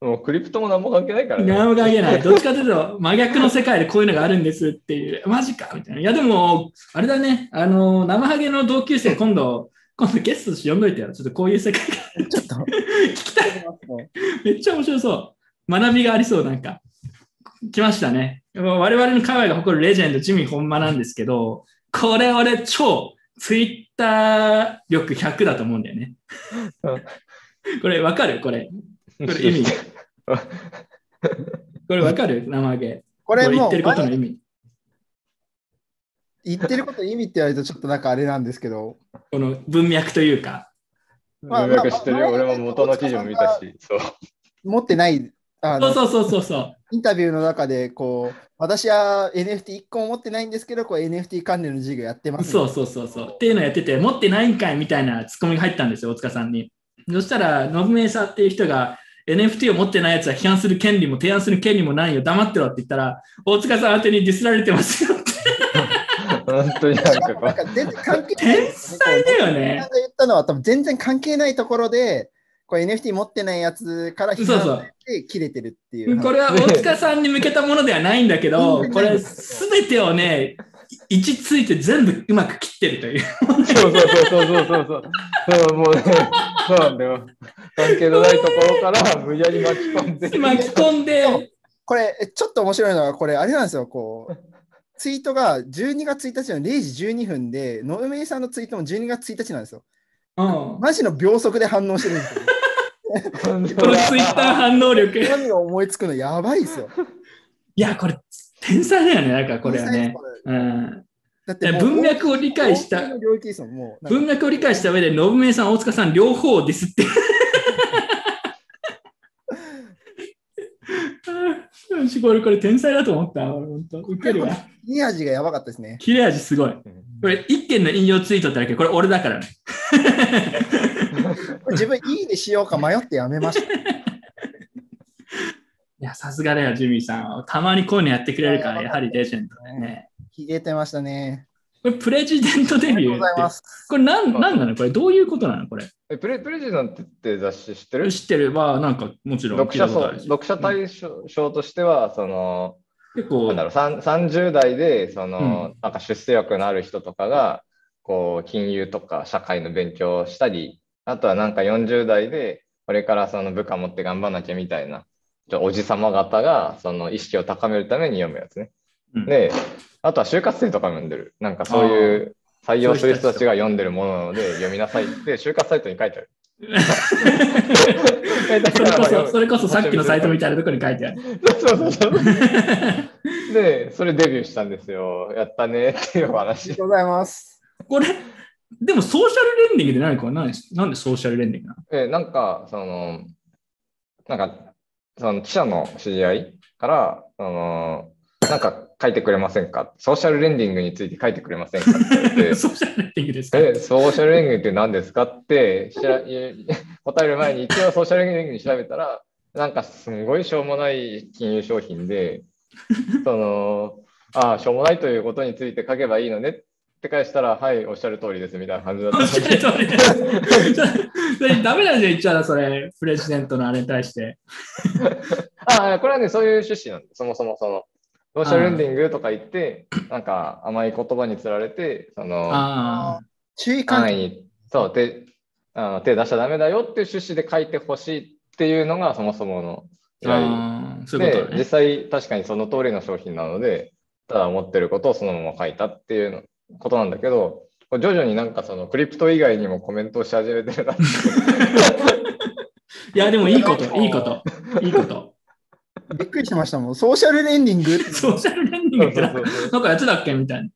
もうクリプトも何も関係ないからね。何も関係ない。どっちかというと、真逆の世界でこういうのがあるんですっていう、マジかみたいな。いや、でも、あれだね、あの、生ハゲの同級生、今度、今度ゲストとして呼んどいてよ。ちょっとこういう世界がちょっと聞きたい。めっちゃ面白そう。学びがありそう、なんか。来ましたね。我々の界隈が誇るレジェンド、ジミー本間なんですけど、これ俺超ツイッター力100だと思うんだよね。これわかる？これ。これ意味？これわかる？生ハゲ。これもう言ってることの意味。言ってること意味って言われるとちょっとなんかあれなんですけど、この文脈というか。まあ文脈知ってるよ。まあ俺も元の記事も見たし。そう。持ってないそうそうそうそうそう。インタビューの中でこう、私は NFT1 個も持ってないんですけど、こう NFT 関連の授業やってます、そうそうそうそう。っていうのをやってて、持ってないんかいみたいなツッコミが入ったんですよ、大塚さんに。そしたら、ノブメイサーっていう人が、NFT を持ってないやつは批判する権利も提案する権利もないよ、黙ってろって言ったら、大塚さん宛てにディスられてますよって。本当になんかこなんか全然関係ない天才だよさんねが。言ったのは多分全然関係ないところで、これ NFT 持ってないやつから批判されて切れてるっていう。これは大塚さんに向けたものではないんだけど、うんこれすべてをね、位置ついて全部うまく切ってるという。う。そうそうそうそうそうそう。そうもうね、そうなんだよ。関係のないところから無理やり巻き込んで。巻き込んで、これ、えちょっと面白いのは、これ、あれなんですよ、こう、ツイートが12月1日の0時12分で、ノウメイさんのツイートも12月1日なんですよ。うん、マジの秒速で反応してるんですよ。*laughs* このツイッター反応力。何を思いつくのやばいですよ。いや、これ、天才だよね、なんかこれはね。だって文脈を理解した文脈を理解した上で、信明さん、大塚さん、両方をディスって。*laughs* これ、これ天才だと思った。本当ウケるわ。いい味がやばかったですね。切れ味すごい。これ、一件の引用ツイートってだけど、これ俺だからね。自分いいねしようか迷ってやめました。*laughs* いや、さすがだよ、ジミーさん。たまにこういうのやってくれるから、やはりレジェンドね。ひげてましたね。これ、プレジデントデビューってます。これなん、なんなの？これ、どういうことなの？これ。えプレプレジダントって雑誌知ってる？知ってるは、なんか、もちろん読者読者対象賞としては、その、結構なんだろう、さん30代で、その、うんなんか出世欲のある人とかが、こう、金融とか社会の勉強をしたり、あとはなんか40代で、これからその部下持って頑張んなきゃみたいなちょおじさま方がその意識を高めるために読むやつね。うんで、あとは就活生とかも読んでる。なんかそういう採用する人たちが読んでるものなので読みなさいって就活サイトに書いてある。それこそ、*laughs* それこそさっきのサイトみたいなところに書いてある。そうそうそう。で、それデビューしたんですよ。やったねっていうおあり話が。とうございます。これ、でもソーシャルレンディングで何これなんでなんでソーシャルレンディングなの？えなんか、その、なんか、その記者の知り合いから、その、なんか書いてくれませんか？ソーシャルレンディングについて書いてくれませんか？って言って。*laughs* ソーシャルレンディングですか？え、ソーシャルレンディングって何ですか？ってしらい答える前に一応ソーシャルレンディングに調べたら、なんかすんごいしょうもない金融商品で、その、ああ、しょうもないということについて書けばいいのねって返したら、はい、おっしゃる通りですみたいな感じだったおっのしゃるで。通りです。*laughs* ダメなんじゃん、言っちゃうそれ、プレジデントのあれに対して。*laughs* ああ、これはね、そういう趣旨なんで、そもそもその、ソーシャルレンディングとか言って、なんか甘い言葉につられて、その。注意喚起。そう、手あの手出しちゃダメだよっていう趣旨で書いてほしいっていうのがそもそもの依頼あーそういうことで。実際確かにその通りの商品なので、ただ思ってることをそのまま書いたっていうのことなんだけど、徐々になんかそのクリプト以外にもコメントをし始めてるなって。*laughs* いや、でもいいこと、*laughs* いいこと、いいこと。びっくりしましたもん。ソーシャルレンディング *laughs* ソーシャルレンディングってなんかなんかやつだっけ？みたいな。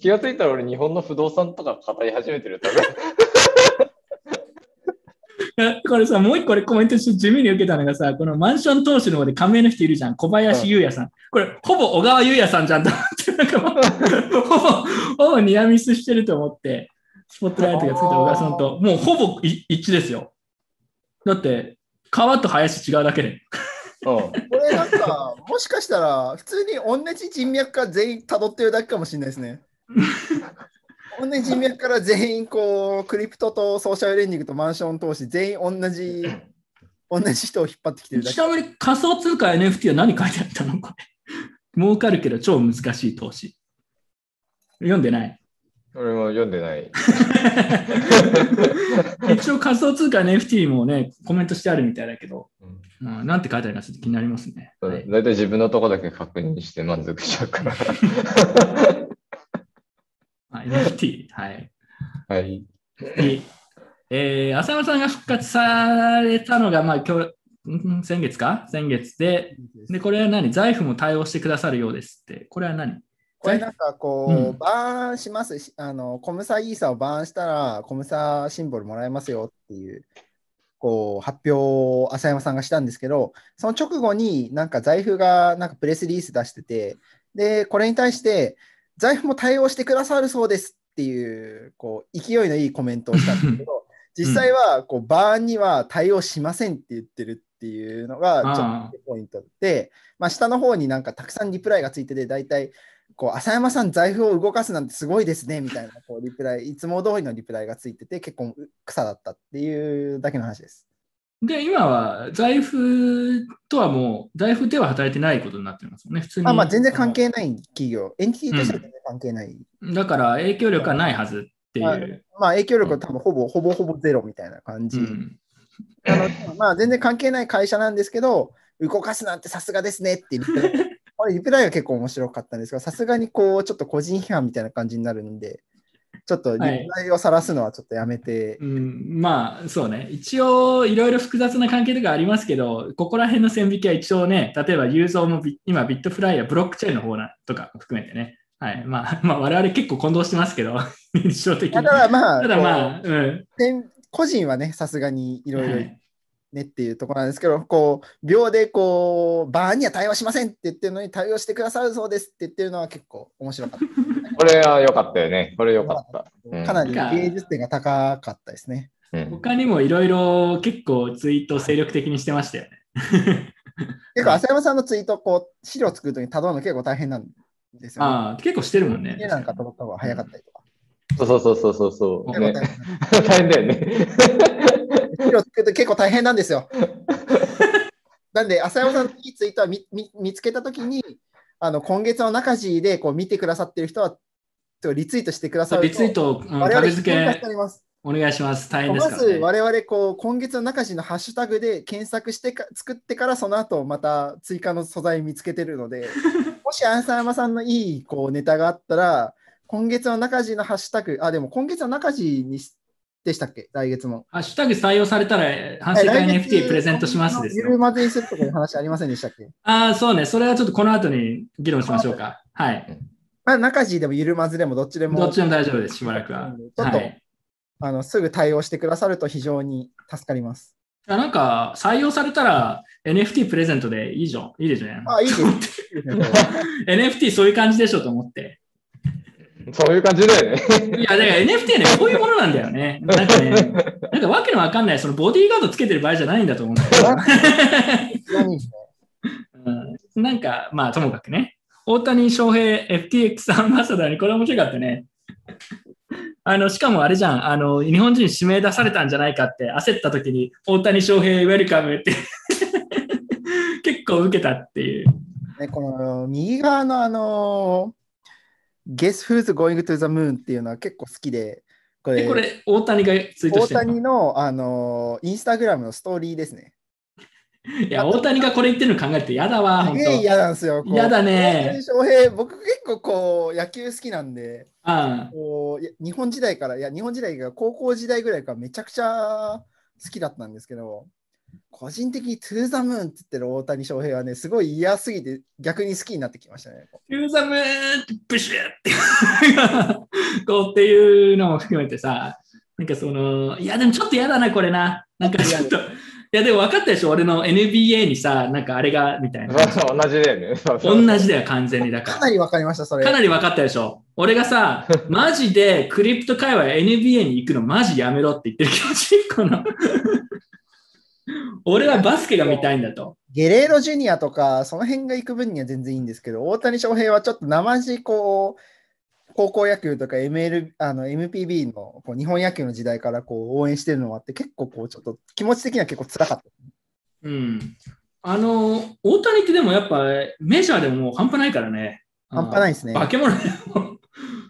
気がついたら俺日本の不動産とか語り始めてるや *laughs* これさ、もう一個俺コメントして地味に受けたのがさ、このマンション投資の方で加盟の人いるじゃん。小林優也さん。これ、ほぼ小川優也さんじゃんと思って、なんかもうほぼ、ほぼニアミスしてると思って、スポットライトがついた小川さんと、もうほぼい一致ですよ。だって、川と林違うだけで。うんこれなんか、もしかしたら、普通に同じ人脈から全員辿ってるだけかもしれないですね。*laughs* 同じ人脈から全員こう、クリプトとソーシャルレンディングとマンション投資、全員同じ、同じ人を引っ張ってきてるだけ。ちなみに仮想通貨 NFT は何書いてあったのこれ。儲かるけど超難しい投資。読んでない？俺も読んでない。*laughs* *laughs* 一応仮想通貨 NFT もね、コメントしてあるみたいだけど、うんうん、なんて書いてあるかちょっと気になりますね。はいだいたい自分のとこだけ確認して満足しちゃうから。*laughs* はい。NFT、はい。はい。えー、浅山さんが復活されたのが、まあ、今日、ん先月か？先月で、で、これは何？財布も対応してくださるようですって。これは何？これなんかこう、うん。バーンします。し、あの、コムサイーサをバーンしたら、コムサシンボルもらえますよっていう、こう、発表を浅山さんがしたんですけど、その直後になんか財布がなんかプレスリリース出してて、で、これに対して、財布も対応してくださるそうですっていう、こう、勢いのいいコメントをしたんですけど、実際は、こう、バーンには対応しませんって言ってるっていうのが、ちょっとポイントで、まあ、下の方になんかたくさんリプライがついてて、大体、こう、浅山さん財布を動かすなんてすごいですね、みたいな、こう、リプライ、いつも通りのリプライがついてて、結構草だったっていうだけの話です。で、今は財布とはもう、財布では働いてないことになってますもんね。普通に。あまあ、全然関係ない企業、エンティティとしては全然関係ない。だから影響力はないはずっていう。はいまあ、影響力は多分ほぼ、ほぼほぼゼロみたいな感じ。うんあのまあ、全然関係ない会社なんですけど、動かすなんてさすがですねってリプライ。*laughs* これリプライが結構面白かったんですが、さすがにこう、ちょっと個人批判みたいな感じになるんで、ちょっとリプライを晒すのはちょっとやめて、うん、まあそうね、一応いろいろ複雑な関係とかありますけど、ここら辺の線引きは一応ね、例えばユーザーもビ今ビットフライやブロックチェーンの方なとか含めてね、はい、まあ、まあ、我々結構混同してますけど、*laughs* 印象的たに。だまあ、ただまあ、うん。個人はね、さすがにいろいろはいねっていうところなんですけど、こう、秒でこう、バーンには対応しませんって言ってるのに対応してくださるそうですって言ってるのは結構面白かっ *laughs* これは良かったよね。これ良かった。うんた。かなり芸術点が高かったですね。うん他にもいろいろ結構ツイート精力的にしてましたよね。*laughs* 結構、浅山さんのツイート、こう、資料作るときにたどるの結構大変なんですよね。ああ、結構してるもんね。家なんか届った方が早かったりとか。そうそうそうそうそう。結構ね、*laughs* 大変だよね。作ると結構大変なんですよ。なんで、浅山さんのいいツイートは見見見つけたときに、あの今月の中地でこう見てくださってる人は、リツイートしてくださるとリツイート、うん、我々付けております。お願いします。大変でますずからね。我々こう今月の中地のハッシュタグで検索してか作ってからその後また追加の素材見つけてるので *laughs* もしアンサーマさんのいいこうネタがあったら今月の中地のハッシュタグあでも今月の中地にしでしたっけ？来月もハッシュタグ採用されたら、反省会 NFT プレゼントしますですゆるよ。まぜにするとかいう話ありませんでしたっけ？ああ、そうね。それはちょっとこの後に議論しましょうか。はい。まあ中地でもゆるまぜでもどっちでもどっちでも大丈夫です、しばらくは。ちょっとはい。あのすぐ対応してくださると非常に助かります。なんか、採用されたら NFT プレゼントでいいじゃん。いいでしょね。あいいです *laughs* NFT そういう感じでしょと思って。そういう感じだよね。いや、だから NFT はね、こういうものなんだよね。なんかね、なんかわけのわかんない、そのボディーガードつけてる場合じゃないんだと思うんだよ。非常にいいですねうんなんか、まあ、ともかくね、大谷翔平 FTX アンバサダーに、これ面白かったね。あの、しかもあれじゃん、あの、日本人指名出されたんじゃないかって焦った時に、大谷翔平ウェルカムって *laughs* 結構受けたっていう。ね、この右側のあの Guess who's going to the moon っていうのは結構好きで、これ、え、これ、大谷がツイート大してる谷のあのインスタグラムのストーリーですね。いや、大谷がこれ言ってるの考えると嫌だわ、本すげえ嫌なんですよ。嫌だ大ね谷。翔平、僕結構こう野球好きなんで、あこう日本時代から、いや、日本時代が高校時代ぐらいからめちゃくちゃ好きだったんですけど、個人的に To the Moon って言ってる大谷翔平はね、すごい嫌すぎて逆に好きになってきましたね。ユーザムーンプシューってこうっていうのも含めてさ、なんかその、いやでもちょっと嫌だな、これな。なんかちょっと、いやでも分かったでしょ、俺の NBA にさ、なんかあれが、みたいな。そう同じだよね。同じだよ、完全に。だかかなりわかりました、それ。ら。かなり分かったでしょ？俺がさ、マジでクリプト界隈 NBA に行くのマジやめろって言ってる気持ち、この。*laughs* 俺はバスケが見たいんだと。ゲレーロジュニアとか、その辺が行く分には全然いいんですけど、大谷翔平はちょっと生地こう、高校野球とか ML あの MPB のこう日本野球の時代からこう応援してるのもあって、結構こう、ちょっと気持ち的には結構辛かった。うん。あの、大谷ってでもやっぱメジャーでももう半端ないからね。半端ないですね化け物。*laughs*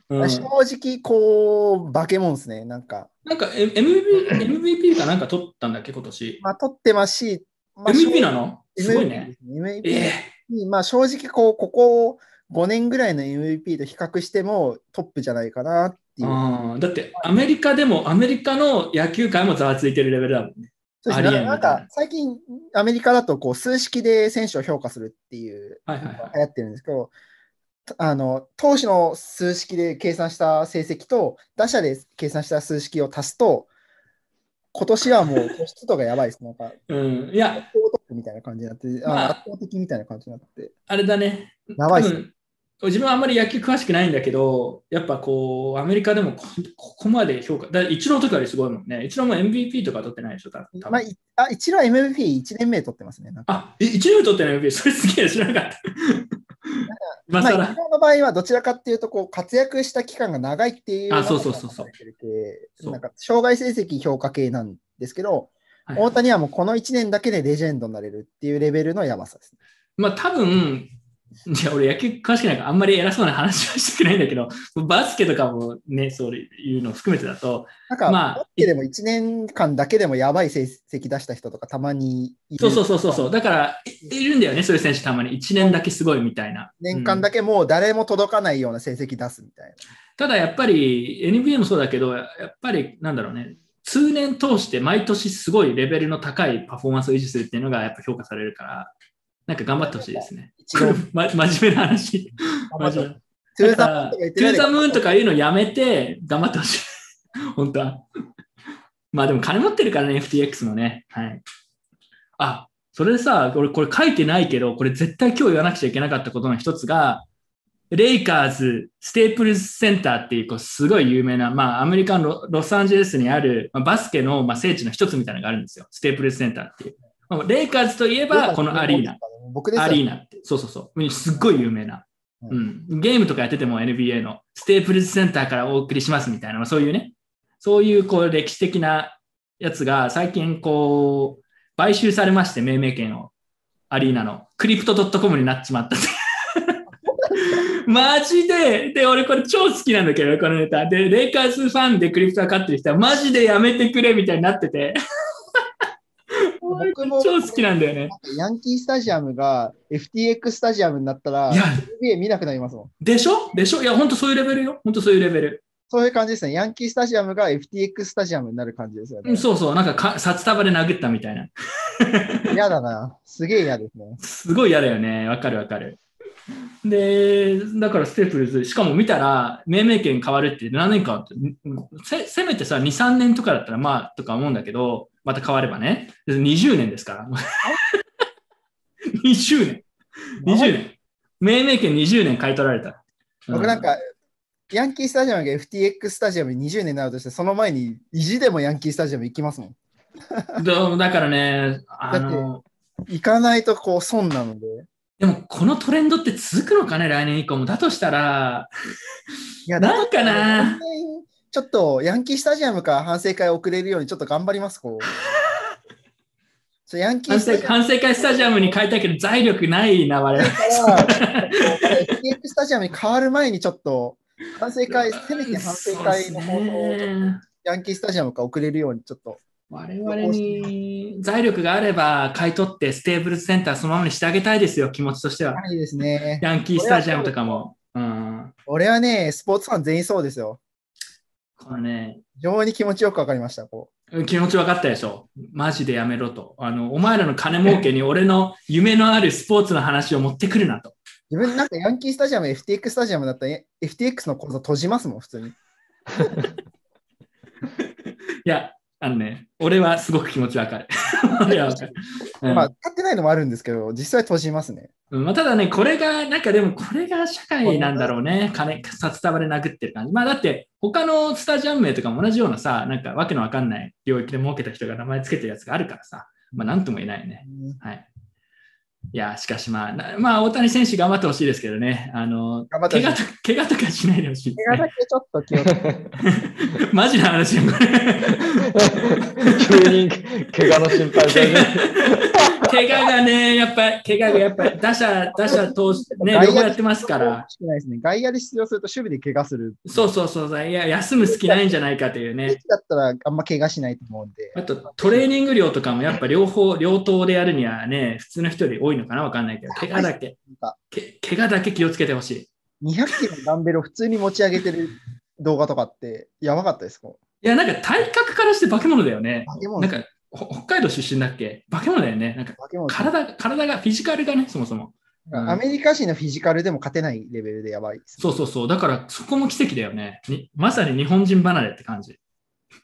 うん正直、こう、化け物ですね。なんか、なんか MVP, MVP かなんか取ったんだっけ、今年。まあ、取ってますし、まあ、MVP なの？すごいね。MVP えにまあ、正直こう、ここ5年ぐらいの MVP と比較してもトップじゃないかなってえいう。うんだってアメリカでも、アメリカの野球界もざわついてるレベルだもんね。そうですね。なんか最近アメリカだとこう数式で選手を評価するっていうはいはいはい。流行ってるんですけど、あの投手の数式で計算した成績と打者で計算した数式を足すと、今年はもう突出度がやばいです。なんか、うん、いや、みたいな感じになって、あまあ圧倒的みたいな感じになって。あれだね。やばいっす自分はあんまり野球詳しくないんだけど、やっぱこう、アメリカでもこここまで評価、だ一郎とかよりすごいもんね。一郎も MVP とか取ってないでしょ、多分。まあ、一郎 MVP1 年目取ってますね。あ、え一郎取ってない MVP、それすげえ知らなかった。今 *laughs* まあ、更一郎の場合はどちらかっていうとこう活躍した期間が長いっていうあそうそうそうそう。なんか障害成績評価系なんですけど、はい。大谷はもうこの1年だけでレジェンドになれるっていうレベルのやばさですね。まあ多分、じゃあ俺野球詳しくないからあんまり偉そうな話はしたくないんだけど、バスケとかもね、そういうのを含めてだと、なんか、まあバスケでも1年間だけでもやばい成績出した人とかたまにいるそうそうそうそうそう、だからいいるんだよね、そういう選手たまに。1年だけすごいみたいな。年間うんだけもう誰も届かないような成績出すみたいな。ただやっぱり NBA もそうだけど、やっぱりなんだろうね、通年通して毎年すごいレベルの高いパフォーマンスを維持するっていうのがやっぱ評価されるから、なんか頑張ってほしいですね。*laughs* ま、真面目な話。真面目トゥーザムーンとかいうのやめて頑張ってほしい。*laughs* 本当は。まあでも金持ってるからね、FTX もね。はい。あ、それでさ、俺これ書いてないけど、これ絶対今日言わなくちゃいけなかったことの一つが、レイカーズステープルズセンターっていうこうすごい有名な、まあ、アメリカのロロサンゼルスにある、まあ、バスケの、まあ、聖地の一つみたいなのがあるんですよ。ステープルズセンターっていう。まあレイカーズといえばこのアリーナ。。僕ですよアリーナって。そうそうそう。すっごい有名な。うん。ゲームとかやってても NBA のステープルズセンターからお送りしますみたいな、まあそういうね、そういうこう歴史的なやつが最近こう、買収されまして、命名権を。アリーナの。クリプト .com になっちまった。*laughs* マジで、で、俺これ超好きなんだけど、このネタ。で、レイカーズファンでクリプトが勝ってる人は、マジでやめてくれみたいになってて。僕も超好きなんだよね。ヤンキースタジアムが FTX スタジアムになったら、NBA 見なくなりますもん。でしょ？でしょ？いや、ほんとそういうレベルよ。ほんとそういうレベル。そういう感じですね。ヤンキースタジアムが FTX スタジアムになる感じですよねうん。そうそう、なんかか札束で殴ったみたいな。*laughs* 嫌だな。すげえ嫌ですね。すごい嫌だよね。わかるわかる。で、だからステープルズ、しかも見たら、命名権変わるって何年かせ、せめてさ、2、3年とかだったらまあ、とか思うんだけど、また変わればね。20年ですから。20年。20年。命名権20年買い取られた。僕なんか、ヤンキースタジアムが FTX スタジアムに20年になるとして、その前に意地でもヤンキースタジアム行きますもん。うんだだからね、あの、行かないとこう損なので。でもこのトレンドって続くのかね、来年以降も。だとしたら、いやなんかなちょっとヤンキースタジアムから反省会遅れるようにちょっと頑張ります、こう。そうヤンキー反省ス反省会スタジアムに変えたけど、財力ないな、我々。スタジアムに変わる前にちょっと反省会、せめて反省会の方そうです法をねヤンキースタジアムから遅れるようにちょっと。我々に財力があれば買い取ってステーブルズセンターそのままにしてあげたいですよ、気持ちとしては。ないですね。ヤンキースタジアムとかも。うん、俺はね、スポーツファン全員そうですよ。このね、非常に気持ちよくわかりました。こ気持ち分かったでしょ？マジでやめろと。あの、お前らの金儲けに俺の夢のあるスポーツの話を持ってくるなと。う自分なんかヤンキースタジアム、FTX スタジアムだったらえ FTX の口座閉じますもん、普通に。いや、あのね、俺はすごく気持ち分かる。*laughs* まあ、買ってないのもあるんですけど、実際閉じますね。うんまあ、ただね、これが、なんかでもこれが社会なんだろうね。金、札束で殴ってる感じ。まあだって、他のスタジアム名とかも同じようなさ、なんかわけのわかんない領域で儲けた人が名前つけてるやつがあるからさ、まあなんとも言えないよね。はい。いや、しかしまあ、なまあ大谷選手頑張ってほしいですけどね。あの、頑張ってほしい怪我と怪我とかしないでほしいです怪我だね。けちょっと気をつけて。マジな話よ、これ。急に怪我の心配怪我がね、やっぱ、怪我がやっぱ、打者、打者通して、ね、両方やってますから。ね。外野で出場すると守備で怪我する。そうそうそういや、休む隙ないんじゃないかというね。だったらあんま怪我しないと思うんで。あと、トレーニング量とかもやっぱ両方、両頭でやるにはね、普通の人より多いのかな？わかんないけど、怪我だけ、怪我だけ気をつけてほしい。200キロのダンベルを普通に持ち上げてる動画とかってやばかったですか？いや、なんか体格からして化け物だよね。化け物なんか、ほ北海道出身だっけ？化け物だよね。なんか、体、体が、フィジカルがね、そもそも。うんアメリカ人のフィジカルでも勝てないレベルでやばいです。そうそうそう。だから、そこも奇跡だよね。にまさに日本人離れって感じ。で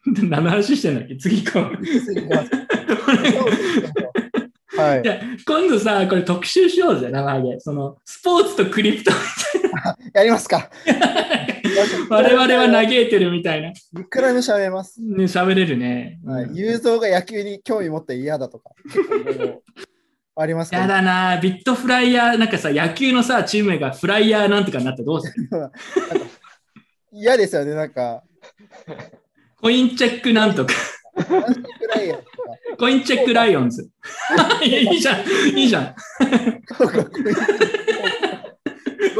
*laughs* 何の話してんだっけ次行こう。*laughs* はい今度さ、これ特集しようぜ、生揚げ。その、スポーツとクリプト *laughs* やりますか。*laughs* 我々は嘆いてるみたいな。いくらでも喋れます。ね、喋れるね。はい。うん雄三が野球に興味持って嫌だとか。ありますけどやだなビットフライヤー、なんかさ、野球のさ、チーム名がフライヤーなんとかになってどうする？*laughs* 嫌ですよね。なんか、コインチェックなんとか。コインチェックライオンズ。い *laughs* やいいじゃん、いいじゃん。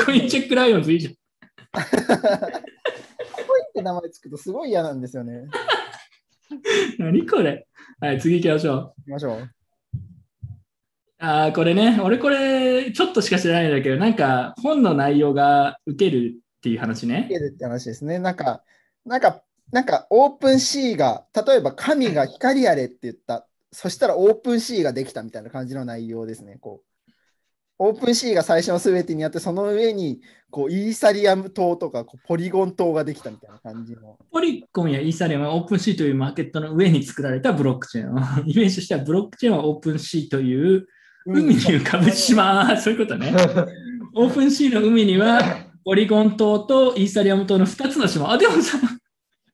コインチェックライオンズいいじゃん。コインって名前つくとすごい嫌なんですよね。何これはい、次行きましょう。行きましょう。ああ、これね、俺これ、ちょっとしか知らないんだけど、なんか本の内容が受けるっていう話ね。けるって話ですね。なんか、なんか、なんか、オープン C が、例えば神が光あれって言った、そしたらオープン C ができたみたいな感じの内容ですね。こうオープン C が最初のすべてにあって、その上にこうイーサリアム島とかこうポリゴン島ができたみたいな感じの。ポリゴンやイーサリアムは OpenSea というマーケットの上に作られたブロックチェーンを。*laughs* イメージとしてはブロックチェーンは OpenSea という海に浮かぶ島、*laughs* そういうことね。 OpenSea の海にはポリゴン島とイーサリアム島の2つの島。あ、でもさ、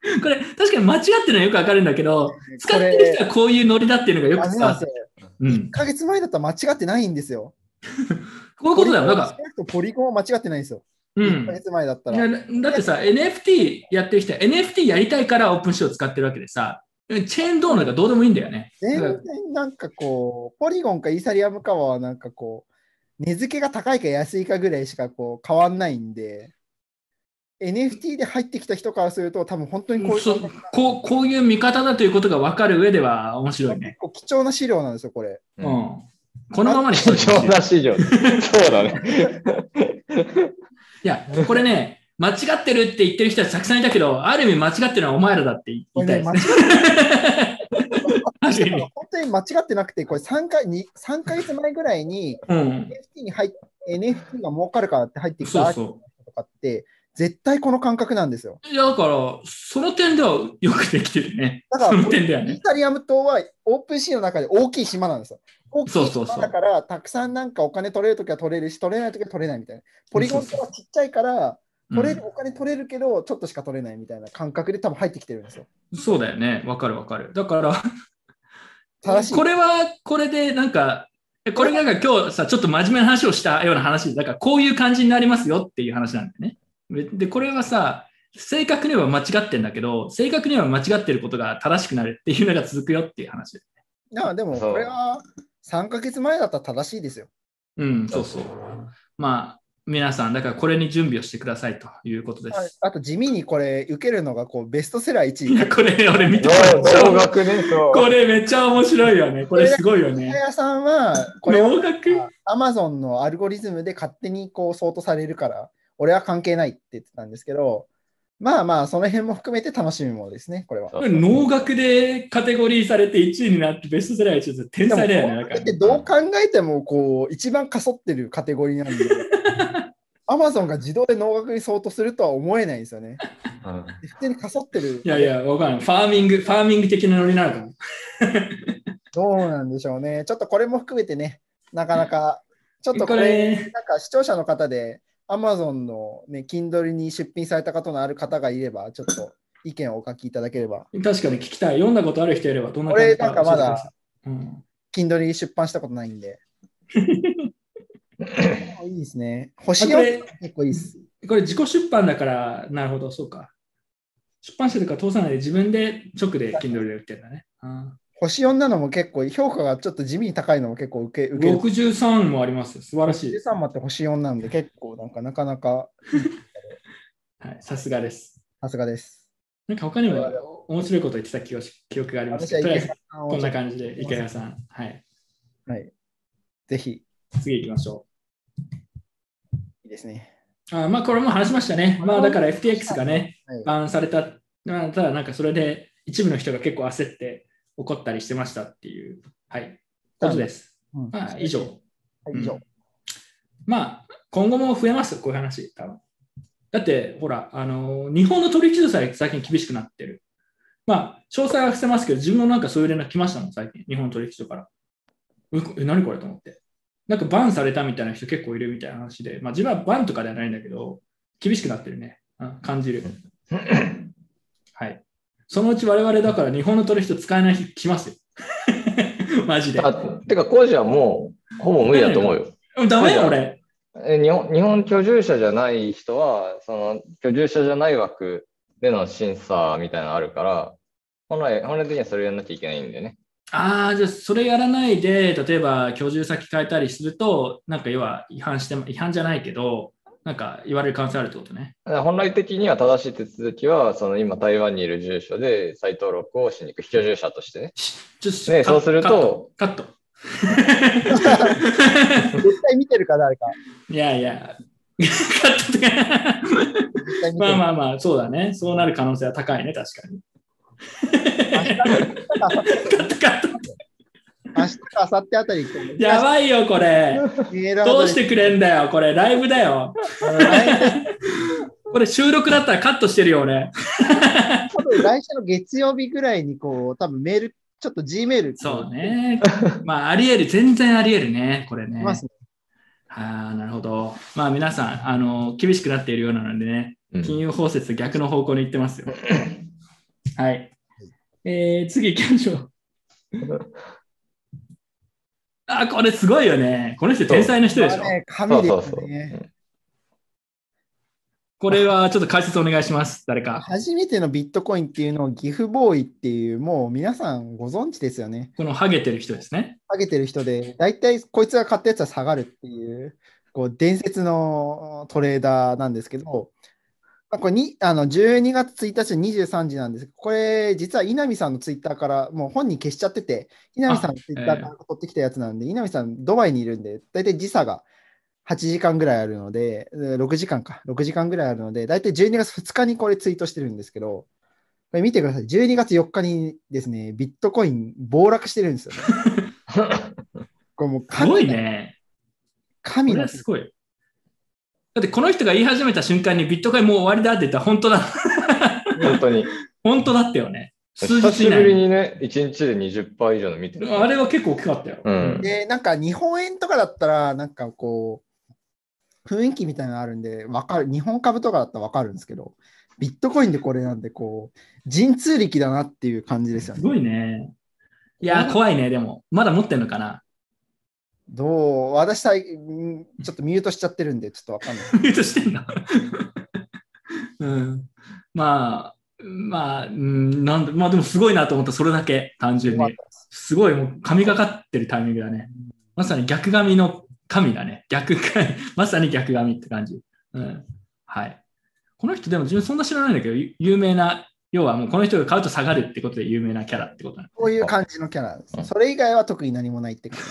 *laughs* これ確かに間違ってるのはよくわかるんだけど、使ってる人はこういうノリだっていうのがよく伝わってあれなんですよ。うん1。ヶ月前だったら間違ってないんですよ。*laughs* こういうことだよ。なくともポリゴンは間違ってないんですよ。ら、う1ヶん。月前だったいら。やだってさ、NFT やってる人は NFT やりたいからオープンシーを使ってるわけでさ、チェーンどうなるかどうでもいいんだよね。全然なんかこう、ポリゴンかイーサリアムかはなんかこう、値付けが高いか安いかぐらいしかこう変わんないんで、NFT で入ってきた人からすると、多分本当にこういうそうこうこういう見方だということが分かる上では面白いね。こう貴重な資料なんですよ、これ。うん。このままに貴重な市場。そうだね。*laughs* いや、これね、間違ってるって言ってる人はたくさんいたけど、ある意味間違ってるのはお前らだって言いたいです間違ね。*laughs* 本当に間違ってなくて、これ3かに3ヶ月前ぐらいにうん。NFT に入っ NFT が儲かるからって入ってきたアーティそうそストとかって、絶対この感覚なんですよ。う。いや、だから、その点ではよくできてるね。だからその点ではね。イーサリアム島はオープンシーの中で大きい島なんですよ。大きい島だから、たくさんなんかお金取れるときは取れるし、取れないときは取れないみたいな。ポリゴン島はちっちゃいから、取れる、お金取れるけど、ちょっとしか取れないみたいな感覚で多分入ってきてるんですよ。うんそうだよね。わかるわかる。だから、正しい。これは、これでなんか、えこれがなんか今日さ、ちょっと真面目な話をしたような話、だからこういう感じになりますよっていう話なんだよね。で、これはさ、正確には間違ってんだけど、正確には間違ってることが正しくなるっていうのが続くよっていう話。いやでも、これは3ヶ月前だったら正しいですよ。うん、そうそう。まあ、皆さん、だからこれに準備をしてくださいということであす。あと地味にこれ、受けるのがこうベストセラー1いや、位。*laughs* これ、俺見て同額ね、そう。これめっちゃ面白いよね。これすごいよね。屋さんは、これアマゾンのアルゴリズムで勝手にこう相当されるから、俺は関係ないって言ってたんですけど、まあまあ、その辺も含めて楽しみものですね、これは。能楽でカテゴリーされて1位になってベストセラー1位って天才だよね。ってどう考えてもこう一番かそってるカテゴリーなんで、*laughs* アマゾンが自動で能楽に相当するとは思えないんですよね。うんで普通にかそってる。いやいや、わかんない。ファーミング、ファーミング的なノリなのかも。どうなんでしょうね。ちょっとこれも含めてね、なかなか、ちょっとここれ、れ、なんか視聴者の方で、Amazon のね、Kindle に出品されたことのある方がいれば、ちょっと意見をお書きいただければ。確かに聞きたい。読んだことある人いればどんな感じ俺なんかまだうん、Kindle に出版したことないんで。*laughs* いいですね。星4あこれ結構いいです。これ自己出版だから、なるほど、そうか。出版社とか通さないで自分で直で Kindle で売ってるんだね。あ星4なのも結構、評価がちょっと地味に高いのも結構受け受ける。63もあります。素晴らしい。13もあって星4なんで結構なんかなかなか *laughs* はい、さすがです。さすがです。なんか他にも面白いこと言ってた記憶記憶があります私はとりあえずこんな感じで、池谷さん。はい。はい。ぜひ、い次行きましょいですね。う。あまあ、これも話しましたね。まあ、だから FTX がね、はいバンされた。まあただ、なんかそれで一部の人が結構焦って怒ったりしてましたっていう、はい、ことです。うんまあ、以上。はい以上。うんまあ、今後も増えます？よ、こういう話、多分だって、ほら、あの日本の取引所さえ最近厳しくなってる。まあ、詳細は伏せますけど、自分もなんかそういう連絡来ましたもん、最近、日本の取引所から。うえ、何これと思って。なんかバンされたみたいな人結構いるみたいな話で、まあ自分はバンとかではないんだけど、厳しくなってるね。うん感じる。*laughs* はい。そのうち我々だから日本の取引所使えない日来ますよ。*laughs* マジで。あてか、工事はもう、ほぼ無理だと思うよ。うんダメよ、はい俺。え日本日本居住者じゃない人は、その居住者じゃない枠での審査みたいなのあるから、本来、本来的にはそれやんなきゃいけないんだよね。ああ、じゃあそれやらないで、例えば居住先変えたりすると、なんか要は違反して、違反じゃないけど、なんか言われる可能性あるってことね。本来的には正しい手続きは、その今台湾にいる住所で再登録をしに行く、居住者としてね。ねカそうするとカット。カット絶対見てるか、誰か。いやいや、カットとか。まあまあまあ、そうだね。そうなる可能性は高いね、確かに。カットカット。明日か明後日あたり、やばいよ、これ。どうしてくれんだよ、これ。ライブだよ。これ収録だったらカットしてるよ、俺。来週の月曜日ぐらいに、こう、多分メール、ちょっと G メール。そう。ね。まあ、あり得る、全然あり得るね、これね。まああ、なるほど。まあ皆さん、あの、厳しくなっているようなのでね、うん金融包摂と逆の方向に行ってますよ。はい。えー、次行きましょう。*laughs* あ、これすごいよね。この人天才の人でしょ。神ですうそうそう。よね。これはちょっと解説お願いします。誰か。初めてのビットコインっていうのをギフボーイっていう、もう皆さんご存知ですよね。このハゲてる人ですね。上げてる人で、大体こいつが買ったやつは下がるっていう、こう伝説のトレーダーなんですけど、まあこれにあの12月1日の23時なんですけど、これ実は稲見さんのツイッターから、もう本人消しちゃってて、稲見さんのツイッターから取ってきたやつなんで、稲見さんドバイにいるんで、大体時差が8時間ぐらいあるので、えー6時間か、6時間ぐらいあるので、大体12月2日にこれツイートしてるんですけど、これ見てください。12月4日にですね、ビットコイン暴落してるんですよね。*laughs* これもうす神ごいね。こ神のすごい。だってこの人が言い始めた瞬間にビットコインもう終わりだって言ったら本当だ。本当に。本当だったよね。数久日以しぶり内に。にね、1日で20%以上の見てる。あれは結構大きかったよ。うんで、なんか日本円とかだったら、なんかこう、雰囲気みたいなのあるんで、わかる。日本株とかだったらわかるんですけど、ビットコインでこれなんで、こう、神通力だなっていう感じですよね。すごいね。いやー、怖いね、でも。まだ持ってんのかなどう私さ、んちょっとミュートしちゃってるんで、ちょっとわかんない。*laughs* ミュートしてんの？*laughs* うん。まあ、まあ、うんなんだまあでもすごいなと思った、それだけ、単純に。すごい、もう神がかってるタイミングだね。まさに逆神の神だね。逆神、*laughs* まさに逆神って感じ。うん。はい。この人でも自分そんな知らないんだけど、ゆ有名な、要はもうこの人が買うと下がるってことで有名なキャラってことなのこういう感じのキャラです。それ以外は特に何もないって感じ。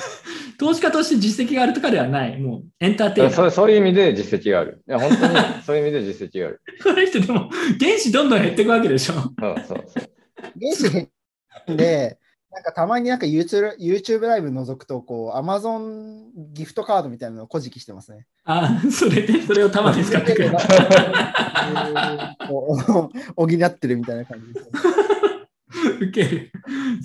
投資家として実績があるとかではない。もうエンターテイナー。そうそういう意味で実績がある。いや、本当に *laughs* そういう意味で実績がある。この人でも原子どんどん減っていくわけでしょ。そうそうそう。原子減で、なんかたまになんか YouTube, YouTube ライブ覗くと、こう、Amazon ギフトカードみたいなのをこじきしてますね。ああ、それで、それをたまに使ってくれる。*laughs* 補ってるみたいな感じです、ね。*laughs* ウケる。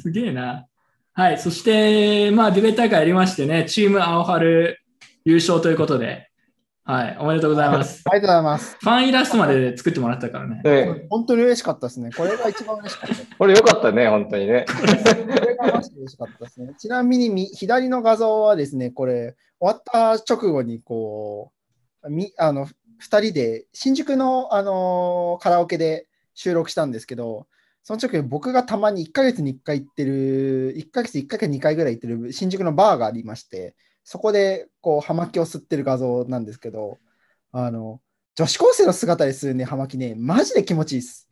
すげえな。はい。そして、まあ、ディベート大会やりましてね、チーム青春優勝ということで、はい。おめでとうございます。ありがとうございます。ファンイラストまで作ってもらったからね。で、本当に嬉しかったですね。これが一番嬉しかった。これ良かったね、本当にね。これがマジで嬉しかったですね。ちなみにみ左の画像はですね、これ、終わった直後に、こう、みあの2人で新宿の、あのカラオケで収録したんですけど、その直後に僕がたまに1ヶ月に1回行ってる、1ヶ月1回か2回ぐらい行ってる新宿のバーがありまして、そこでこう葉巻を吸ってる画像なんですけど、あの女子高生の姿でするね、葉巻ね、マジで気持ちいいです。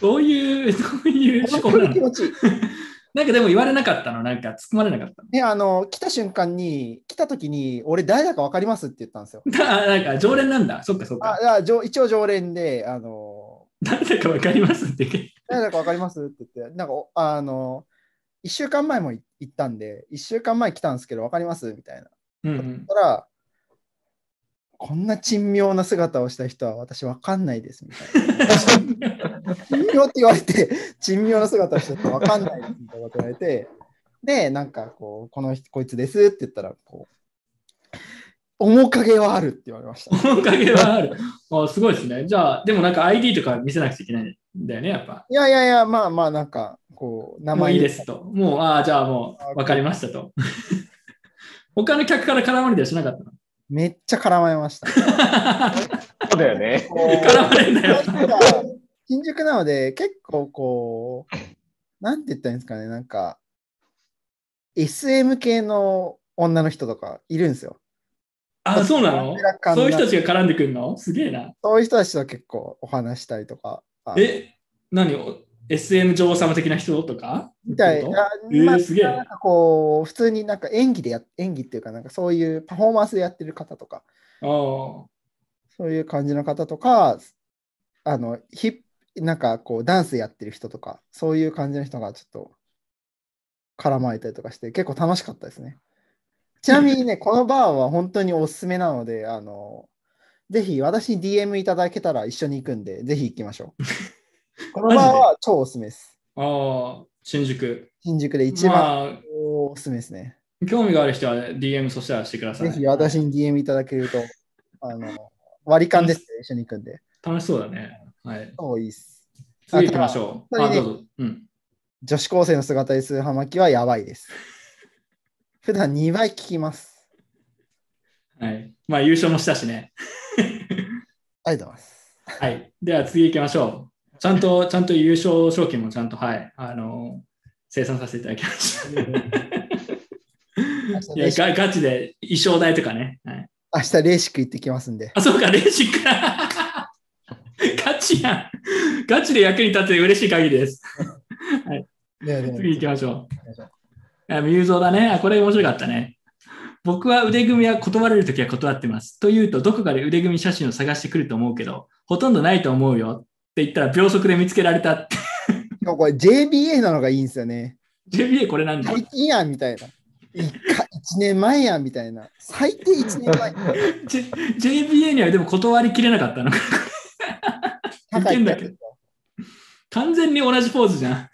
どういう、*laughs* どういう思考なのに気持ちいい。*laughs* なんかでも言われなかったの？なんか突っ込まれなかったの？ね、あの、来た瞬間に、来た時に、俺誰だか分かりますって言ったんですよ。*laughs* あなんか常連なんだ。そっかそっか。あ一応常連で、あの、誰だかわかりますって言って。誰だか分かりますって言って、なんかお、あの、1週間前もい行ったんで、1週間前来たんですけど、分かりますみたいな。うんうん。たら、こんな珍妙な姿をした人は私分かんないですみたいな。*laughs* 珍妙って言われて、珍妙な姿をした人は分かんないですみたいなこと言われて、で、なんかこう、この人、こいつですって言ったら、こう、面影はあるって言われました。面影はある。あすごいですね。じゃあ、でもなんか ID とか見せなくちゃいけないんだよね、やっぱ。いやいやいや、まあまあ、なんか、こう、名前いいですと。もう、ああ、じゃあもう分かりましたと。*laughs* 他の客から絡まれたりしなかったの？めっちゃ絡まれました。そうだよね。絡まれんだよ。*laughs* 新宿なので、結構こう、なんて言ったらいいんですかね、なんか、SM 系の女の人とかいるんですよ。あ、そうなの？そういう人たちが絡んでくるの？すげえな。そういう人たちと結構お話したりとか。あえ、何？を ?SM 女王様的な人とか？みたいな。えーまあすげえなんかこう、普通になんか演技でや、演技っていうか、なんかそういうパフォーマンスでやってる方とか、とそういう感じの方とか、あの、ヒップ、なんかこう、ダンスやってる人とか、そういう感じの人がちょっと絡まれたりとかして、結構楽しかったですね。ちなみにね、このバーは本当におすすめなので、あの、ぜひ私に DM いただけたら一緒に行くんで、ぜひ行きましょう。*laughs* このバーは超おすすめです。ああ、ああ新宿。新宿で一番まあ、おすすめですね。興味がある人は DM そしたらしてください。ぜひ私に DM いただけると、あの、割り勘ですね、一緒に行くんで。楽しそうだね。はい。超いいっす。次行きましょう。あ、あただどうぞ。うん。女子高生の姿でする葉巻はやばいです。普段2倍聞きます。はい。まあ、優勝もしたしね。ありがとうございます。はい。では次行きましょう。ちゃんと、ちゃんと優勝賞金もちゃんと、はい、あの、生産させていただきました。*laughs* いやガガチで衣装代とかね。はい、明日レーシック行ってきますんで。あ、そうか、レーシック *laughs* ガチやん。ガチで役に立って嬉しい限りです。*laughs* ではでは次行きましょう。あ、ミューゾーだね。あ、これ面白かったね。僕は腕組みは断られるときは断ってます。というと、どこかで腕組み写真を探してくると思うけど、ほとんどないと思うよって言ったら秒速で見つけられたって。これ JBA なのがいいんですよね。JBA これなんだ？最近やんみたいな。1年前やんみたいな。最低1年前。J- ?JBA にはでも断りきれなかったのか。いけんだけど完全に同じポーズじゃん。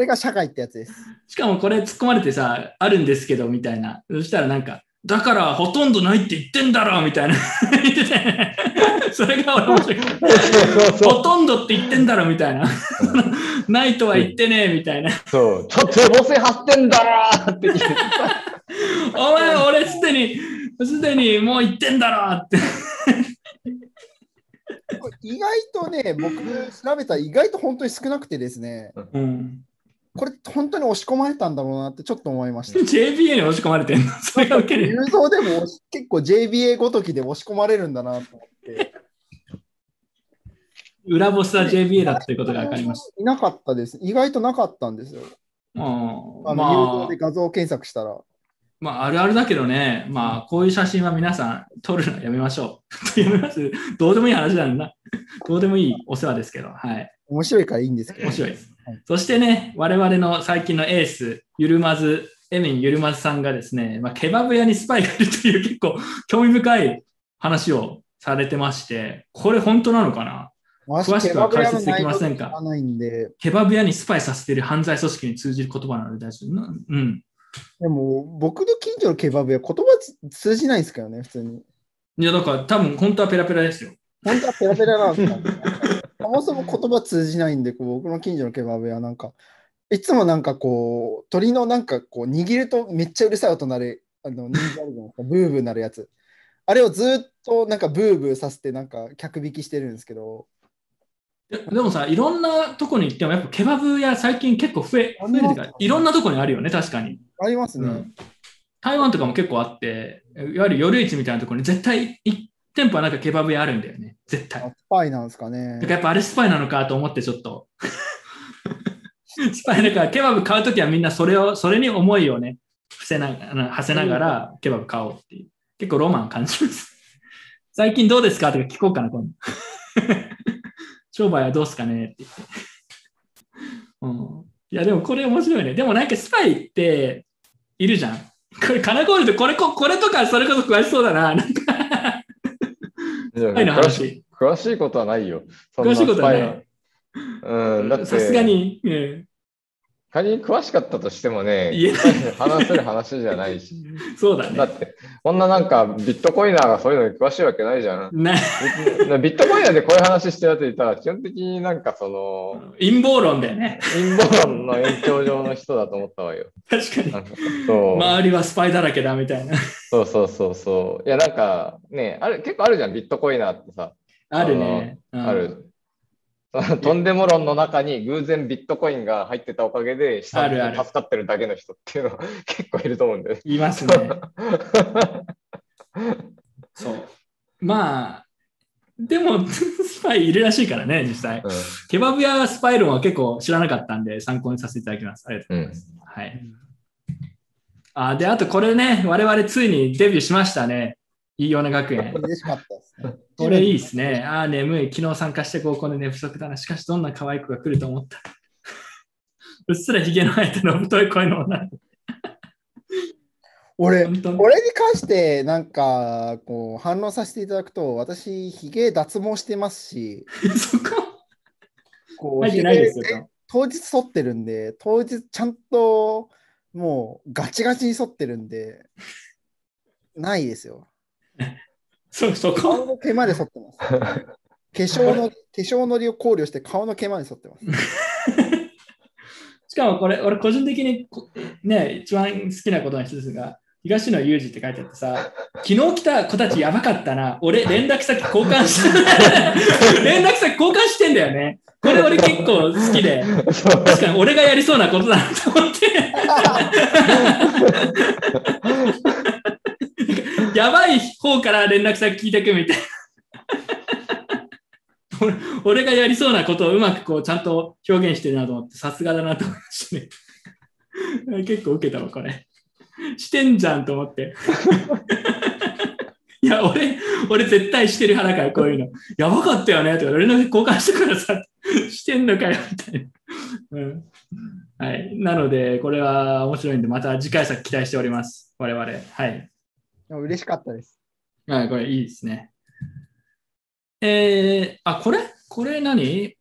これが社会ってやつです。しかもこれ突っ込まれてさ、あるんですけど、みたいな。そしたらなんか、だからほとんどないって言ってんだろみたいな。言ってて、それが俺面白い。ほとんどって言ってんだろみたいな。*laughs* ないとは言ってねえみたいな。そう、ちょっと母性張ってんだろって言って。お前、俺すでに、すでにもう言ってんだろって。意外とね、僕調べたら意外と本当に少なくてですね、うん、これ本当に押し込まれたんだろうなってちょっと思いました。*laughs* JBA に押し込まれてんの？*laughs* それがウケる。雄三でも結構 JBA ごときで押し込まれるんだなと思って。裏ボスは JBA だっていうことが分かりましいなかったです。意外となかったんですよ。あの、まあ雄三で画像検索したら。まあ、あるあるだけどね、まあ、こういう写真は皆さん撮るのやめましょう。やめますどうでもいい話なんだ。どうでもいいお世話ですけど、はい。面白いからいいんですけど。面白いですはい。そしてね、我々の最近のエース、ゆるまず、エミンゆるまずさんがですね、まあ、ケバブ屋にスパイがいるという結構興味深い話をされてまして、これ本当なのかな？詳しくは解説できませんか？ケバブ屋にスパイさせている犯罪組織に通じる言葉なので大丈夫？なうん。でも僕の近所のケバブ屋、言葉つ通じないんですけどね、普通に。いや、だから多分本当はペラペラですよ。本当はペラペラなんですかそもそも言葉通じないんで、こう僕の近所のケバブ屋なんか、いつもなんかこう、鳥のなんかこう、握るとめっちゃうるさい音鳴る、あの、人気あるじゃないですか、ブーブーなるやつ。あれをずっとなんかブーブーさせて、なんか客引きしてるんですけど、でもさ、いろんなとこに行っても、やっぱケバブ屋最近結構増え、増えるというか、いろんなとこにあるよね、確かに。ありますね。うん台湾とかも結構あって、いわゆる夜市みたいなところに絶対1店舗はなんかケバブ屋あるんだよね、絶対。スパイなんですかねだから。やっぱあれスパイなのかと思ってちょっと。スパイだからケバブ買うときはみんなそれを、それに思いをね、伏せなあの馳せながらケバブ買おうっていう。結構ロマン感じます。最近どうですかとか聞こうかな、今度。*laughs* 商売はどうすかねって言って。うん、いや、でもこれ面白いね。でもなんかスパイっているじゃん。これ、カナゴールド、これこ、これとかそれこそ詳しそうだな。なんか、パイの詳し話。詳しいことはないよ。詳しいことはないうん、だって、さすがに、うん仮に詳しかったとしてもね話せる話じゃないし。*laughs* そうだね。だって、こんななんかビットコイナーがそういうのに詳しいわけないじゃん。*laughs* ビットコイナーでこういう話してるやついたら、基本的になんかその、陰謀論だよね。陰謀論の延長上の人だと思ったわよ。*laughs* 確かに。そう、周りはスパイだらけだみたいな。そうそうそうそう。いや、なんかね、あれ結構あるじゃん、ビットコイナーってさ。あるね。うんある。*laughs* とんでも論の中に偶然ビットコインが入ってたおかげで、資産的あるあるに助かってるだけの人っていうのは *laughs* 結構いると思うんだよね。いますね。*laughs* そう。まあ、でも、スパイいるらしいからね、実際。ケバブやスパイ論は結構知らなかったんで、参考にさせていただきます。ありがとうございます。はい。あ、で、あとこれね、我々ついにデビューしましたね。いいよね学園。嬉しかったですね。これいいですね。ああ、眠い。昨日参加して合コンで寝不足だな。しかし、どんな可愛い子が来ると思った。うっすらひげの生えたの太い声の女。俺、本当これに関してなんかこう反応させていただくと、私、ひげ脱毛してますし、*laughs* そこ？こう入ってないですよひげえ当日剃ってるんで、当日ちゃんともうガチガチに剃ってるんで、ないですよ。*laughs* そ、そこ顔の毛まで剃ってます。*laughs* 化粧の化粧のりを考慮して顔の毛まで剃ってます。*laughs* しかもこれ、俺個人的にこね、一番好きなことの一つが、東野裕二って書いてあってさ、昨日来た子たちやばかったな。俺、連絡先交換して、連絡先交換してんだよね。これ俺結構好きで、確かに俺がやりそうなことだなと思って。やばい方から連絡先聞いてくみたいな。*laughs* 俺がやりそうなことをうまくこうちゃんと表現してるなと思って、さすがだなと思いましたね。*laughs* 結構受けたわ、これ。してんじゃんと思って。*laughs* いや、俺、俺絶対してる派だから、こういうの。やばかったよねとか、俺の交換したからさ、してんのかよ、みたいな。うん。はい。なので、これは面白いんで、また次回作期待しております。我々。はい。でも嬉しかったです。はい、これいいですね。えー、あ、これ？これ何？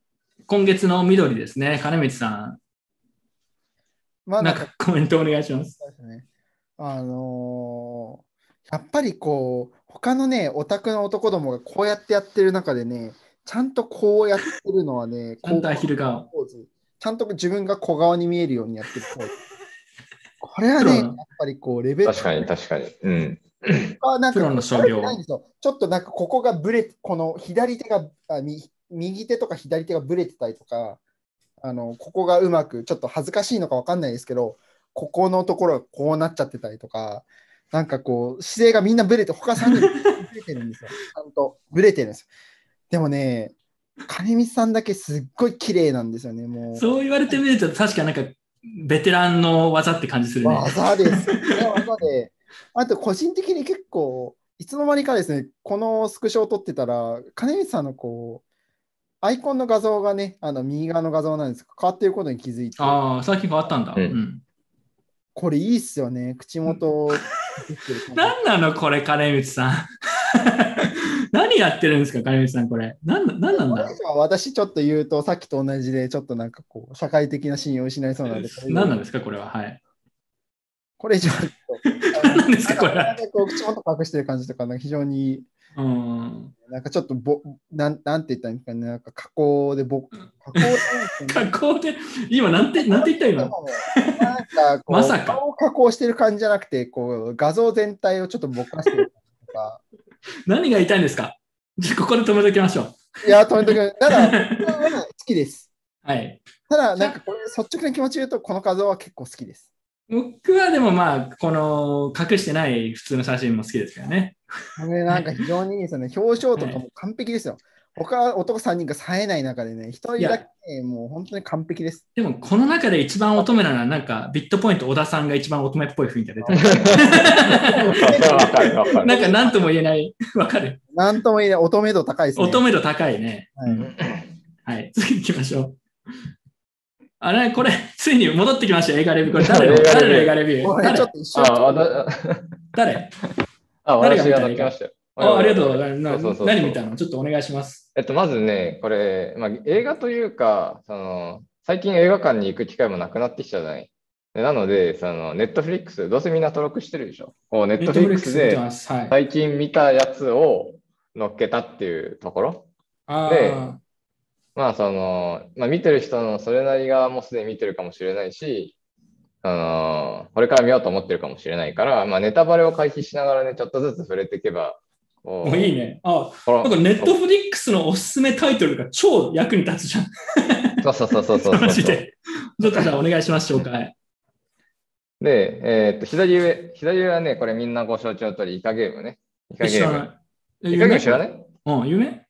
今月の緑ですね。金光さん、まあなんんかコメントお願いします。ね。あのーやっぱりこう、他のね、オタクの男どもがこうやってやってる中でね、ちゃんとこうやってるのはね、*laughs* ちゃんとアヒル顔ポーズ。ちゃんと自分が小顔に見えるようにやってるポーズ。これはね、やっぱりこう、レベル確かに確かに。うん。はなんかプロの所業ちょっとなんかここがブレ、この左手が、あみ右手とか左手がブレてたりとか、あのここがうまく、ちょっと恥ずかしいのかわかんないですけど、ここのところがこうなっちゃってたりとか、なんかこう、姿勢がみんなブレて、他3人 *laughs* ブレてるんですよ。ちゃんとブレてるんですよ。でもね、金光さんだけすっごい綺麗なんですよね、もう。そう言われてみると、確かなんか、ベテランの技って感じするね。技です。*laughs* ね技で。あと、個人的に結構、いつの間にかですね、このスクショを撮ってたら、金光さんのこう、アイコンの画像がね、あの右側の画像なんですが、変わっていることに気づいて、ああ、最近変わったんだ。ううんん。これいいっすよね、口元何なの？これ、金光さん。*laughs* 何やってるんですか、金光さん、これ。なんなんなんだ私ちょっと言うと、さっきと同じで、ちょっとなんかこう、社会的な信用を失いそうなので、これ以上何なんですか、これは。はい。これ以上はちょっと、何なんですか、これは。なんかこう口元隠してる感じとか、非常に、うん。なんかちょっとぼ、なんなんて言ったんですかね、なんか加工でぼ、加工で加工で、今、なんて、なんて言った今？なんかこう、まさか顔を加工してる感じじゃなくて、こう画像全体をちょっとぼかしてるとか。何が言いたいんですか？じゃあここで止めときましょう。いや、止めとく。ただ、*laughs* 好きです。はい。ただ、なんかこれ、率直な気持ちで言うと、この画像は結構好きです。僕はでもまあ、この隠してない普通の写真も好きですからね。これなんか非常にいいですよね。表情とかも完璧ですよ。他男3人が冴えない中でね、一人だけねもう本当に完璧です。でも、この中で一番乙女なのは、なんか、ビットポイント小田さんが一番乙女っぽい雰囲気が出て。なんか、なんとも言えない。わかる。なんとも言えない、乙女度高いですね。乙女度高いね。はいはい。次行きましょう。あれ、これ、*laughs* ついに戻ってきましたよ、映画レビュー。これ誰の？映画レビュー誰の映画レビュー？これちょ誰っと一緒誰？あ *laughs* 私が乗ってましたよ。あありがとうございます。そうそうそう何見たの？ちょっとお願いします。えっと、まずね、これ、まあ、映画というか、その、最近映画館に行く機会もなくなってきたじゃない。でなので、その、ネットフリックス、どうせみんな登録してるでしょ？こうネットフリックスで。最近見たやつを乗っけたっていうところ。あでーまあ、その、まあ、見てる人のそれなりがもうすでに見てるかもしれないし、あのこれから見ようと思ってるかもしれないから、まあ、ネタバレを回避しながらね、ちょっとずつ触れていけば、こもういいね。あ、なんかネットフリックスのおすすめタイトルが超役に立つじゃん。そうそうそうそうそうそう *laughs* マジで。ちょっとじゃあお願いします、紹介。で、えーっと、左上、左上はね、これみんなご承知の通り、イカゲームね。イカゲーム。イカゲーム知らない？いうん、有名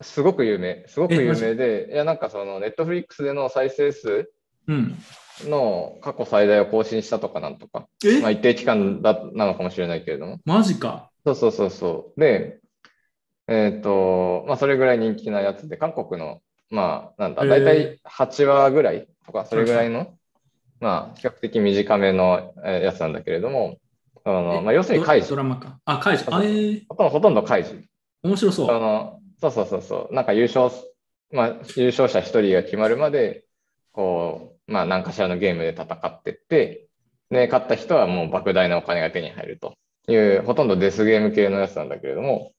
すごく有名。すごく有名で、いや、なんかその、ネットフリックスでの再生数うん。の過去最大を更新したとかなんとか、え、まあ、一定期間だなのかもしれないけれども。マジか。そうそうそうそう。で、えっ、と、まあ、それぐらい人気なやつで、韓国の、まあ、なんだ、へーだいたい8話ぐらいとか、それぐらいの、まあ、比較的短めのえーやつなんだけれども、あのえまあ、要するに開示。ドドラマか。あ、カイジ。あえー、ほとんどほとんど開示。面白そう。あのそうそうそうそう。なんか優勝す、まあ、優勝者1人が決まるまで、こう、まあ、何かしらのゲームで戦ってって、で、勝った人はもう莫大なお金が手に入るという、ほとんどデスゲーム系のやつなんだけれども、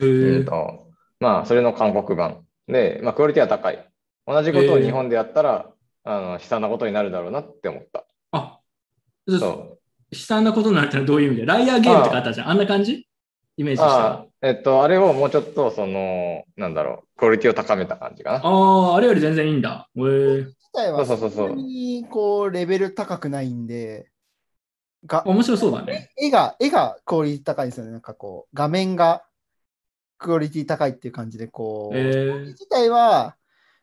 えうんー、と、まあ、それの韓国版で、まあ、クオリティは高い。同じことをえー日本でやったら、あの、悲惨なことになるだろうなって思った。あ、そ悲惨なことになるってのはどういう意味で？ライアーゲームとかあったじゃん。あんな感じ？イメージしたえっと、あれをもうちょっと、その、なんだろう、クオリティを高めた感じかな。ああ、あれより全然いいんだ。へえ自体はそうそうそうにこうレベル高くないんで、が面白そうだね。絵が、絵がクオリティ高いんですよね。なんかこう、画面がクオリティ高いっていう感じで、こう、へえ自体は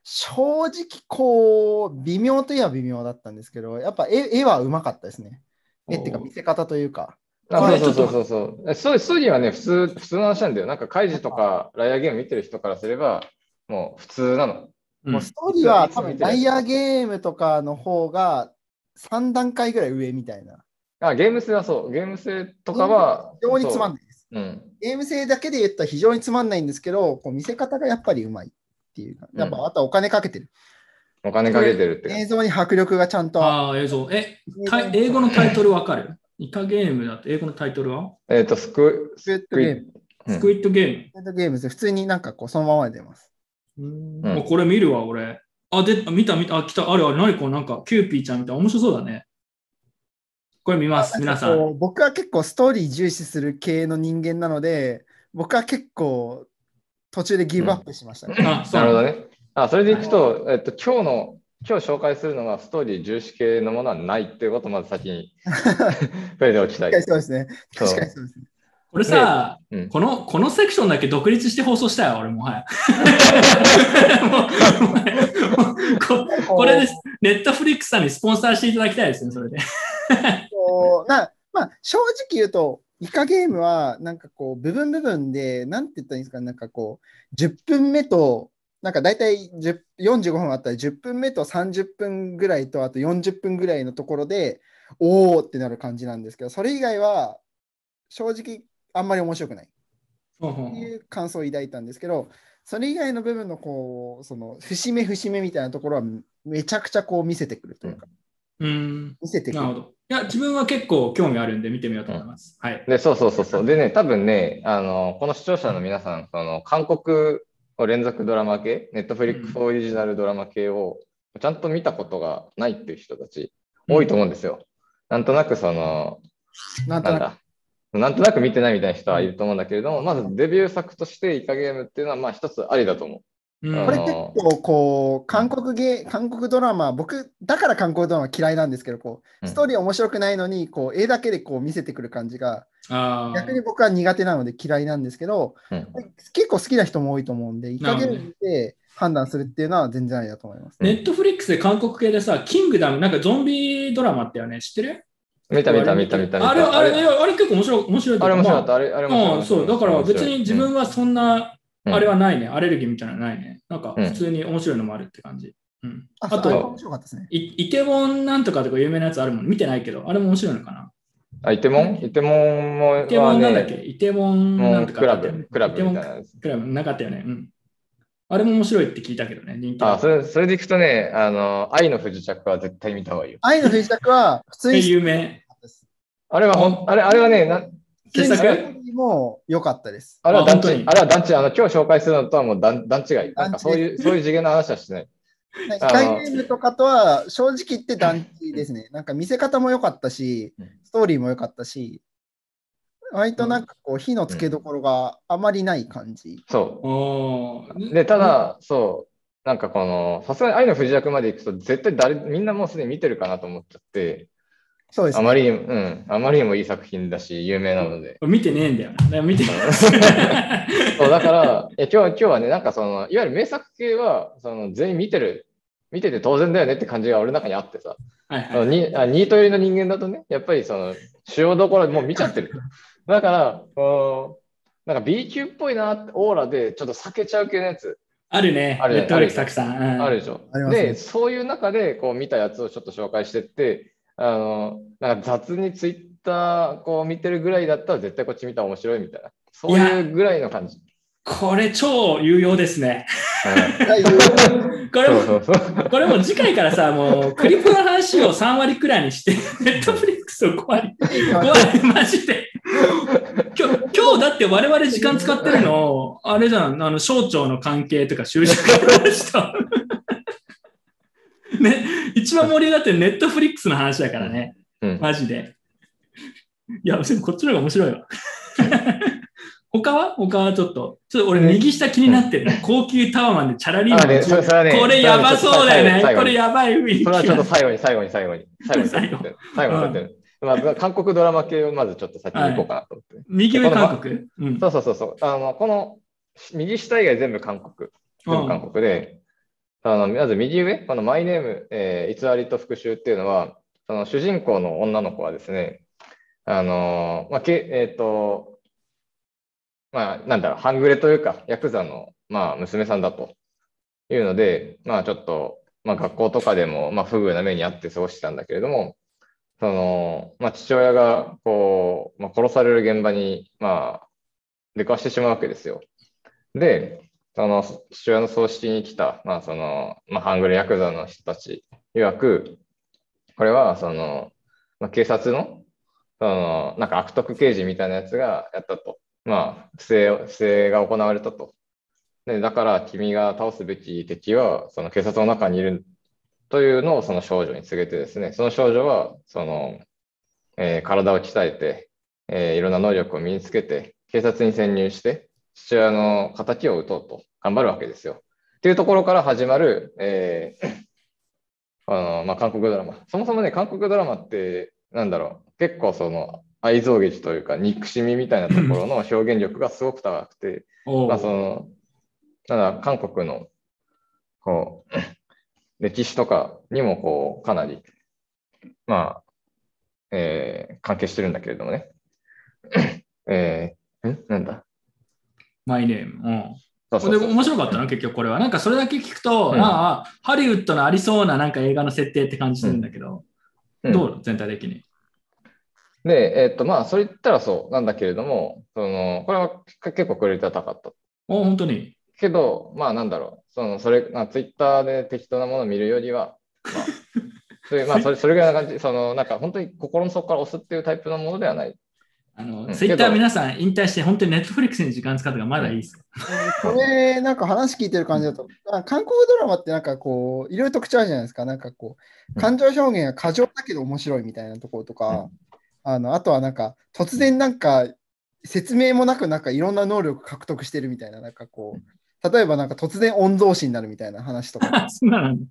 正直こう、微妙といえば微妙だったんですけど、やっぱ絵絵はうまかったですね。絵っていうか見せ方というか。あこれそうそうちょっとそうそうそう。えそうストーリーはね、普通、普通の話なんだよ。なんか、カイジとかライアーゲーム見てる人からすれば、もう普通なの。うんもうストーリーはい多分ライアーゲームとかの方が3段階ぐらい上みたいな。あ、ゲーム性はそう。ゲーム性とかは。非常につまんい。ないです。うん。ゲーム性だけで言ったら非常につまんないんですけど、こう見せ方がやっぱりうまいっていうか。やっぱあとはお金かけてる。お金かけてるって映像に迫力がちゃんと。ああ、映像。え、た英語のタイトルわかる？イカゲームだと英語のタイトルは？えっと、スク、スクイッドゲーム。うんスクイットゲーム。スクイッドゲームです。普通になんかこうそのままで出ます。うんうんあこれ見るわ、俺。あ、で、見た、見た、あ、来た、あれ、あれ、何こう、なんか、キューピーちゃんみたいな、面白そうだね。これ見ます、皆さん。僕は結構ストーリー重視する系の人間なので、僕は結構途中でギブアップしましたね。あ、そうなるほどね。あ、それでいくと、えっと、今日の、今日紹介するのがストーリー重視系のものはないっていうことをまず先に触れておきたい確かに。そうですね。そう確かにそうですね。これさ、うんこの、このセクションだけ独立して放送したよ、俺も。*laughs* はい。ここれです。ネットフリックスさんにスポンサーしていただきたいですね、それで。なまあ、正直言うと、イカゲームは、なんかこう、部分部分で、なんて言ったらいいんですか、なんかこう、10分目と、なんか大体10 45分あったら10分目と30分ぐらいと、あと40分ぐらいのところで、おーってなる感じなんですけど、それ以外は、正直、あんまり面白くない。っていう感想を抱いたんですけど、それ以外の部分のこう、その節目節目みたいなところはめちゃくちゃこう見せてくるというか、うん。見せてくる。なるほど。いや、自分は結構興味あるんで見てみようと思います。はい。で、そうそうそうそう。でね、多分ね、あの、この視聴者の皆さん、その、韓国連続ドラマ系、ネットフリックスオリジナルドラマ系をちゃんと見たことがないっていう人たち多いと思うんですよ。なんとなくその、なんとなく。なんだ、なんとなく見てないみたいな人はいると思うんだけれども、まずデビュー作としてイカゲームっていうのは、まあ一つありだと思う。うんこれ結構こう、韓国ゲー、韓国ドラマ、僕、だから韓国ドラマ嫌いなんですけど、こう、うんストーリー面白くないのに、こう、絵だけでこう見せてくる感じが、逆に僕は苦手なので嫌いなんですけど、うん結構好きな人も多いと思うんで、イカゲームで判断するっていうのは全然ありだと思います。ネットフリックスで韓国系でさ、キングダム、なんかゾンビドラマってよね、知ってる？見た見た見た見た見た。あれ、あれ、あれ結構面白い。面白いとあれ面白かった。あれ、あれ面白かった。うんそう、だから別に自分はそんな、うんあれはないね、アレルギーみたいなのないね。なんかうん普通に面白いのもあるって感じ。うん、ああと、そうあれ面白かったですね。いイテウォンなんとかとか有名なやつあるもん。見てないけど、あれも面白いのかな。あ、イテモン？イテモンも、イテウォンなんだっけ、ね、イテウォンなんとかクラブ、クラブみたいなやつ。クラブなかったよね。うん。あれも面白いって聞いたけどね、人気あ、それ、それでいくとね、あの、愛の不時着は絶対見た方がいいよ。愛の不時着は普通えに有名。あれはほん、あれ、あれはね、な傑作？も良かったです。あれは団地あれは団地、あの、今日紹介するのとはもう段段違い。なんかそういう、そういう次元の話はしてない。イカゲームとかとは正直言って団地ですね。なんか見せ方も良かったしうん、ストーリーも良かったし、割となんかこう火のつけどころがあまりない感じ。そおう。ーで、ただ、そう、なんかこの、さすがに愛の不時着まで行くと、絶対誰、みんなもうすでに見てるかなと思っちゃって、そうですね。あまりにも、うん、あまりにもいい作品だし、有名なので。見てねえんだよな。だから見てそう、だから、いや今日は、今日はね、なんかその、いわゆる名作系は、その、全員見てる、見てて当然だよねって感じが俺の中にあってさ、はいはい。あのにあニート寄りの人間だとね、やっぱりその、主要どころもう見ちゃってる。だから、こうなんか B 級っぽいなってオーラでちょっと避けちゃう系のやつあるね。あるねネットフリックスたくさん。うんあるでしょ。で、そういう中でこう見たやつをちょっと紹介してって、あの、なんか雑にツイッターこう見てるぐらいだったら絶対こっち見たら面白いみたいな。そういうぐらいの感じ。これ超有用ですね。*laughs* これもそうそうそう。これも次回からさ、もうクリプの話を3割くらいにして、ネットフリックスを5割、5割、*laughs* マジで。今日、今日だって我々時間使ってるの、あれじゃん、あの、省庁の関係とか就職の話と。ね、一番盛り上がってるネットフリックスの話だからね、うんマジで。いや、こっちの方が面白いわ。*laughs* 他は？他はちょっと。ちょっと俺右下気になってる。高級タワマンでチャラリーマンあねねこれやばそうだよね。これやばい雰囲気それはちょっと最後に、最後に、最後に。最後に最後最後に。まあ、韓国ドラマ系をまずちょっと先に行こうかなと思って。右上韓国？うん。そうそうそうそう。あの、この右下以外全部韓国。全部韓国で、あのまず右上、このマイネーム、えー偽りと復讐っていうのは、その主人公の女の子はですね、あのまあ、けえっ、と、まあ、なんだろう、半グレというか、ヤクザの、まあ、娘さんだというので、まあ、ちょっと、まあ、学校とかでも、まあ、不遇な目にあって過ごしてたんだけれども、その、まあ、父親が、こう、まあ、殺される現場に、まあ、出くわしてしまうわけですよ。で、その父親の葬式に来た、まあそのまあ、ハングルヤクザの人たち曰く、これはその、まあ、警察のそのなんか悪徳刑事みたいなやつがやったと。まあ、不正不正が行われたと。でだから君が倒すべき敵はその警察の中にいるというのをその少女に告げてですね、その少女はその、えー体を鍛えて、えーいろんな能力を身につけて、警察に潜入して、父親の敵を撃とうと頑張るわけですよ。っていうところから始まる、えー *coughs* あのまあ、韓国ドラマ。そもそもね、韓国ドラマって、なんだろう、結構その愛憎劇というか、憎しみみたいなところの表現力がすごく高くて、まあ、その、なんだ、韓国の、こう、*coughs* 歴史とかにも、こう、かなり、まあ、えー関係してるんだけれどもね。*coughs* えー、ん？なんだ？マイネーム。うん。そうそうそうでも面白かったな、結局これは。なんかそれだけ聞くと、うんああ、ハリウッドのありそうななんか映画の設定って感じするんだけど、うんどう？全体的に。で、えーっと、まあ、それ言ったらそうなんだけれども、その、これは結構クオリティが高かった。お本当に？けど、まあ、なんだろう、その、それ、まあ、ツイッターで適当なものを見るよりは、まあ、*laughs* そういうまあ、それ、それぐらいな感じ、その、なんか、本当に心の底から押すっていうタイプのものではない。あの、うんツイッター皆さん引退して、本当にネットフリックスに時間使ったからまだいいですよ。これ、なんか話聞いてる感じだと、あ韓国ドラマってなんかこう、いろいろ特徴あるじゃないですか。なんかこう感情表現が過剰だけど面白いみたいなところとか、あのあとはなんか、突然なんか、説明もなくなんかいろんな能力獲得してるみたいな、なんかこう、例えばなんか突然御曹司になるみたいな話とか、あ *laughs* そうなんだ。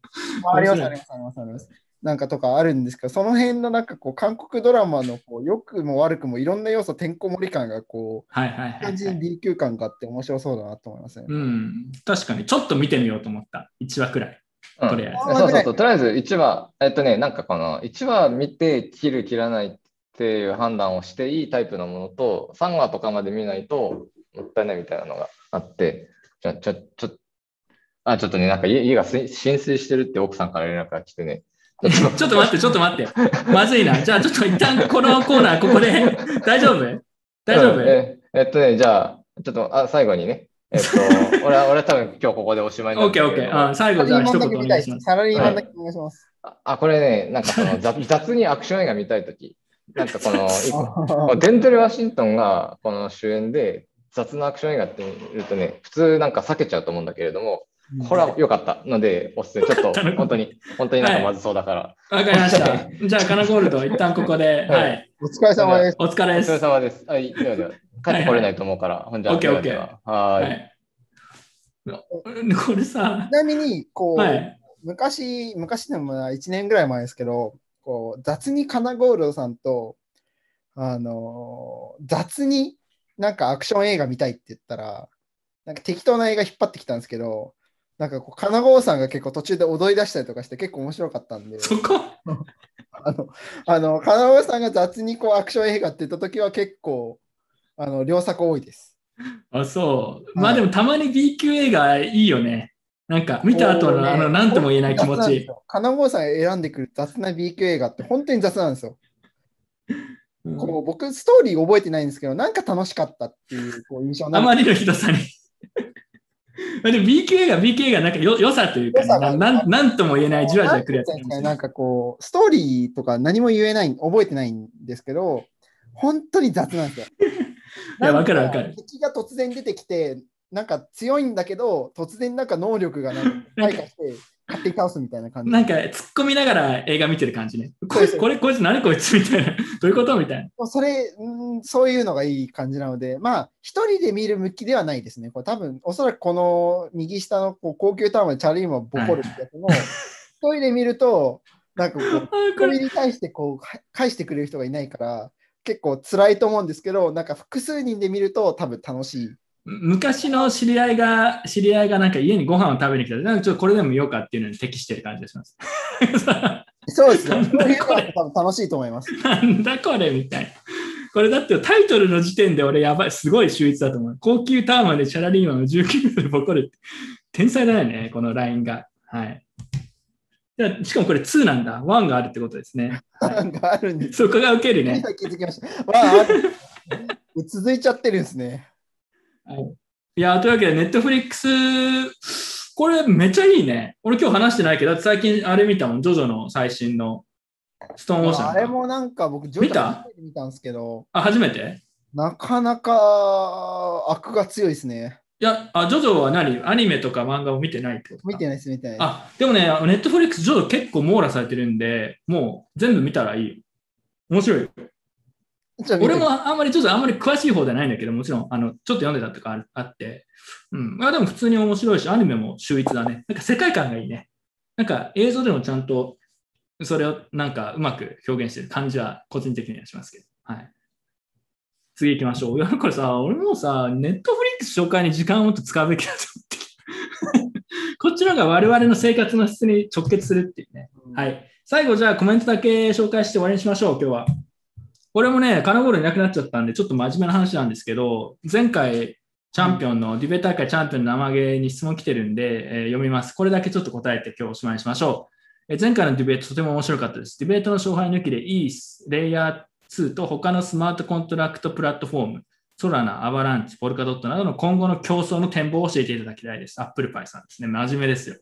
あります、あります、あります、あります。なんかとかあるんですけど、その辺のなんかこう、韓国ドラマのこう良くも悪くもいろんな要素、てんこ盛り感がこう、はいはいはい、感じにはい。D 級感があって面白そうだなと思いますね。うん。確かに、ちょっと見てみようと思った。1話くらい。うんとりあえず。そうそうそう、とりあえず1話、えっとね、なんかこの1話見て切る、切らないっていう判断をしていいタイプのものと、3話とかまで見ないともったいないみたいなのがあって、ちょ、ちょ、ちょ、あ、ちょっとね、なんか家家がす浸水してるって奥さんから連絡が来てね、*laughs* ちょっと待って、ちょっと待って。まずいな。じゃあ、ちょっと一旦このコーナー、ここで。大丈夫？大丈夫、うんええっとね、じゃあ、ちょっとあ最後にね、えっと、*laughs* 俺は、俺は多分今日ここでおしまいオッケーオッケー。あ最後、じゃあ一言おサラリーマンだけ見たいです。願いします。サラリーマンだけお願いします。ああ、これね、なんかその *laughs* 雑雑にアクション映画見たいとき、なんかこの、デンゼル・ワシントンがこの主演で雑なアクション映画って見るとね、普通なんか避けちゃうと思うんだけれども、これは良かったので、おすすめ。ちょっと *laughs* 本当に、本当になんかまずそうだから、わかりました。じゃあ、カナゴールド、一旦ここで、はいはい。お疲れ様です。お疲れお疲れです。様です。はい、ではでは、帰ってこれないと思うから、ほんじゃ、オッケーではでははーい。はい。これさち、なみに、こう、はい。昔、昔でも1年ぐらい前ですけど、こう雑にカナゴールドさんと、あのー雑になんかアクション映画見たいって言ったら、なんか適当な映画引っ張ってきたんですけど、なんかこう、カナゴールドさんが結構途中で踊り出したりとかして結構面白かったんで、そこ？あの、あの、カナゴールドさんが雑にこうアクション映画って言った時は結構、あの、良作多いです。あ、そう。まあでもたまに B 級映画いいよね。なんか見た後の、ねあの、なんとも言えない気持ち雑なんです。よカナゴールドさんが選んでくる雑な B 級映画って本当に雑なんですよ。うんこう僕、ストーリー覚えてないんですけど、なんか楽しかったっていうこう印象あまりのひどさに。*laughs* まあでも B 級映画、B 級映画なんかよ良さというかね、ななんなんとも言えないじわじわくるやつななんかこう、ストーリーとか何も言えない、覚えてないんですけど、本当に雑なんですよ。*laughs* いやわかるわかる敵が突然出てきて、なんか強いんだけど、突然なんか能力がなんか勝手に倒すみたいな感じ。なんか突っ込みながら映画見てる感じね。これ、これ、こいつ何こいつみたいな。*laughs* どういうことみたいな。それ、うんそういうのがいい感じなので、まあ、一人で見る向きではないですね。これ多分、おそらくこの右下のこう高級タワーでチャリーマンボコるってやつも、*laughs* 一人で見ると、なんかこう、あこれに対してこうか返してくれる人がいないから、結構辛いと思うんですけど、なんか複数人で見ると多分楽しい。昔の知り合いが、知り合いがなんか家にご飯を食べに来たら、なんかちょっとこれでも見ようかっていうのに適してる感じがします。*laughs* そうですね。なんだそういう楽しいと思います。なんだこれみたいな。これだってタイトルの時点で俺やばい、すごい秀逸だと思う。高級ターマンでチャラリーマンを19秒でボコるって。天才だよね、このラインが。はい。しかもこれ2なんだ。1があるってことですね。なんかあるんです。そこが受けるね。今気づきました。*laughs* 続いちゃってるんですね。はいいや、というわけで、ネットフリックス、これめっちゃいいね。俺今日話してないけど、最近あれ見たもん、ジョジョの最新のストーンオーシャンか。あれもなんか僕、ジョ見た？初めて見たんですけど、あ、初めて？なかなか悪が強いですね。いや、あ、ジョジョは何？アニメとか漫画を見てないってことか？見てないです、見てない。あ、でもね、ネットフリックスジョジョ結構網羅されてるんで、もう全部見たらいいよ。面白いよ。俺もあんまりちょっとあんまり詳しい方じゃないんだけど、もちろん、あの、ちょっと読んでたとかあって、うん。まあでも普通に面白いし、アニメも秀逸だね。なんか世界観がいいね。なんか映像でもちゃんと、それをなんかうまく表現してる感じは個人的にはしますけど。はい。次行きましょう。これさ、俺もさ、ネットフリックス紹介に時間をもっと使うべきだと思って。*laughs* こっちの方が我々の生活の質に直結するっていうね。はい。最後、じゃあコメントだけ紹介して終わりにしましょう、今日は。これもね、カナゴールいなくなっちゃったんで、ちょっと真面目な話なんですけど、前回、チャンピオンの、ディベート大会チャンピオンの生ゲーに質問来てるんで、えー読みます。これだけちょっと答えて今日おしまいにしましょう。えー前回のディベートとても面白かったです。ディベートの勝敗抜きで E、レイヤー2と他のスマートコントラクトプラットフォーム、ソラナ、アバランチ、ポルカドットなどの今後の競争の展望を教えていただきたいです。アップルパイさんですね。真面目ですよ。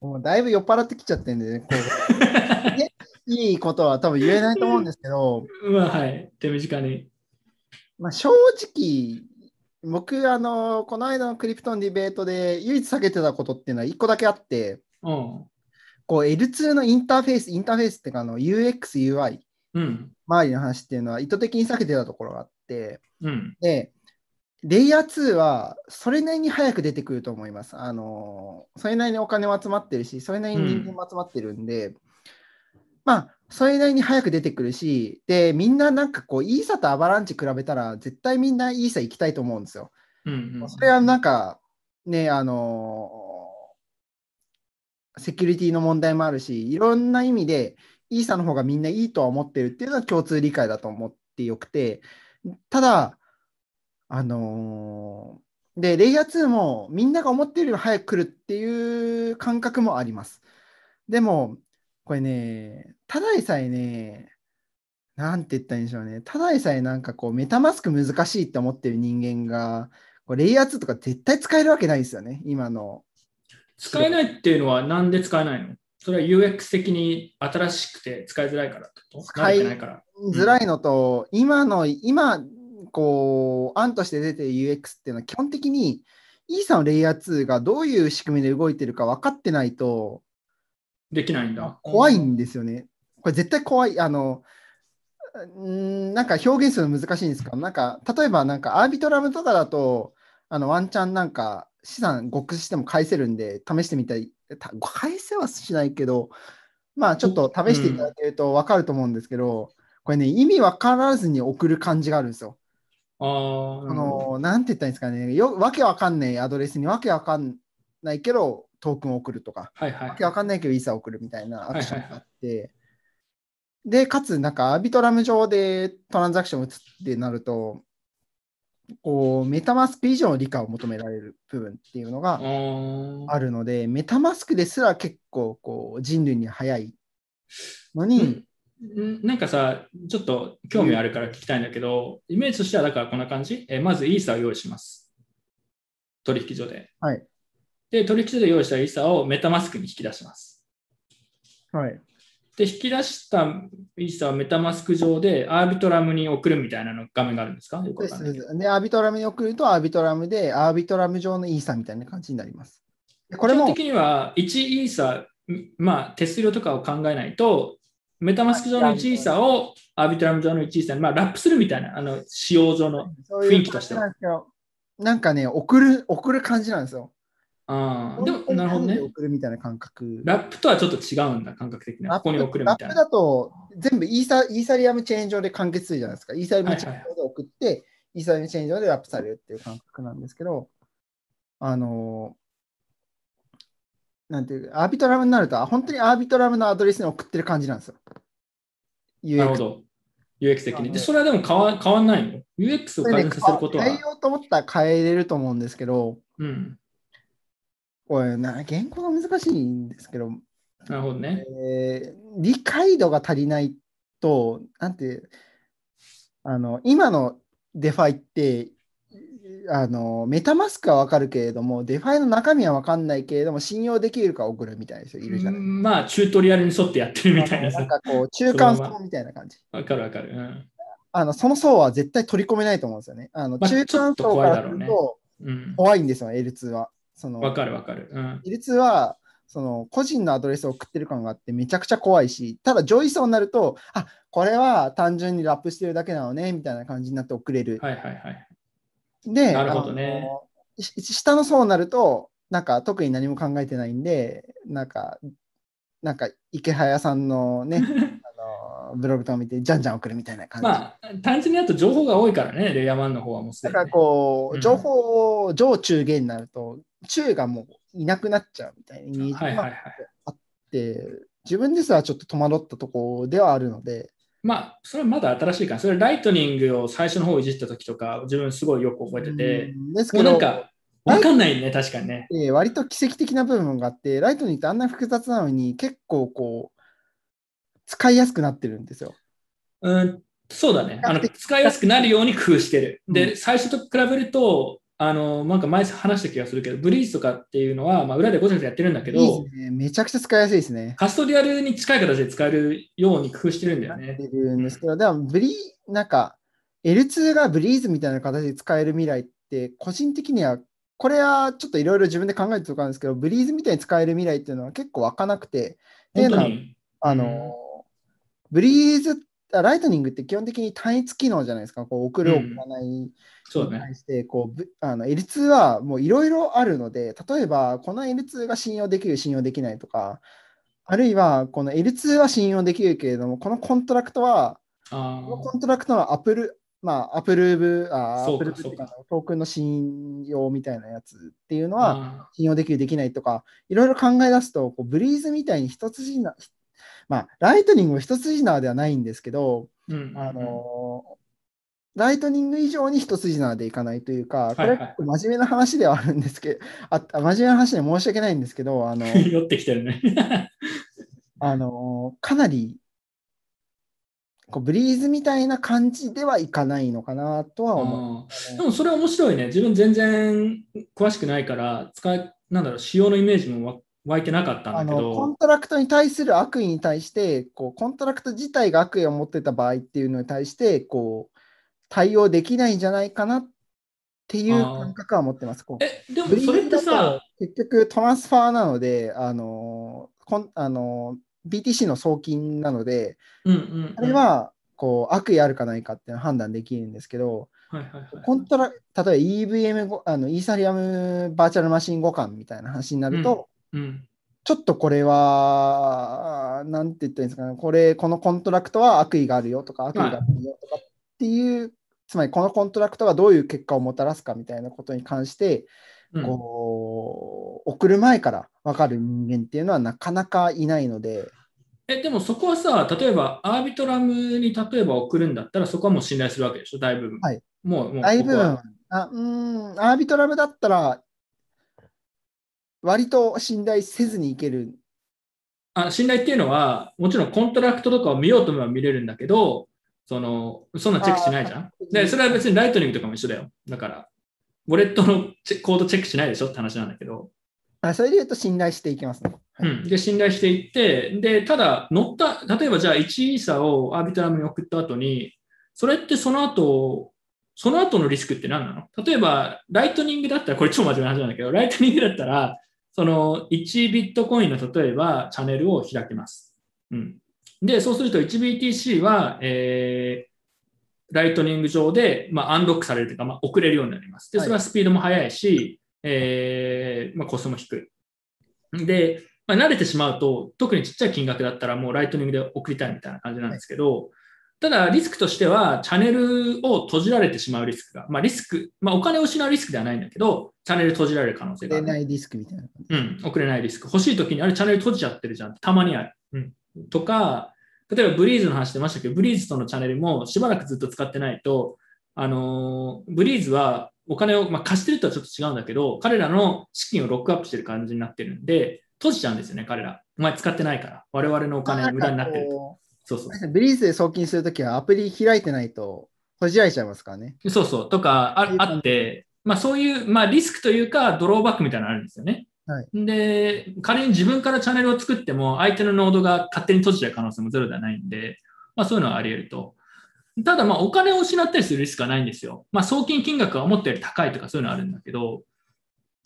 もうだいぶ酔っ払ってきちゃってんでね、こうね *laughs* いいことは多分言えないと思うんですけど、まあ、はい。手短に。まあ、正直、僕、あの、この間のクリプトンディベートで唯一避けてたことっていうのは1個だけあって、うん。こう L2 のインターフェース、インターフェースっていうかあの UX、UI うん。周りの話っていうのは意図的に避けてたところがあって、うん。で、レイヤー2はそれなりに早く出てくると思います。あの、それなりにお金も集まってるし、それなりに人間も集まってるんで、まあ、それなりに早く出てくるし、で、みんななんかこう、イーサとアバランチ比べたら、絶対みんなイーサ行きたいと思うんですよ。うん。うんそれはなんか、ね、あのセキュリティの問題もあるし、いろんな意味で、イーサの方がみんないいとは思ってるっていうのは共通理解だと思ってよくて、ただ、あのーで、レイヤー2もみんなが思ってるより早く来るっていう感覚もあります。でも、これね、ただでさえね、なんて言ったらいいんでしょうね。ただでさえなんかこう、メタマスク難しいって思ってる人間が、こうレイヤー2とか絶対使えるわけないですよね、今の。使えないっていうのはなんで使えないの？それは UX 的に新しくて使いづらいから使い慣れてないから。づらいのと、今の、今、こう、案として出てる UX っていうのは基本的に、イーサのレイヤー2がどういう仕組みで動いてるか分かってないと、できないんだ。怖いんですよね。これ絶対怖い。あの、なんか表現するの難しいんですけど、なんか、例えばなんかアービトラムとかだと、あの、ワンチャンなんか資産極しても返せるんで、試してみたい。た返せはしないけど、まあちょっと試していただけると分かると思うんですけど、これね、意味分からずに送る感じがあるんですよ。あの、なんて言ったらいいんですかね、よわけわかんないアドレスにわけわかんないけど、トークンを送るとか。はいはいわけわかんないけど、イーサ送るみたいなアクションがあって、で、かつ、なんか、アービトラム上でトランザクションを打つってなると、こう、メタマスク以上の理解を求められる部分っていうのがあるので、メタマスクですら結構、こう、人類に早いのに、んなんかさ、ちょっと興味あるから聞きたいんだけど、イメージとしてはだからこんな感じ？えまずイーサを用意します。取引所で。はい。で、取引所で用意したイーサをメタマスクに引き出します。はい。で、引き出したイーサをメタマスク上でアービトラムに送るみたいなの画面があるんですか？よくわでかんで、アービトラムに送ると、アービトラムで、アービトラム上のイーサみたいな感じになります。でこれも基本、的には1イーサみまあ、手数料とかを考えないと、メタマスク上の1イーサをアービトラム上の1イーサに、まあ、ラップするみたいな、あの、使用上の。雰囲気としてはなんかね、送る、送る感じなんですよ。ああ、でも、なるほどね。送るみたいな感覚。ラップとはちょっと違うんだ、感覚的には。ここに送るみたいな。ラップだと全部イーサイーサリアムチェーン上で完結するじゃないですか。イーサリアムチェーン上で送って、イーサリアムチェーン上でラップされるっていう感覚なんですけど、あのなんていうアービトラムになると、あ本当にアービトラムのアドレスに送ってる感じなんですよ。なるほど。UX 的に。で、それはでも変わ変わんないの ?UX を改善させることは。変えようと思ったら変えれると思うんですけど、うん。これな、言語が難しいんですけど、なるほどね。えー理解度が足りないと、なんて、あの、今のデファイって、あの、メタマスクはわかるけれども、デファイの中身はわかんないけれども、信用できるか送るみたいな人いるじゃない。うんまあ、チュートリアルに沿ってやってるみたいなさなん。かこう、中間層みたいな感じ。わかるわかる。うん。あの、その層は絶対取り込めないと思うんですよね。あの、まあ中間層からするとうん。怖いんですよ、L2 は。そのわかるわかる。うん。L2 はその個人のアドレスを送ってる感があってめちゃくちゃ怖いし、ただ上位層になると、あこれは単純にラップしてるだけなのねみたいな感じになって送れる。はいはいはい。で、なるほどね下の層になると、なんか特に何も考えてないんで、なんか、なんか池早さんのね、*laughs* あのブログとか見て、じゃんじゃん送るみたいな感じ。まあ、単純にあと情報が多いからね、レイヤー1の方はもうすでにね、だからこう、うん情報、上中下になると、中がもういなくなっちゃうみたいなイメージがはいはいはい。あって、自分ですらちょっと戸惑ったところではあるので、まあ、それはまだ新しいから、それライトニングを最初の方いじった時とか、自分すごいよく覚えてて、うんですけど、もうなんか、わかんないね、確かにね。えー割と奇跡的な部分があって、ライトニングってあんな複雑なのに結構こう、使いやすくなってるんですよ。うん、そうだね。あの使いやすくなるように工夫してる。うで、最初と比べると、あの、なんか前話した気がするけど、ブリーズとかっていうのは、まあ、裏でごちゃごちゃやってるんだけいいど、ですねめちゃくちゃ使いやすいですね。カストディアルに近い形で使えるように工夫してるんだよね。てるんですけど、でもブリなんか L2 がブリーズみたいな形で使える未来って、個人的には、これはちょっといろいろ自分で考えてるところなんですけど、ブリーズみたいに使える未来っていうのは結構湧かなくて、っていうのは。あの、ブリーズ、あライトニングって基本的に単一機能じゃないですか、こう送る、うん送らないそうだね。に対して、こうぶあの L2 はもういろいろあるので、例えばこの L2 が信用できる、信用できないとか、あるいはこの L2 は信用できるけれども、このコントラクトは、あこのコントラクトのアプル、まあ、アプルーブ、あアプルーブっていうトークンの信用みたいなやつっていうのあは、信用できる、できないとか、いろいろ考え出すと、こうブリーズみたいに一筋縄、まあ、ライトニングも一筋縄ではないんですけど、うんあのライトニング以上に一筋縄でいかないというか、これ真面目な話ではあるんですけど、ああ真面目な話で申し訳ないんですけど、あの *laughs* 酔ってきてるね。*laughs* あのかなりこうブリーズみたいな感じではいかないのかなとは思う。でもそれ面白いね。自分全然詳しくないから、使い、なんだろう、仕様のイメージもわ湧いてなかったんあだけのコンど、トラクトに対する悪意に対してこう、コントラクト自体が悪意を持ってた場合っていうのに対してこう対応できないんじゃないかなっていう感覚は持ってます。こう。え、でもそれってさ、結局トランスファーなので、あのこんあの BTC の送金なので、うんうんうん、あれはこう悪意あるかないかっていうのは判断できるんですけど、はいはいはい、コントラ例えば EVM ごあのイーサリアムバーチャルマシン互換みたいな話になると、うん、ちょっとこれは、なんて言ったらいいんですかね、これ、このコントラクトは悪意があるよとか、悪意があるよとかっていう、つまりこのコントラクトがどういう結果をもたらすかみたいなことに関して、うんこう、送る前から分かる人間っていうのはなかなかいないので、え、でもそこはさ、例えばアービトラムに例えば送るんだったら、そこはもう信頼するわけでしょ、大部分。はい。もう、もう大部分あうーん、アービトラムだったら、割と信頼せずにいける。あ信頼っていうのは、もちろんコントラクトとかを見ようと思えば見れるんだけど、その、そんなチェックしないじゃん？で、それは別にライトニングとかも一緒だよ。だから、ウォレットのチェコードチェックしないでしょって話なんだけど、あそれで言うと信頼していきますね。はい。うん、で、信頼していって、で、ただ、乗った、例えばじゃあ1イーサをアービトラムに送った後に、それってその後、その後のリスクって何なの？例えば、ライトニングだったら、これ超真面目な話なんだけど、ライトニングだったら、その1ビットコインの例えばチャンネルを開きます。うん、で、そうすると 1BTC は、えーライトニング上で、まあ、アンロックされるというか、まあ、送れるようになります。で、はいそれはスピードも速いし、えーまあ、コストも低い。で、まあ、慣れてしまうと、特にちっちゃい金額だったらもうライトニングで送りたいみたいな感じなんですけど、ただリスクとしては、チャンネルを閉じられてしまうリスクが、まあ、リスク、まあ、お金を失うリスクではないんだけど、チャンネル閉じられる可能性がある。出ないリスクみたいな。うん、送れないリスク。欲しいときに、あれ、チャンネル閉じちゃってるじゃんたまにある。うん、とか、例えばブリーズの話してましたけど、ブリーズとのチャンネルもしばらくずっと使ってないと、あのーブリーズはお金を、まあ、貸してるとはちょっと違うんだけど、彼らの資金をロックアップしてる感じになってるんで、閉じちゃうんですよね、彼ら。お前使ってないから。我々のお金無駄になってると。こそうそう。うブリーズで送金するときはアプリ開いてないと閉じられちゃいますからね。そうそう。とかああって、まあそういう、まあリスクというか、ドローバックみたいなのあるんですよね。はいで、仮に自分からチャンネルを作っても、相手のノードが勝手に閉じちゃう可能性もゼロではないんで、まあそういうのはあり得ると。ただ、お金を失ったりするリスクはないんですよ。まあ送金金額が思ったより高いとかそういうのはあるんだけど、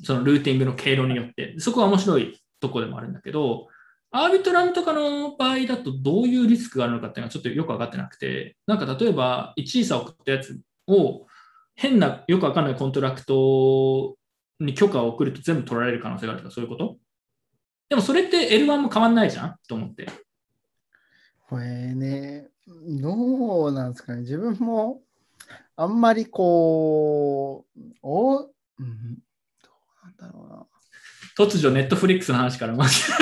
そのルーティングの経路によって、そこは面白いとこでもあるんだけど、アービトラムとかの場合だとどういうリスクがあるのかっていうのはちょっとよく分かってなくて、なんか例えば1イーサ送ったやつを変なよくわかんないコントラクトに許可を送ると全部取られる可能性があるとかそういうこと？でもそれって L1 も変わんないじゃん？と思って。これね、どうなんですかね。自分もあんまりこう、お、うん、どうなんだろうな。突如、ネットフリックスの話からまずい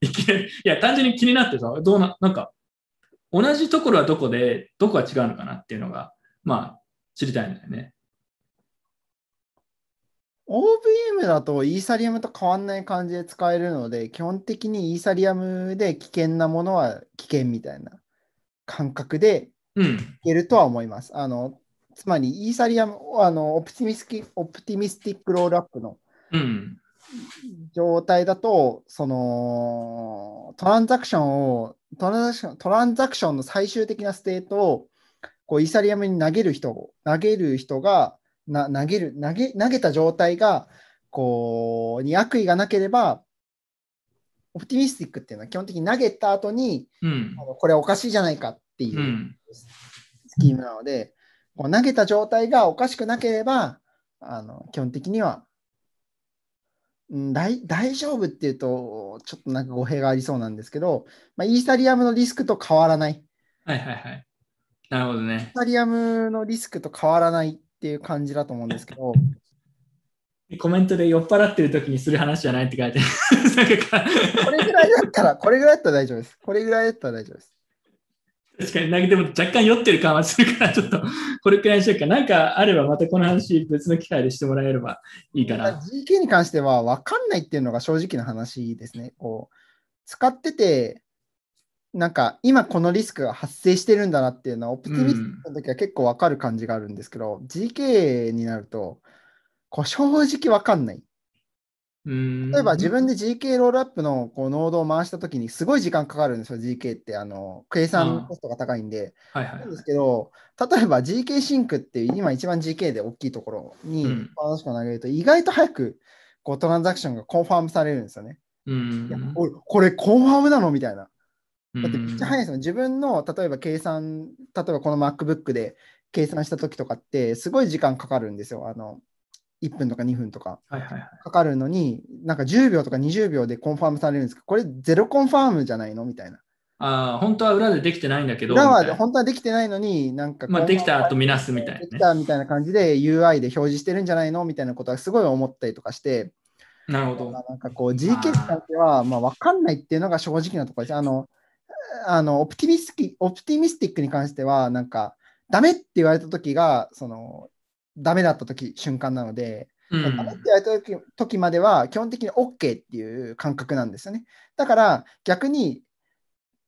いきなりいや、単純に気になってさ、どうな、なんか、同じところはどこで、どこが違うのかなっていうのが、まあ、知りたいんだよね。OVM だとイーサリアムと変わんない感じで使えるので、基本的にイーサリアムで危険なものは危険みたいな感覚でうん。いけるとは思います。あのつまり、イーサリアム、あのオプティミスキオプティミスティックロールアップのうん。状態だと、そのトランザクションをトランザクション、トランザクションの最終的なステートをこうイーサリアムに投げる人、投げる人が、な投げる投げ、投げた状態が、こう、に悪意がなければ、オプティミスティックっていうのは基本的に投げた後に、うんあ。のこれおかしいじゃないかっていうう。ん。スキームなので、こう投げた状態がおかしくなければ、あの基本的には、うん大、大丈夫っていうと、ちょっとなんか語弊がありそうなんですけど、まあ、イーサリアムのリスクと変わらない。イはいはいはい。なるほどねー。サリアムのリスクと変わらないっていう感じだと思うんですけど、*laughs* コメントで酔っ払ってる時にする話じゃないって書いて *laughs* これぐらいだったら、これぐらいだったら大丈夫です。これぐらいだったら大丈夫です。確かに、なんかでも若干酔ってる感はするから、ちょっとこれくらいにしようか。なんかあればまたこの話別の機会でしてもらえればいいかな。GK に関しては分かんないっていうのが正直な話ですね。こう使ってて、なんか今このリスクが発生してるんだなっていうのは、オプティミスティックの時は結構分かる感じがあるんですけど、GK になると、こう正直分かんない。うん例えば自分で GK ロールアップのこうノードを回した時にすごい時間かかるんですよ、GK って。あの計算コストが高いんで。はいはいなんですけど、例えば GK シンクっていう今一番 GK で大きいところにうんパーシコン投げると意外と早くこうトランザクションがコンファームされるんですよね。うんいやこれコンファームなの？みたいな。うんだってめっちゃ早いですよ。自分の例えば計算、例えばこの MacBook で計算した時とかってすごい時間かかるんですよ。あの1分とか2分とか。かかるのに、なんか10秒とか20秒でコンファームされるんですけど、これゼロコンファームじゃないの？みたいな。ああ、本当は裏でできてないんだけど、裏は本当はできてないのに、なんかまあ、できた後見なすみたいできなね。たみたいな感じで UI で表示してるんじゃないの？みたいなことはすごい思ったりとかして、なるほど。なんかこう関しては、まあ、分かんないっていうのが正直なところです。あの、あのオプティミスティオプティミスティックに関しては、なんか、ダメって言われた時が、その、ダメだった時瞬間なので、うんダメって言われた時時までは基本的に OK っていう感覚なんですよね。だから逆に、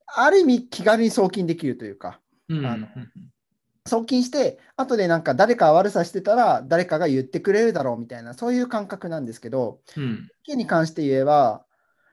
ある意味気軽に送金できるというか、うんあの送金して、後でなんか誰かが悪さしてたら誰かが言ってくれるだろうみたいな、そういう感覚なんですけど、うん。に関して言えば、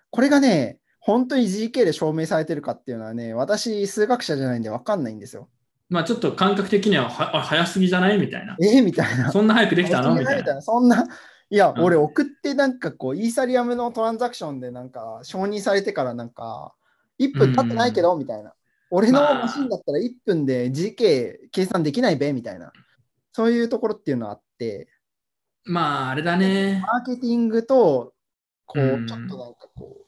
これがね、本当に GK で証明されてるかっていうのはね、私、数学者じゃないんで分かんないんですよ。まあちょっと感覚的にははあ早すぎじゃないみたいな。えーみたいな。そんな早くできたの？みみたいな。そんな、いや、うん俺送ってなんかこう、イーサリアムのトランザクションでなんか承認されてからなんか、1分経ってないけど、みたいな。俺のまあマシンだったら1分で GK 計算できないべ、みたいな。そういうところっていうのはあって、まあ、あれだね。マーケティングと、こう、うんちょっとなんかこう、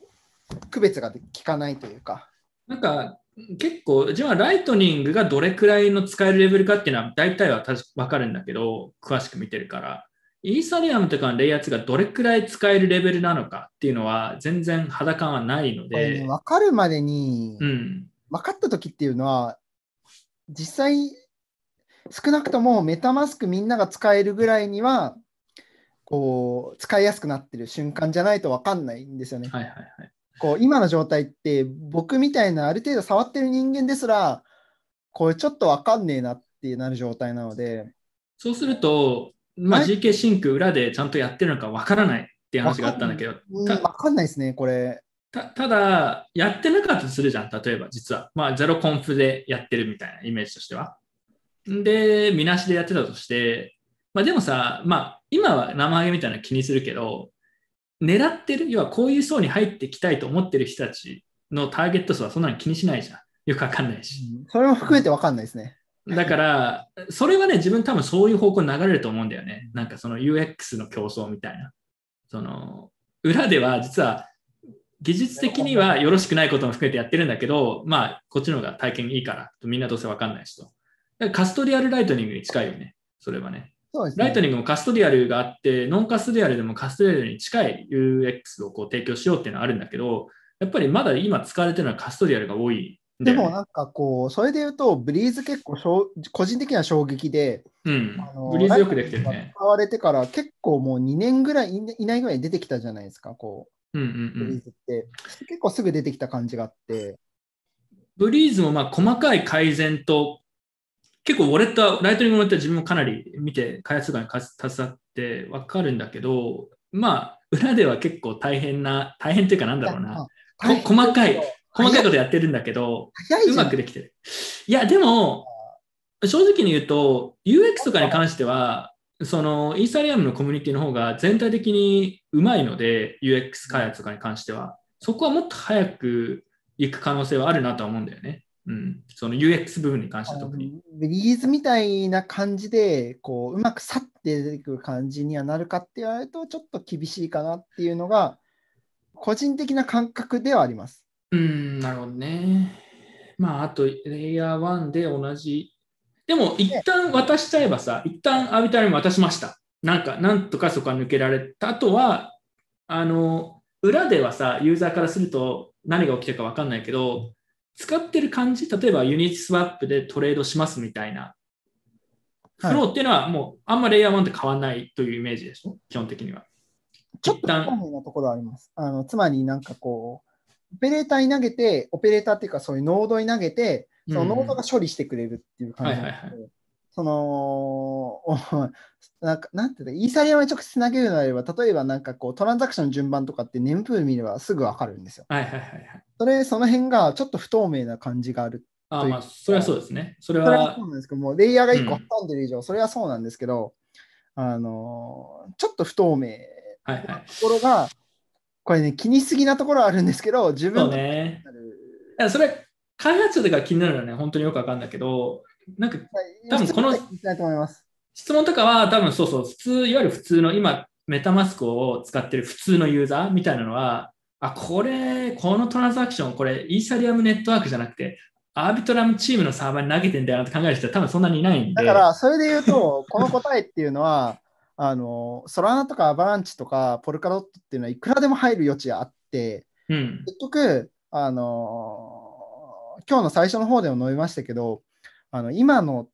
区別が効かないというか。なんか、結構、自分はライトニングがどれくらいの使えるレベルかっていうのは大体は分かるんだけど、詳しく見てるから。イーサリアムとかのレイヤー2がどれくらい使えるレベルなのかっていうのは全然肌感はないのこれね、で、分かるまでに、うん。分かった時っていうのは、実際、少なくともメタマスクみんなが使えるぐらいには、こう、使いやすくなってる瞬間じゃないと分かんないんですよね。はいはいはい。こう今の状態って、僕みたいなある程度触ってる人間ですら、これちょっと分かんねえなってなる状態なので、そうすると、まあ、はい GK シンク裏でちゃんとやってるのか分からないっていう話があったんだけど、分かんないですね、これ。たただ、やってなかったとするじゃん、例えば、実は。まあ、ゼロコンフでやってるみたいなイメージとしては。で、みなしでやってたとして、まあ、でもさ、まあ、今は生ハゲみたいなの気にするけど、狙ってる、要はこういう層に入ってきたいと思ってる人たちのターゲット数はそんなの気にしないじゃん。よくわかんないし。それも含めて分かんないですね。だから、それはね、自分多分そういう方向に流れると思うんだよね。なんかその UX の競争みたいな。その、裏では実は技術的にはよろしくないことも含めてやってるんだけど、まあ、こっちの方が体験いいから、みんなどうせわかんないしと。カストディアルライトニングに近いよね。それはね。そうですね。ライトニングもカストディアルがあって、ノンカストディアルでもカストディアルに近い UX をこう提供しようっていうのはあるんだけど、やっぱりまだ今使われてるのはカストディアルが多いんだよね、でもなんかこう、それで言うと、ブリーズ結構しょう個人的には衝撃で、うん。ブリーズよくできてるね。使われてから結構もう2年ぐらいいいないぐらい出てきたじゃないですか、こうんうんう、ブうん。リーズって。結構すぐ出てきた感じがあって、ブリーズもまあ細かい改善と、結構ウォレットは、ライトニングのウォレットは自分もかなり見て、開発とかに携わって分かるんだけど、まあ、裏では結構大変な、大変っていうかなんだろうな。細かい、細かいことやってるんだけど、うまくできてる。いや、でも、正直に言うと、UX とかに関しては、そのイーサリアムのコミュニティの方が全体的にうまいので、UX 開発とかに関しては、そこはもっと早く行く可能性はあるなとは思うんだよね。うん。その UX 部分に関しては特に。ブリーズみたいな感じで、こう、うまくさって出てくる感じにはなるかって言われると、ちょっと厳しいかなっていうのが、個人的な感覚ではあります。うん、なるほどね。まあ、あと、レイヤー1で同じ。でも、一旦渡しちゃえばさ、一旦アービタリーに渡しました。なんか、なんとかそこは抜けられた。あとは、あの、裏ではさ、ユーザーからすると何が起きてるか分かんないけど、使ってる感じ、例えばユニティスワップでトレードしますみたいな。はいフローっていうのはもうあんまレイヤー1って変わんないというイメージでしょ？基本的には。ちょっと不透明なところはあります。あのつまり、なんかこう、オペレーターに投げて、オペレーターっていうか、そういうノードに投げて、そのノードが処理してくれるっていう感じなんですけど、はいはいその、おなんか、なんていうの、イーサリアムに直接投げるのであれば、例えばなんかこう、トランザクションの順番とかってネームプール見ればすぐわかるんですよ。はいはいはいはい。それ、その辺がちょっと不透明な感じがある。あまあ、それはそうですね。それそれははそうなんですけども、レイヤーが1個うん挟んでる以上、それはそうなんですけど、あの、ちょっと不透明はいはい。なところが、これね、気にしすぎなところはあるんですけど、自そう分ね。なるいやそれ、開発者とか気になるのはね、本当によくわかるんだけど、なんか多分この質問と思います。質問とかは多分そうそう、普通、いわゆる普通の今、メタマスクを使ってる普通のユーザーみたいなのは、あ、これ、このトランザクション、これ、イーサリアムネットワークじゃなくて、アービトラムチームのサーバーに投げてんだよなって考える人は多分そんなにいないんで。だから、それで言うと、この答えっていうのは、あの、ソラナとかアバランチとかポルカロットっていうのはいくらでも入る余地があって、うん。結局、あの今日の最初の方でも述べましたけど、あの今の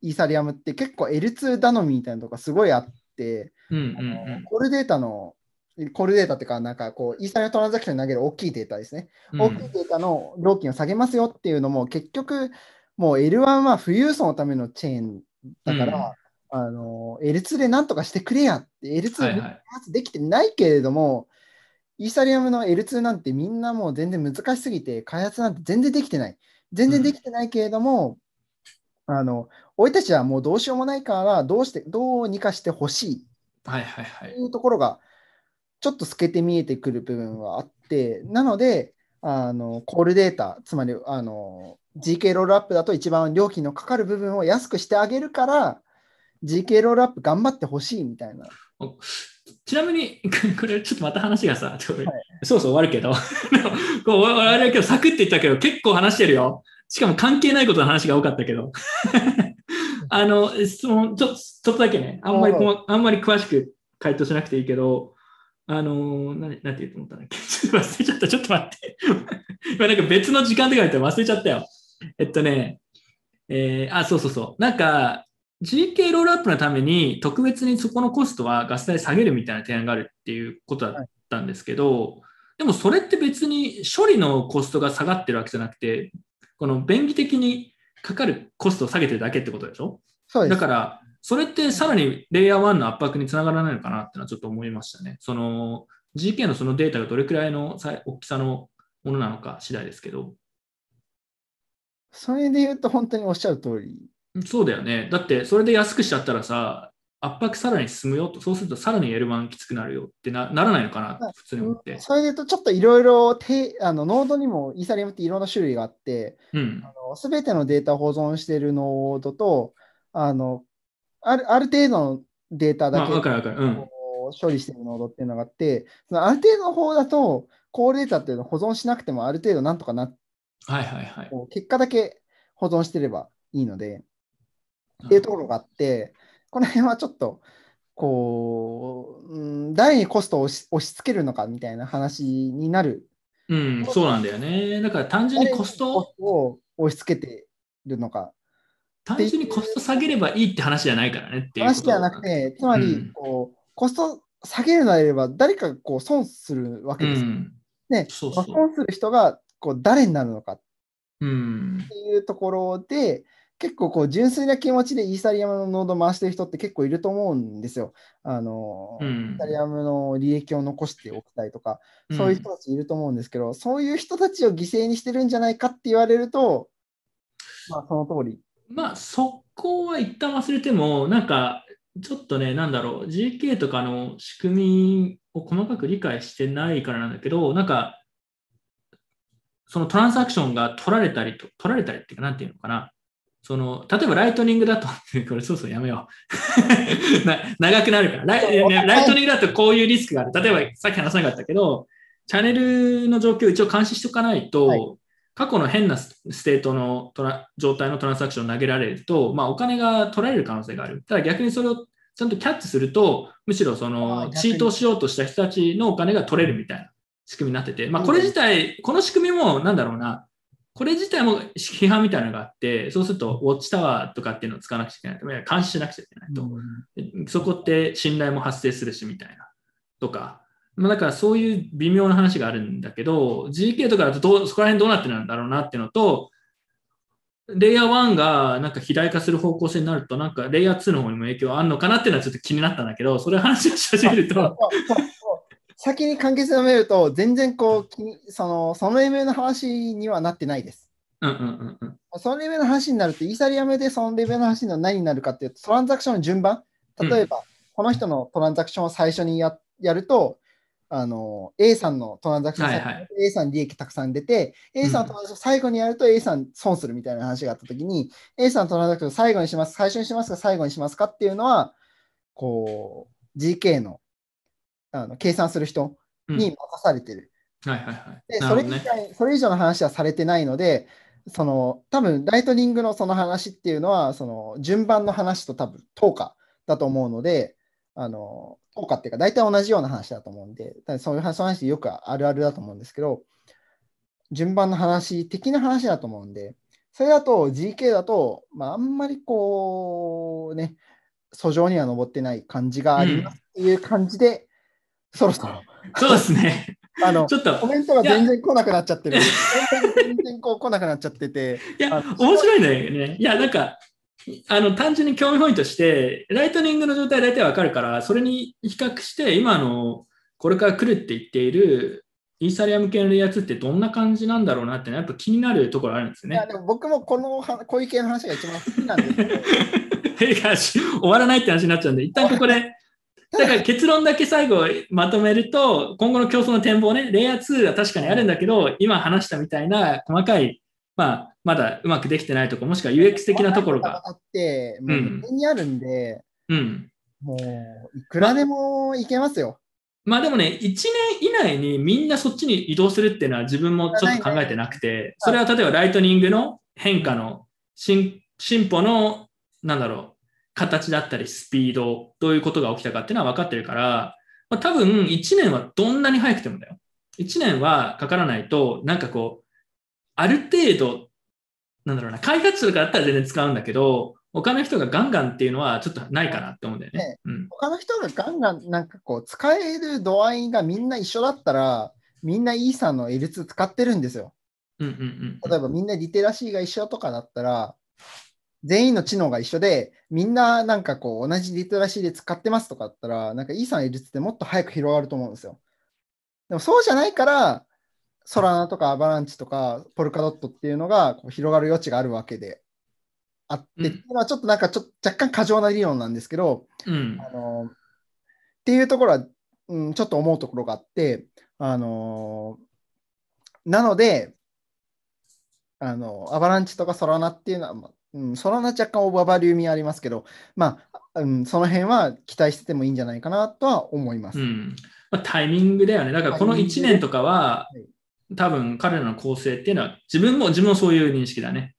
イーサリアムって結構 L2 頼みみたいなとこがすごいあって、うんうんあのうんコールデータの、コールデータっていうか、なんかこう、イーサリアムトランザクションに投げる大きいデータですね。うん大きいデータの料金を下げますよっていうのも、結局、もう L1 は富裕層のためのチェーンだから、あの L2 でなんとかしてくれやって、L2 はいはい開発できてないけれども、イーサリアムの L2 なんてみんなもう全然難しすぎて、開発なんて全然できてない。全然できてないけれども、あの、俺たちはもうどうしようもないから、どうして、どうにかしてほしいはいはいはい。というところが、ちょっと透けて見えてくる部分はあって、なので、あのコールデータ、つまりあの GK ロールアップだと一番料金のかかる部分を安くしてあげるから、GK ロールアップ頑張ってほしいみたいな。ちなみに、*laughs* これちょっとまた話がさ、ちょそうそう終わるけど、*laughs* こうあれは今日サクって言ったけど、結構話してるよ。しかも関係ないことの話が多かったけど。あの、質問、ちょちょっとだけね、あんまりあんまり詳しく回答しなくていいけど、あの、ななんて言うと思ったんだっけ？ちょっと忘れちゃった。ちょっと待って。*laughs* 今なんか別の時間とか言って忘れちゃったよ。えっとね、えーあ、そうそうそう。なんか、GK ロールアップのために特別にそこのコストはガス代下げるみたいな提案があるっていうことだったんですけど、でもそれって別に処理のコストが下がってるわけじゃなくて、この便宜的にかかるコストを下げてるだけってことでしょ？そう。だから、それってさらにレイヤー1の圧迫につながらないのかなってのはちょっと思いましたね。その GK のそのデータがどれくらいのさ大きさのものなのか次第ですけど、それで言うと本当におっしゃる通り。そうだよね。だってそれで安くしちゃったらさ、圧迫さらに進むよと、そうするとさらに L1 きつくなるよってなならないのかなって普通に思って。それで言うとちょっといろいろてあのノードにもイーサリアムっていろんな種類があって、うん。すべてのデータを保存しているノードと、あのあるある程度のデータまあ、だけわかるわかる。うん。処理しているノードっていうのがあって、そのある程度の方だと、コールデータっていうのを保存しなくてもある程度なんとかなはいはいはい。こう結果だけ保存してればいいので、っていうところがあって、この辺はちょっと、こう、うん、誰にコストを押し押し付けるのかみたいな話になる。うん、そうなんだよね。だから単純にコスト？を、を押し付けてるのか。単純にコスト下げればいいって話じゃないからねっていう話ではなくて、つまりうん、こう、コスト下げるのであれば、誰かがこう損するわけですよ。うん。ね、そうそう損する人がこう誰になるのかっうん。ていうところで、結構こう純粋な気持ちでイーサリアムのノード回してる人って結構いると思うんですよ。あの、イうんーサリアムの利益を残しておきたいとか、そういう人たちいると思うんですけど、そういう人たちを犠牲にしてるんじゃないかって言われると、まあその通り。まあ、そこは一旦忘れても、なんか、ちょっとね、なんだろう、GK とかの仕組みを細かく理解してないからなんだけど、なんか、そのトランザクションが取られたりと、取られたりっていうか、なんていうのかな。その、例えばライトニングだと、これそうそうやめよう。*laughs* な長くなるからライ、ねライトニングだとこういうリスクがある。例えばさっき話さなかったけど、チャンネルの状況を一応監視しておかないと、はい過去の変なスステートのトラ状態のトランサクションを投げられると、まあ、お金が取られる可能性がある。ただ逆にそれをちゃんとキャッチすると、むしろそあのチートをしようとした人たちのお金が取れるみたいな仕組みになってて、まあ、これ自体、この仕組みもなんだろうな、これ自体も批判みたいなのがあって、そうするとウォッチタワーとかっていうのを使わなくちゃいけないと、監視しなくちゃいけないと。でそこって信頼も発生するしみたいな。とか。まあ、だからそういう微妙な話があるんだけど、GK とかだとどうそこら辺どうなってるんだろうなっていうのと、レイヤー1がなんか肥大化する方向性になると、なんかレイヤー2の方にも影響あるのかなっていうのはちょっと気になったんだけど、それ話をし始めると、*laughs* 先に簡潔に述べると、全然こう、きそのそのレベルの話にはなってないです。うんうんうんうん。そのレベルの話になると、イーサリアムでそのレベルの話の何になるかっていうと、トランザクションの順番、例えば、この人のトランザクションを最初にややると、あの A さんのトランザクションを最初にやると A さん利益たくさん出て、A さんのトランザクションを最後にやると A さん損するみたいな話があったときに、A さんのトランザクションを最後にします、最初にしますか、最後にしますかっていうのは、こう、GK のあの計算する人うんに任されてる。はいはいはい。で、なそれ以それ以上の話はされてないので、その多分ライトニングのその話っていうのは、その順番の話と多分等価だと思うので、あの等価っていうか、大体同じような話だと思うんで、そういう話その話よくあるあるだと思うんですけど、順番の話的な話だと思うんで、それだと GK だと、まあ、あんまりこう、ね、訴状には上ってない感じがありますっていう感じで、そろそろ、そうですね。*laughs* あのちょっとコ、メントが全然来なくなっちゃってる。全然こう来なくなっちゃってて。いやあ、面白いんだよね。いや、なんか、あの、単純に興味本位として、ライトニングの状態大体わかるから、それに比較して、今の、これから来るって言っている、イーサリアム系のやつってどんな感じなんだろうなって、やっぱ気になるところあるんですよね。いやでも僕もこのはこういう系の話が一番好きなんですけど、*laughs* 終わらないって話になっちゃうんで、一旦ここでだから結論だけ最後まとめると、今後の競争の展望ね、レイヤー2は確かにあるんだけど、今話したみたいな細かい、まあ、まだうまくできてないところ、もしくは UX 的なところが。あって、もうにあるんで、うん。もういくらでもいけますよ。まあでもね、1年以内にみんなそっちに移動するっていうのは自分もちょっと考えてなくて、それは例えばライトニングの変化の進進歩の、なんだろう、形だったりスピード、どういうことが起きたかっていうのは分かってるから、まあ、多分1年はどんなに早くてもだよ。1年はかからないと、なんかこう、ある程度、なんだろうな、開発者とかだったら全然使うんだけど、他の人がガンガンっていうのはちょっとないかなって思うんだよねね。うん。他の人がガンガンなんかこう使える度合いがみんな一緒だったら、みんなイーサの L2 使ってるんですよ。うんうんうん。例えばみんなリテラシーが一緒とかだったら、全員の知能が一緒で、みんななんかこう同じリテラシーで使ってますとかだったら、なんかイーサの L2 ってもっと早く広がると思うんですよ。でもそうじゃないから、ソラナとかアバランチとかポルカドットっていうのがこう広がる余地があるわけであって、うんっていうのはちょっとなんかちょっと若干過剰な理論なんですけど、うん。あのっていうところは、うん、ちょっと思うところがあって、あのなので、あの、アバランチとかソラナっていうのは、まあうん、ソラナ若干オーバーバリュー味ありますけど、まあ、うん、その辺は期待しててもいいんじゃないかなとは思います。うんまあ、タイミングだよね。だからこの1年とかははい、多分彼らの構成っていうのは、自分も、自分もそういう認識だね。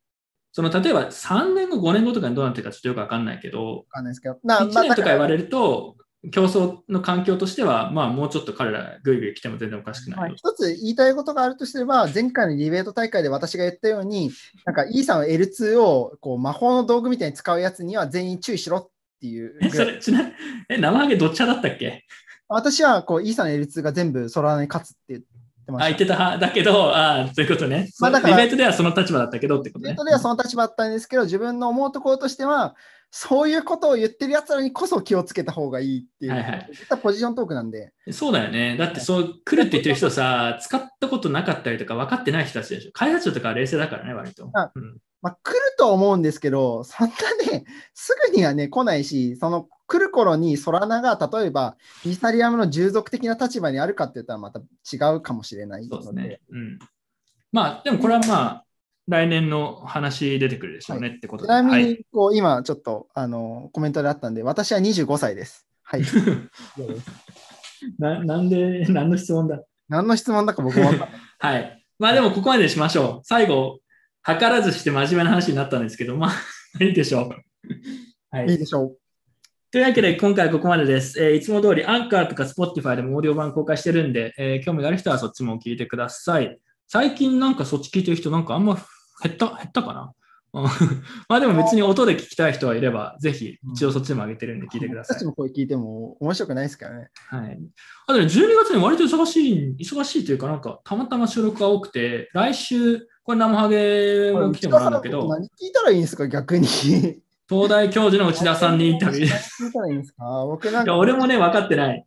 その例えば3年後、5年後とかにどうなってるかちょっとよくわかんないけど、わかんないですけど。な1年とか言われれると、競争の環境としては、まあもうちょっと彼らぐいぐい来ても全然おかしくないよ。一つ言いたいことがあるとすれば、前回のディベート大会で私が言ったように、なんか E さんは L2 をこう魔法の道具みたいに使うやつには全員注意しろっていうえ、それ、ちな、え、生ハゲどっち派だったっけ？私はこう E さんの L2 が全部ソラナに勝つって言ってまあ、した。言ってた派だけど、ああ、そういうことね。まあだからディベートではその立場だったけどってことねデー。トではその立場だったんですけど、自分の思うところとしては、そういうことを言ってるやつらにこそ気をつけた方がいいっていう、はいはいポジショントークなんで、そうだよね。だってそう来るって言ってる人さ、使ったことなかったりとか分かってない人たちでしょ。開発者とかは冷静だからね、割と。あうんまあ、来ると思うんですけど、そんなね、すぐにはね、来ないし、その来る頃にソラナが例えばイーサリアムの従属的な立場にあるかって言ったらまた違うかもしれないので、そうですね。うん。まあ、でもこれはまあ、来年の話出てくるでしょうねってことで。ちなみはいにこう、今ちょっとあのコメントであったんで、私は25歳です。はい。*laughs* ななんで、何の質問だ？何の質問だか僕も分かんない。*laughs* はい。まあでもここまでにしましょう。最後、図らずして真面目な話になったんですけど、まあ、*laughs* いいでしょう。はいいいでしょう。というわけで、今回はここまでです。えーいつも通り、アンカーとか Spotify でもオーディオ版公開してるんで、えー興味がある人はそっちも聞いてください。最近なんかそっち聞いてる人、なんかあんま減った、減ったかな？う *laughs* んまあでも別に音で聞きたい人はいれば、ぜひ一応そっちでも上げてるんで聞いてください私たち。も声聞いても面白くないですからね。はい。あとね、12月に割と忙しい、忙しいというか、なんかたまたま収録が多くて、来週、これ生ハゲも来てもらうんだけど、何聞いたらいいんですか、逆に。聞東大教授の内田さんにインタビュー。いいたらいいんですか？僕なんや、か、俺もね、分かってない。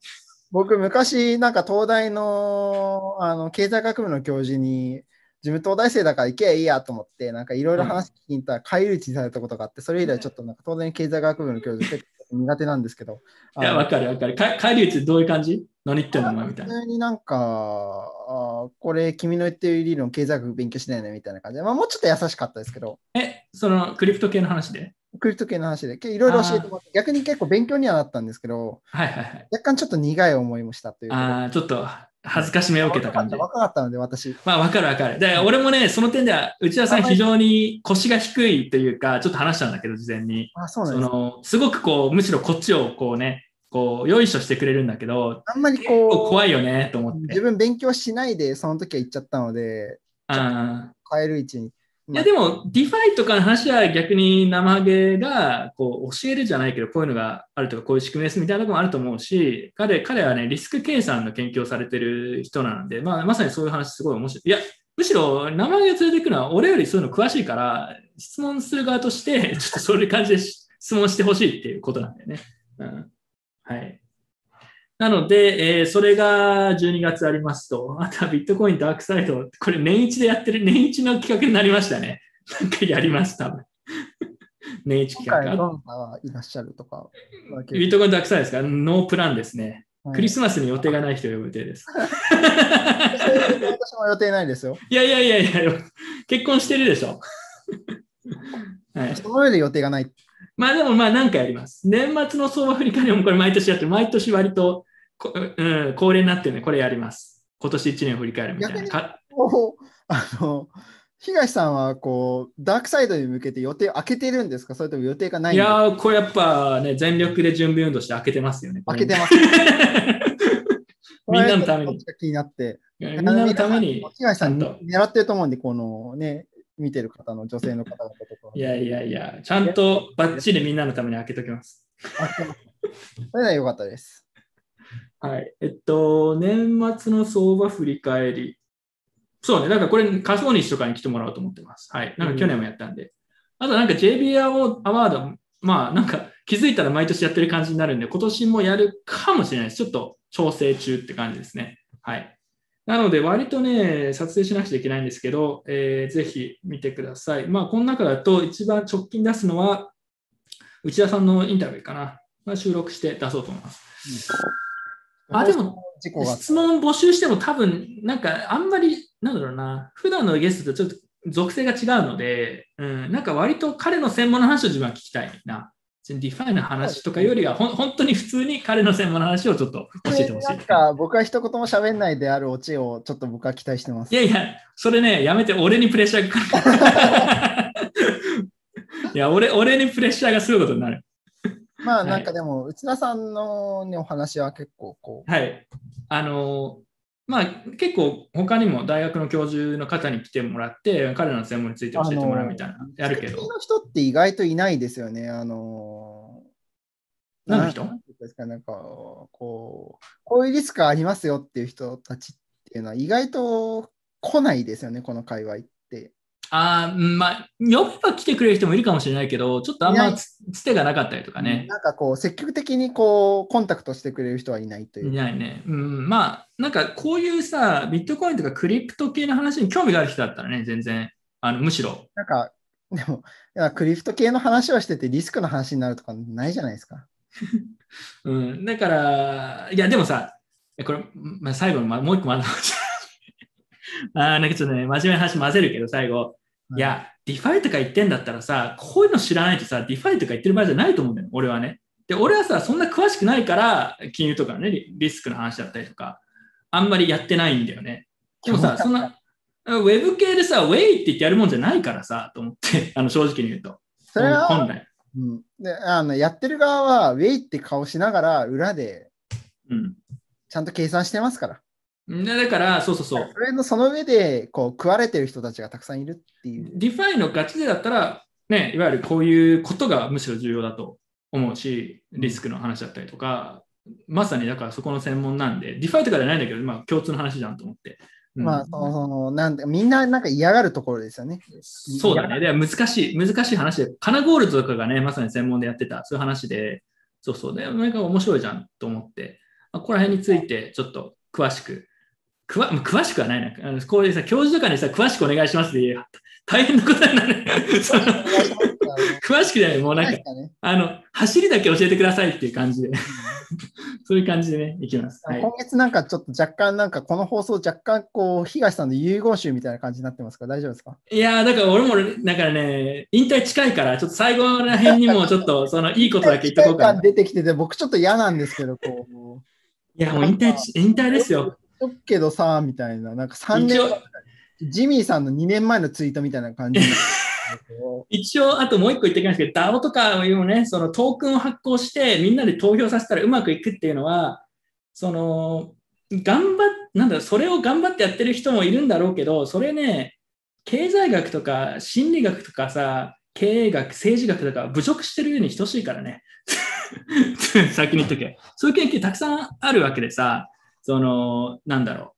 僕昔、なんか東大のあの経済学部の教授に、自分東大生だから行けばいいやと思って、なんかいろいろ話聞きに行ったら、返り討ちにされたことがあって、それ以来ちょっとなんか東大の経済学部の教授結構苦手なんですけど、いや、あの分かる分かる。か帰り討ちどういう感じ？何言ってんの？みたいな。普通になんか、あこれ君の言ってる理論経済学勉強しないねみたいな感じで、まあもうちょっと優しかったですけど、え、そのクリプト系の話で？クリプト系の話でけいろいろ教えてもらって、逆に結構勉強にはなったんですけど、はいはいはい。若干ちょっと苦い思いもしたというか。ああ、ちょっと恥ずかしめを受けた感じ。若かったので、私。まあ、わかるわかる。で、俺もね、その点では、内田さん非常に腰が低いというか、ちょっと話したんだけど、事前に。あ、そうなんです。その、すごくこう、むしろこっちをこうね、こう、よいしょしてくれるんだけど、あんまりこう、怖いよね、と思って自。分勉強しないで、その時は行っちゃったので、変える位置に。いや、でも、ディファイとかの話は逆に生ハゲが、こう、教えるじゃないけど、こういうのがあるとか、こういう仕組みですみたいなとこもあると思うし、彼、彼はね、リスク計算の研究をされてる人なんで、まあ、まさにそういう話すごい面白い。いや、むしろ生ハゲを連れてくのは、俺よりそういうの詳しいから、質問する側として、ちょっとそういう感じで質問してほしいっていうことなんだよね。うん。はい。なので、えーそれが12月ありますと、あとはビットコインダークサイド、これ年一でやってる、年一の企画になりましたね。なんかやります、多分。*laughs* 年一今企画。回どなたがいらっしゃるとか。ビートコインダークサイですか？ノープランですね。はいクリスマスに予定がない人を呼ぶ予定です。私も予定ないですよ。*laughs* いやいやいやいや、結婚してるでしょ。*laughs* はい、その上で予定がない。まあでもまあ何かやります。年末の相場振り返りもこれ毎年やってる、毎年割とこ、うん、恒例になってるんで、これやります。今年1年振り返るみたいな。逆にかこうあの東さんはこうダークサイドに向けて予定を開けてるんですか？それとも予定がないいやー、これやっぱね、全力で準備運動して開けてますよね。開けてます。*laughs* みんなのために。気になって。みんなのために。東さん狙ってると思うんで、このね、見てる方の女性の方々とか。いやいやいや、ちゃんとバッチリみんなのために開けときます。開けますそれでは良かったです。はい。えっと、年末の相場振り返り。そうね、なんかこれ仮想日とかに来てもらおうと思ってます。はい。なんか去年もやったんで。あとなんか JB アワード、まあなんか気づいたら毎年やってる感じになるんで、今年もやるかもしれないです。ちょっと調整中って感じですね。はい。なので割とね、撮影しなくちゃいけないんですけど、えーぜひ見てください。まあこの中だと一番直近出すのは、内田さんのインタビューかな。まあ、収録して出そうと思います。あでも、質問募集しても多分、なんかあんまり、なんだろうな、普段のゲストとちょっと属性が違うので、うん、なんか割と彼の専門の話を自分は聞きたいな。ディファイの話とかよりは、ほん本当に普通に彼の専門の話をちょっと教えてほしいなん。か僕は一言も喋んないであるオチをちょっと僕は期待してます。いやいや、それね、やめて、俺にプレッシャーがかかる。*laughs* いや俺、俺にプレッシャーがすごいことになる。まあはいなんかでも、内田さんの、ね、お話は結構こう、はい。あの、まあ結構他にも大学の教授の方に来てもらって、彼らの専門について教えてもらうみたいな、やるけど。の人って意外といないですよね。あのー、何の人？ですか、なんか、こう、こういうリスクありますよっていう人たちっていうのは意外と来ないですよね、この界隈って。あまあ、呼べば来てくれる人もいるかもしれないけど、ちょっとあんまつつてがなかったりとかね。なんかこう、積極的にこう、コンタクトしてくれる人はいないといういないね。うん、まあ、なんかこういうさ、ビットコインとかクリプト系の話に興味がある人だったらね、全然、あのむしろ、なんか、でも、いやクリプト系の話をしててリスクの話になるとかないじゃないですか。*laughs* うん、だから、いや、でもさ、これ、まあ、最後にまもう一個まだ *laughs* あーなんかちょっとね、真面目な話混ぜるけど、最後、いや、ディファイとか言ってんだったらさ、こういうの知らないとさ、ディファイとか言ってる場合じゃないと思うんだよ、俺はね。で、俺はさ、そんな詳しくないから、金融とかのね、リリスクの話だったりとか、あんまりやってないんだよね。でもさ、そんな、ウェブ系でさ、ウェイって言ってやるもんじゃないからさ、と思って、*laughs* あの正直に言うと。それは、本来。うん、であのやってる側は、ウェイって顔しながら、裏でうん。ちゃんと計算してますから。でだから、そうそうそう。それのその上でこう食われてる人たちがたくさんいるっていう。ディファイのガチでだったら、ね、いわゆるこういうことがむしろ重要だと思うし、リスクの話だったりとか、まさにだからそこの専門なんで、ディファイとかじゃないんだけど、まあ共通の話じゃんと思って。うんまあ、その、その、なんで、みんななんか嫌がるところですよね。そうだね。で難しい、難しい話で、カナゴールドとかがね、まさに専門でやってた、そういう話で、そうそう、で、なんか面白いじゃんと思って、まあ、ここら辺についてちょっと詳しく、くわ詳しくはないな。あのこういうさ、教授とかにさ、詳しくお願いしますって言え大変なことになる。*laughs* その詳しくじゃない、もうなんか、ねあの、走りだけ教えてくださいっていう感じで、*laughs* そういう感じでね、いきます。はい。今月なんかちょっと若干なんかこの放送若干こう東さんの遺言集みたいな感じになってますか？ら大丈夫ですか？いやーだから俺も、だからね、引退近いから、ちょっと最後ら辺にもちょっと、その、いいことだけ言っとこうかな。出てきてて僕ちょっと嫌なんですけどこいや、もう引退ち、引退ですよ。う。言っとくけどさみたいななんか3年ジミーさんの2年前のツイートみたいな感じ *laughs* 一応、あともう一個言ってきますけど、DAO とかいうね、そのトークンを発行して、みんなで投票させたらうまくいくっていうのは、その、頑張っ、なんだろう、それを頑張ってやってる人もいるんだろうけど、それね、経済学とか心理学とかさ、経営学、政治学とか侮辱してるように等しいからね。*laughs* 先に言っとけ。そういう研究たくさんあるわけでさ、その、なんだろう。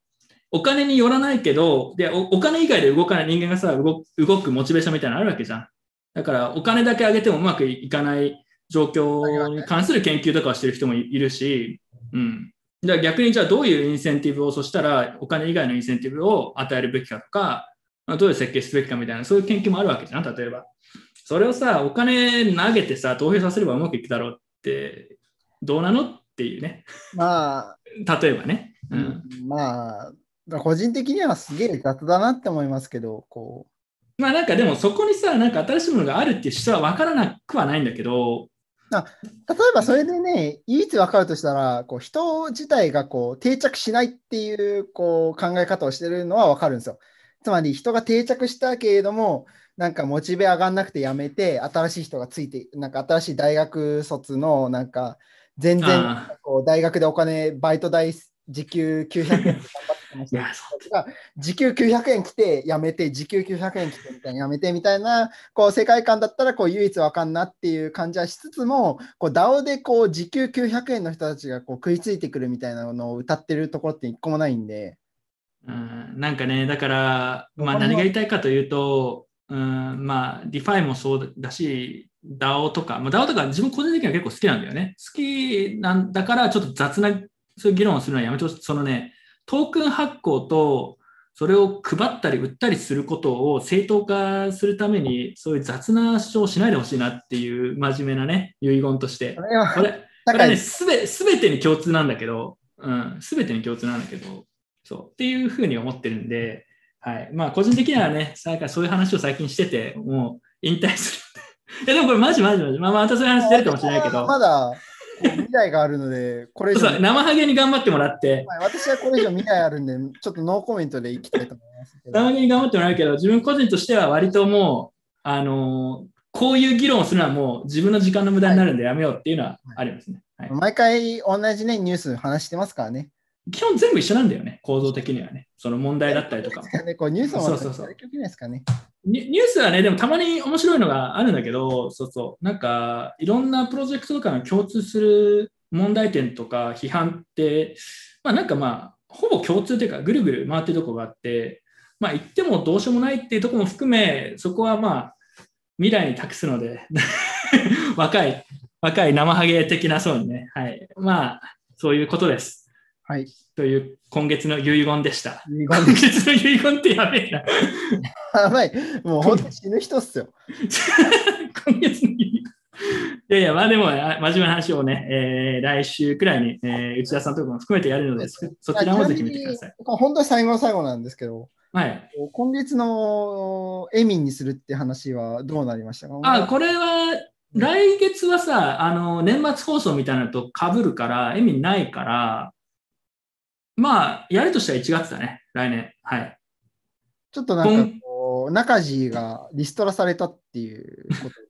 お金によらないけど、で、おお金以外で動かない人間がさ、動動くモチベーションみたいなのあるわけじゃん。だから、お金だけ上げてもうまくいかない状況に関する研究とかをしてる人もいいるし、うん。だから逆にじゃあどういうインセンティブを、そしたらお金以外のインセンティブを与えるべきかとか、まあどういう設計すべきかみたいな、そういう研究もあるわけじゃん、例えば。それをさ、お金投げてさ、投票させればうまくいくだろうって、どうなの？っていうね。まあ、例えばね。うん。まあ、個人的にはすげえ雑だなって思いますけど、こまあなんかでもそこにさ、なんか新しいものがあるっていう人は分からなくはないんだけど、う、例えばそれでね、唯一分かるとしたら、こう人自体がこう定着しないっていうこう考え方をしてるのは分かるんですよ。つまり人が定着したけれども、なんかモチベ上がんなくてやめて、新しい人がついて、なんか新しい大学卒の、なんか全然あこう大学でお金、バイト代時給900円で頑張っ時給900円来てやめて、時給900円来てみたいなやめてみたいなこう世界観だったらこう唯一わかんなっていう感じはしつつも、こう DAO でこう時給900円の人たちがこう食いついてくるみたいなのを歌ってるところって一個もないんで、うん。なんかね、だから、まあ、何が言いたいかというと、うん、まあ、DeFi もそうだし、DAO とか、まあ、DAO とか自分個人的には結構好きなんだよね。好きなんだから、ちょっと雑なそういう議論をするのはやめてほしい。そのね、トークン発行と、それを配ったり売ったりすることを正当化するために、そういう雑な主張をしないでほしいなっていう真面目なね、遺言としてこ。れはこれ、これはね、すべ、すべてに共通なんだけど、うん、すべてに共通なんだけど、そう、っていうふうに思ってるんで、はい。まあ、個人的にはね、そういう話を最近してて、もう引退する。いや、でもこれマジマジマジ。まあ、またそういう話出るかもしれないけど、まだ未来があるので、これ以上そうそう、生ハゲに頑張ってもらって、はい私はこれ以上未来あるんで、ちょっとノーコメントでいきたいと思います。生ハゲに頑張ってもらうけど、自分個人としては割ともう、あのーこういう議論をするのはもう自分の時間の無駄になるんでやめようっていうのはありますね。はい、毎回同じね、ニュース話してますからね。基本全部一緒なんだよね、構造的にはね。その問題だったりとかも。ねこうニュースもそうそうそうね。ニニュースはね、でもたまに面白いのがあるんだけど、そうそう、なんかいろんなプロジェクトとかが共通する問題点とか批判って、まあなんかまあ、ほぼ共通というか、ぐるぐる回ってるとこがあって、まあ言ってもどうしようもないっていうところも含め、そこはまあ、未来に託すので、*laughs* 若い、若い生ハゲ的なそうにね、はい。まあ、そういうことです。はい。という今月の遺言でした。遺言 *laughs* 今月の遺言ってやべえな。やばい。もう本当に死ぬ人っすよ。*laughs* 今月のいやいや、まあでも、あ真面目な話をね、えー来週くらいに、えー内田さんとかも含めてやるので、そそちらもぜひ見てください。本当に最後の最後なんですけど、はい。今月のエミンにするって話はどうなりましたか？あ、これは、来月はさ、あの、年末放送みたいなのと被るから、意味ないから、まあ、やるとしたら1月だね、来年。はい。ちょっとなんかこう、中地がリストラされたっていうことで、*laughs*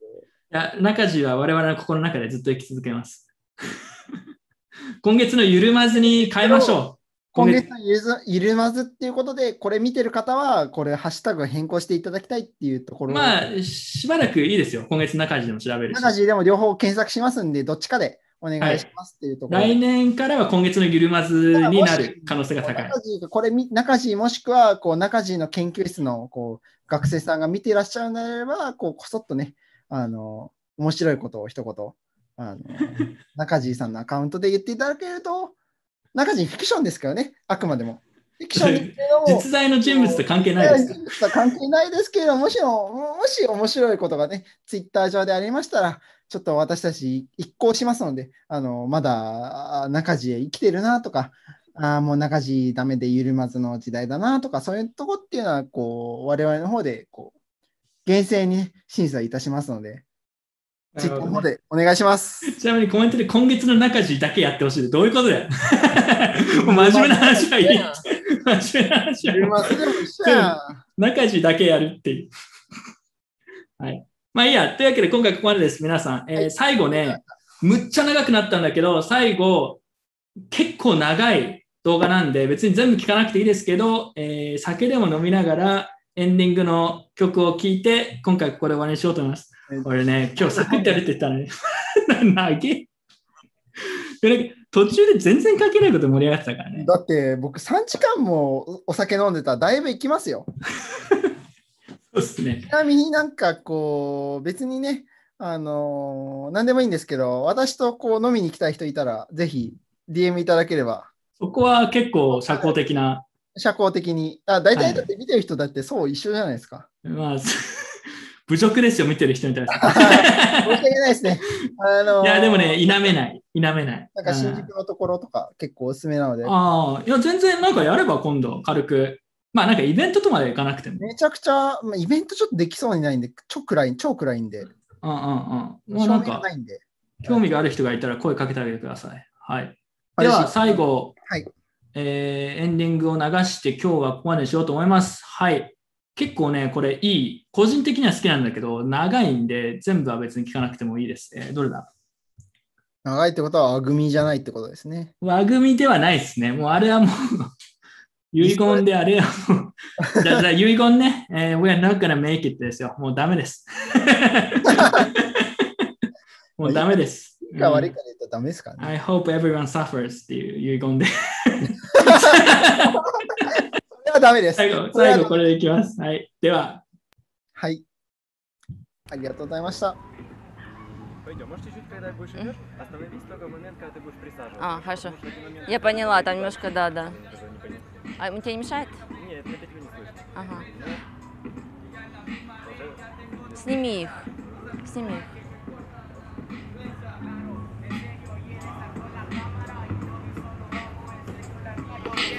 いや、中地は我々の心の中でずっと生き続けます。*laughs* 今月の緩まずに変えましょう。今月のゆずゆるまずっていうことで、これ見てる方は、これ、ハッシュタグ変更していただきたいっていうところまあ、しばらくいいですよ。今月中地でも調べるし。中地でも両方検索しますんで、どっちかでお願いしますっていうところで。来年からは今月のゆるまずになる可能性が高い。中地がこれみ、中地もしくは、こう、中地の研究室の、こう、学生さんが見ていらっしゃるのであれば、こう、こそっとね、あの、面白いことを一言、あの、*laughs* 中地さんのアカウントで言っていただけると、中地フィクションですからね、あくまでも。フィクションですけど *laughs* も、実在の人物と関係ないですか人物とは関係ないですけれども、もしも、もし面白いことがね、ツイッター上でありましたら、ちょっと私たち一行しますので、あの、まだあ中地へ生きてるなとか、あーもう中地ダメでゆるまずの時代だなとか、そういうとこっていうのは、こう、我々の方で、こう、厳正にね審査いたしますので、ツイッターの方でお願いします。*laughs* ちなみにコメントで今月の中地だけやってほしい。どういうことだよ。*laughs* 真面目な話はいい。真面目な話はゆるまずでも一緒やん。*laughs* 中地だけやるっていう。はい。まあいいや。というわけで今回ここまでです。皆さん。えー最後ね、むっちゃ長くなったんだけど、最後、結構長い動画なんで、別に全部聞かなくていいですけど、えー酒でも飲みながらエンディングの曲を聴いて、今回ここで終わりにしようと思います。俺ね、今日サクッとやるって言ったのに、*laughs* 長い。でなんか途中で全然関係ないこと盛り上がってたからね。だって僕3時間もお酒飲んでたらだいぶ行きますよ。そうですね。ちなみになんかこう、別にね、あのー何でもいいんですけど、私とこう飲みに行きたい人いたら、ぜひ DM いただければ、そこは結構社交的な、社交的に。あ大はい体だって見てる人だってそう一緒じゃないですか。まあ、*laughs* 侮辱ですよ、見てる人に対して。*laughs* 申し訳ないですね。あのーいや、でもね、否めない。否めない。なんか新うん宿のところとか結構おすすめなので、ああ、いや、全然なんかやれば今度、軽く。まあなんかイベントとまで行かなくても。めちゃくちゃ、まあ、イベントちょっとできそうにないんで、超暗い、超暗いんで、うんうんうん。もう照明がなんかないんで。興味がある人がいたら声かけてあげてください。はい。では最後、はいえーエンディングを流して今日はここまでにしようと思います。はい。結構ね、これいい。個人的には好きなんだけど、長いんで全部は別に聞かなくてもいいです。えーどれだ？長いってことは、あぐみじゃないってことですね。和組ではないですね。もうあれはもう、遺言であれはもう、じゃあじゃあ遺言ね、えー We are not gonna make it ですよ。もうダメです。もうダメです。いいか悪いうんかで言ったらダメですかね。 I hope everyone suffers っていう遺言で。それはダメです。最後、それは最後これでいきます。はい。では、はい。ありがとうございました。 Пойдем, может чуть-чуть, когда будешь идешь, остановись только в момент, когда ты будешь присаживаться. А, хорошо. Потому что в один момент Я ты поняла, там будешь немножко, да, да. А тебе не мешает? Нет, на петлю не слышно. Ага. Сними их. Сними их.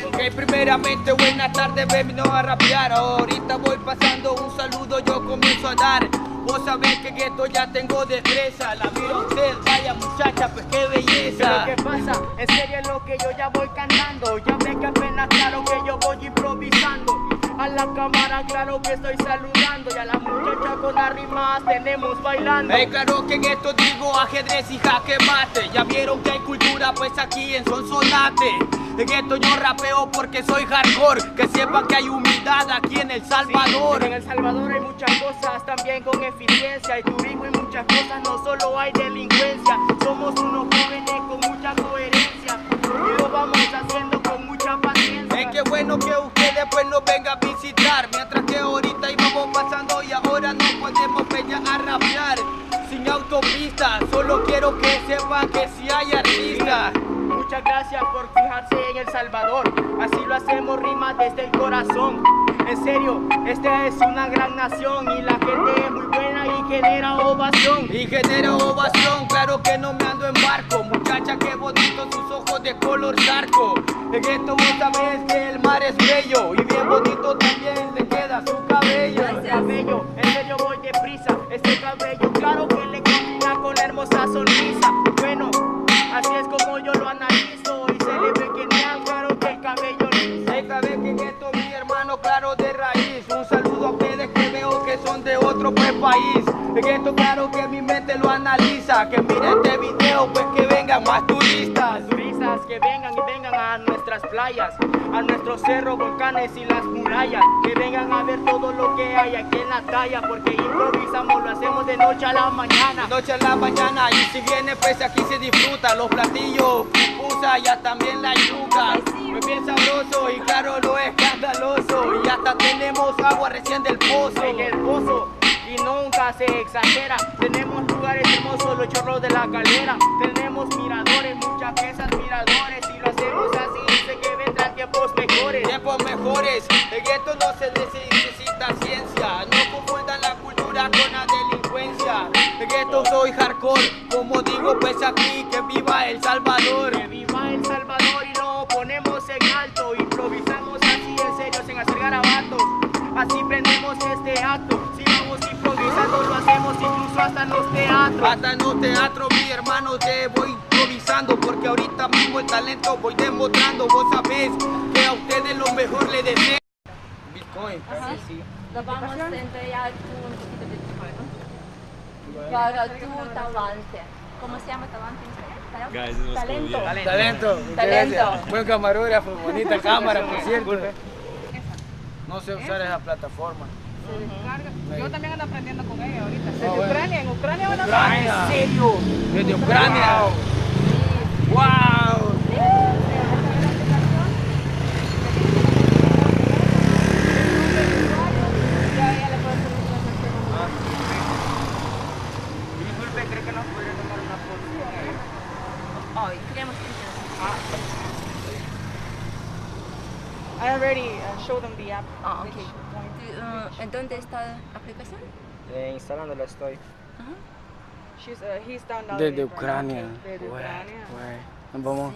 Ok, primeramente buenas tardes, venido a rapear. Ahorita voy pasando un saludo, yo comienzo a dar. Vos sabés que esto ya tengo destreza. La miro a usted, vaya muchacha, pues qué belleza. ¿Qué pasa? En serio es lo que yo ya voy cantando. Ya ves que apenas claro que yo voy improvisando. A la cámara claro que estoy saludando. Y a la muchacha con las rimas tenemos bailando. Eh, claro que en esto digo ajedrez y jaque mate. Ya vieron que hay cultura, pues aquí en Sonsonate. En esto yo rapeo porque soy hardcore. Que sepan que hay humildad aquí en El Salvador. En El Salvador hay muchas cosas también con eficiencia. Hay turismo y muchas cosas, no solo hay delincuencia. Somos unos jóvenes con mucha coherencia. Y lo vamos haciendo con mucha paciencia. Es que bueno que ustedes pues nos vengan Solo quiero que sepan que si hay artistas Muchas gracias por fijarse en El Salvador. Así lo hacemos rimas desde el corazón. En serio, esta es una gran nación y la gente es muy buena y genera ovación. Y genera ovación, claro que no me ando en barco Muchacha, qué bonito sus ojos de color zarco En esto vos sabés que el mar es bello Y bien bonito también le queda su cabello Este cabello, en serio voy deprisa. Este cabello, claro que hermosa sonrisa. Bueno, así es como yo lo analizo otro pues país En esto claro que mi mente lo analiza. Que miren este video pues que vengan más turistas. Turistas que vengan y vengan a nuestras playas, a nuestros cerros, volcanes y las murallas, que vengan a ver todo lo que hay aquí en la talla, porque improvisamos, lo hacemos de noche a la mañana. De noche a la mañana y si viene pues aquí se disfruta. Los platillos, pupusa y también la yuca. Muy bien sabroso y claro lo escandaloso. Y hasta tenemos agua recién del pozo. En el pozo y nunca se exagera. Tenemos lugares hermosos, los chorros de la calera. Tenemos miradores, muchas piezas miradores. Y lo hacemos así, sé que vendrán tiempos mejores. Tiempos mejores, en esto no se necesita ciencia, no confundan la cultura con la delincuencia. En esto soy hardcore, como digo pues aquí que viva El Salvador. Que viva El Salvador y lo ponemos en alto. Improvisamos así en serio, sin hacer garabatos. Así prendemos este acto. Lo hacemos incluso hasta en los teatros. Hasta en los teatros, mi hermano, te voy improvisando porque ahorita mismo el talento voy demostrando. Vos sabés que a ustedes lo mejor le deseo. Bitcoin, Ajá. sí, sí. Lo vamos a entregar tú un poquito de Bitcoin. Para tu talante. ¿Cómo se llama talante? Guys, Talento. yeah. Talento, Talento. gracias. Buen camarógrafo, bonita *laughs* cámara, por cierto. No sé usar esa plataforma. Yo también ando aprendiendo con ella ahorita. Ah, Desde Ucrania, en Ucrania ¿En serio? Desde Ucrania. ¡Wow! wow. Ah, ah. I already uh, showed them the app. Oh, okay. ¿En dónde está la aplicación? Eh, instalándola estoy. She's, uh, he's down now Desde Ucrania. Desde Ucrania. Nos vamos.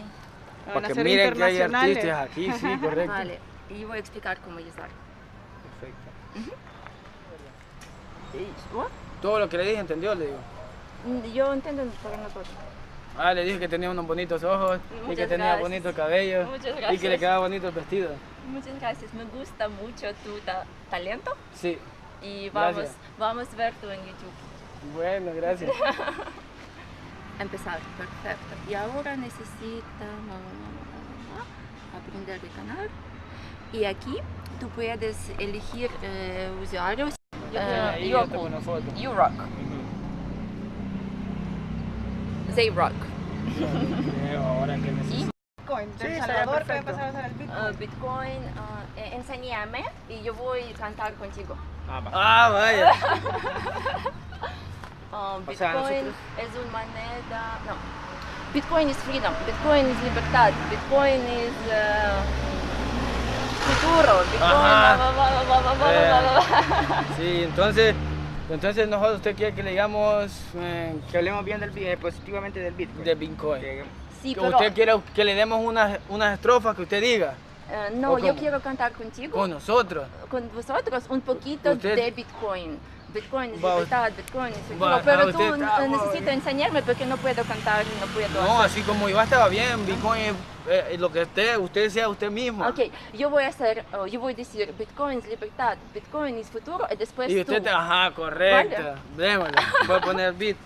A Para que miren que hay artistas aquí, sí, *laughs* correcto. Vale, y voy a explicar cómo usar. Perfecto. Y- ¿what? Todo lo que le dije, ¿entendió? Le digo. Mm, Yo entiendo, pero no todo. Ah, le dije que tenía unos bonitos ojos y que tenía gracias. bonito cabello y que le quedaba bonito el vestido. Muchas gracias, me gusta mucho tu ta- talento Sí. y vamos, Gracias. vamos a ver tú en YouTube. Bueno, gracias. *laughs* Empezar, perfecto. Y ahora necesitamos aprender el canal. Y aquí tú puedes elegir eh, usuarios. Yo Eh, yo yo they rock. Bitcoin, sí, Salvador, pasar Bitcoin. Uh, Bitcoin, uh, y yo voy a cantar contigo. Ah, ah vaya. uh, *laughs* Bitcoin o sea, es una moneda. No. Bitcoin es freedom, Bitcoin es libertad, Bitcoin es eh, futuro, Bitcoin. Sí, entonces entonces nosotros usted quiere que le digamos eh, Que hablemos bien del, eh, positivamente del Bitcoin. de Bitcoin. Que- Sí, Que pero usted quiere que le demos unas, unas estrofas que usted diga eh, no, ¿o yo quiero cantar contigo, con nosotros. con vosotros, un poquito Usted- de Bitcoin. Bitcoin libertad, Bitcoin es futuro, va, pero ah, tú está- necesitas enseñarme porque no puedo cantar y no puedo No, hacer. así como iba estaba bien. Bitcoin es eh, lo que usted, usted sea usted mismo. Ok, yo voy a hacer, oh, yo voy a decir Bitcoin es libertad, Bitcoin es futuro y después y usted, tú. te- ajá, correcto. Vale. Démosle. Voy a poner beat.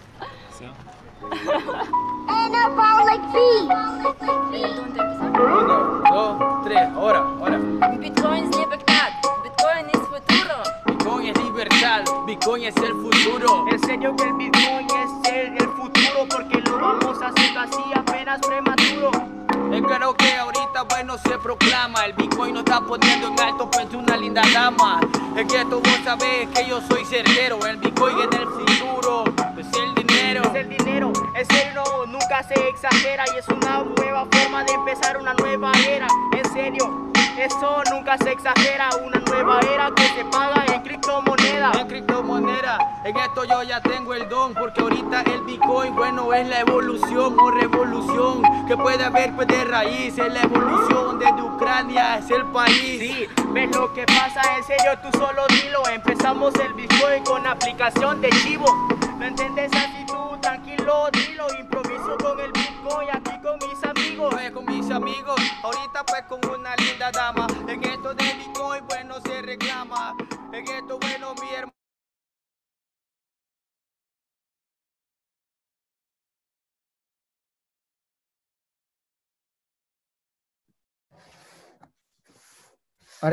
Eh, ¿Dónde empezar? Uno, dos, tres. Ahora, ahora. Bitcoin es libertad, Bitcoin es futuro. Bitcoin es libertad. Bitcoin es el futuro. En serio que el Bitcoin es el, el futuro porque lo vamos a hacer así apenas prematuro. Es claro que ahorita bueno se proclama. El Bitcoin nos está poniendo en alto pues una linda dama. Es que tú vos sabés que yo soy certero. El Bitcoin en el futuro es el dinero. Es el dinero, en serio nunca se exagera y es una nueva forma de empezar una nueva era. En serio, eso nunca se exagera, una nueva era que se paga en criptomoneda. En criptomoneda, en esto yo ya tengo el don Porque ahorita el Bitcoin, bueno, es la evolución o revolución Que puede haber pues de raíz, es la evolución desde Ucrania, es el país Sí, ves lo que pasa, en serio tú solo dilo. Empezamos el Bitcoin con aplicación de chivo. ¿Me entiendes así tú? Tranquilo, dilo, improviso con el Bitcoin aquí con mis amigos. Pues con mis amigos, ahorita pues con una linda dama. En esto de Bitcoin pues no se reclama. En esto bueno mi hermano. ¿A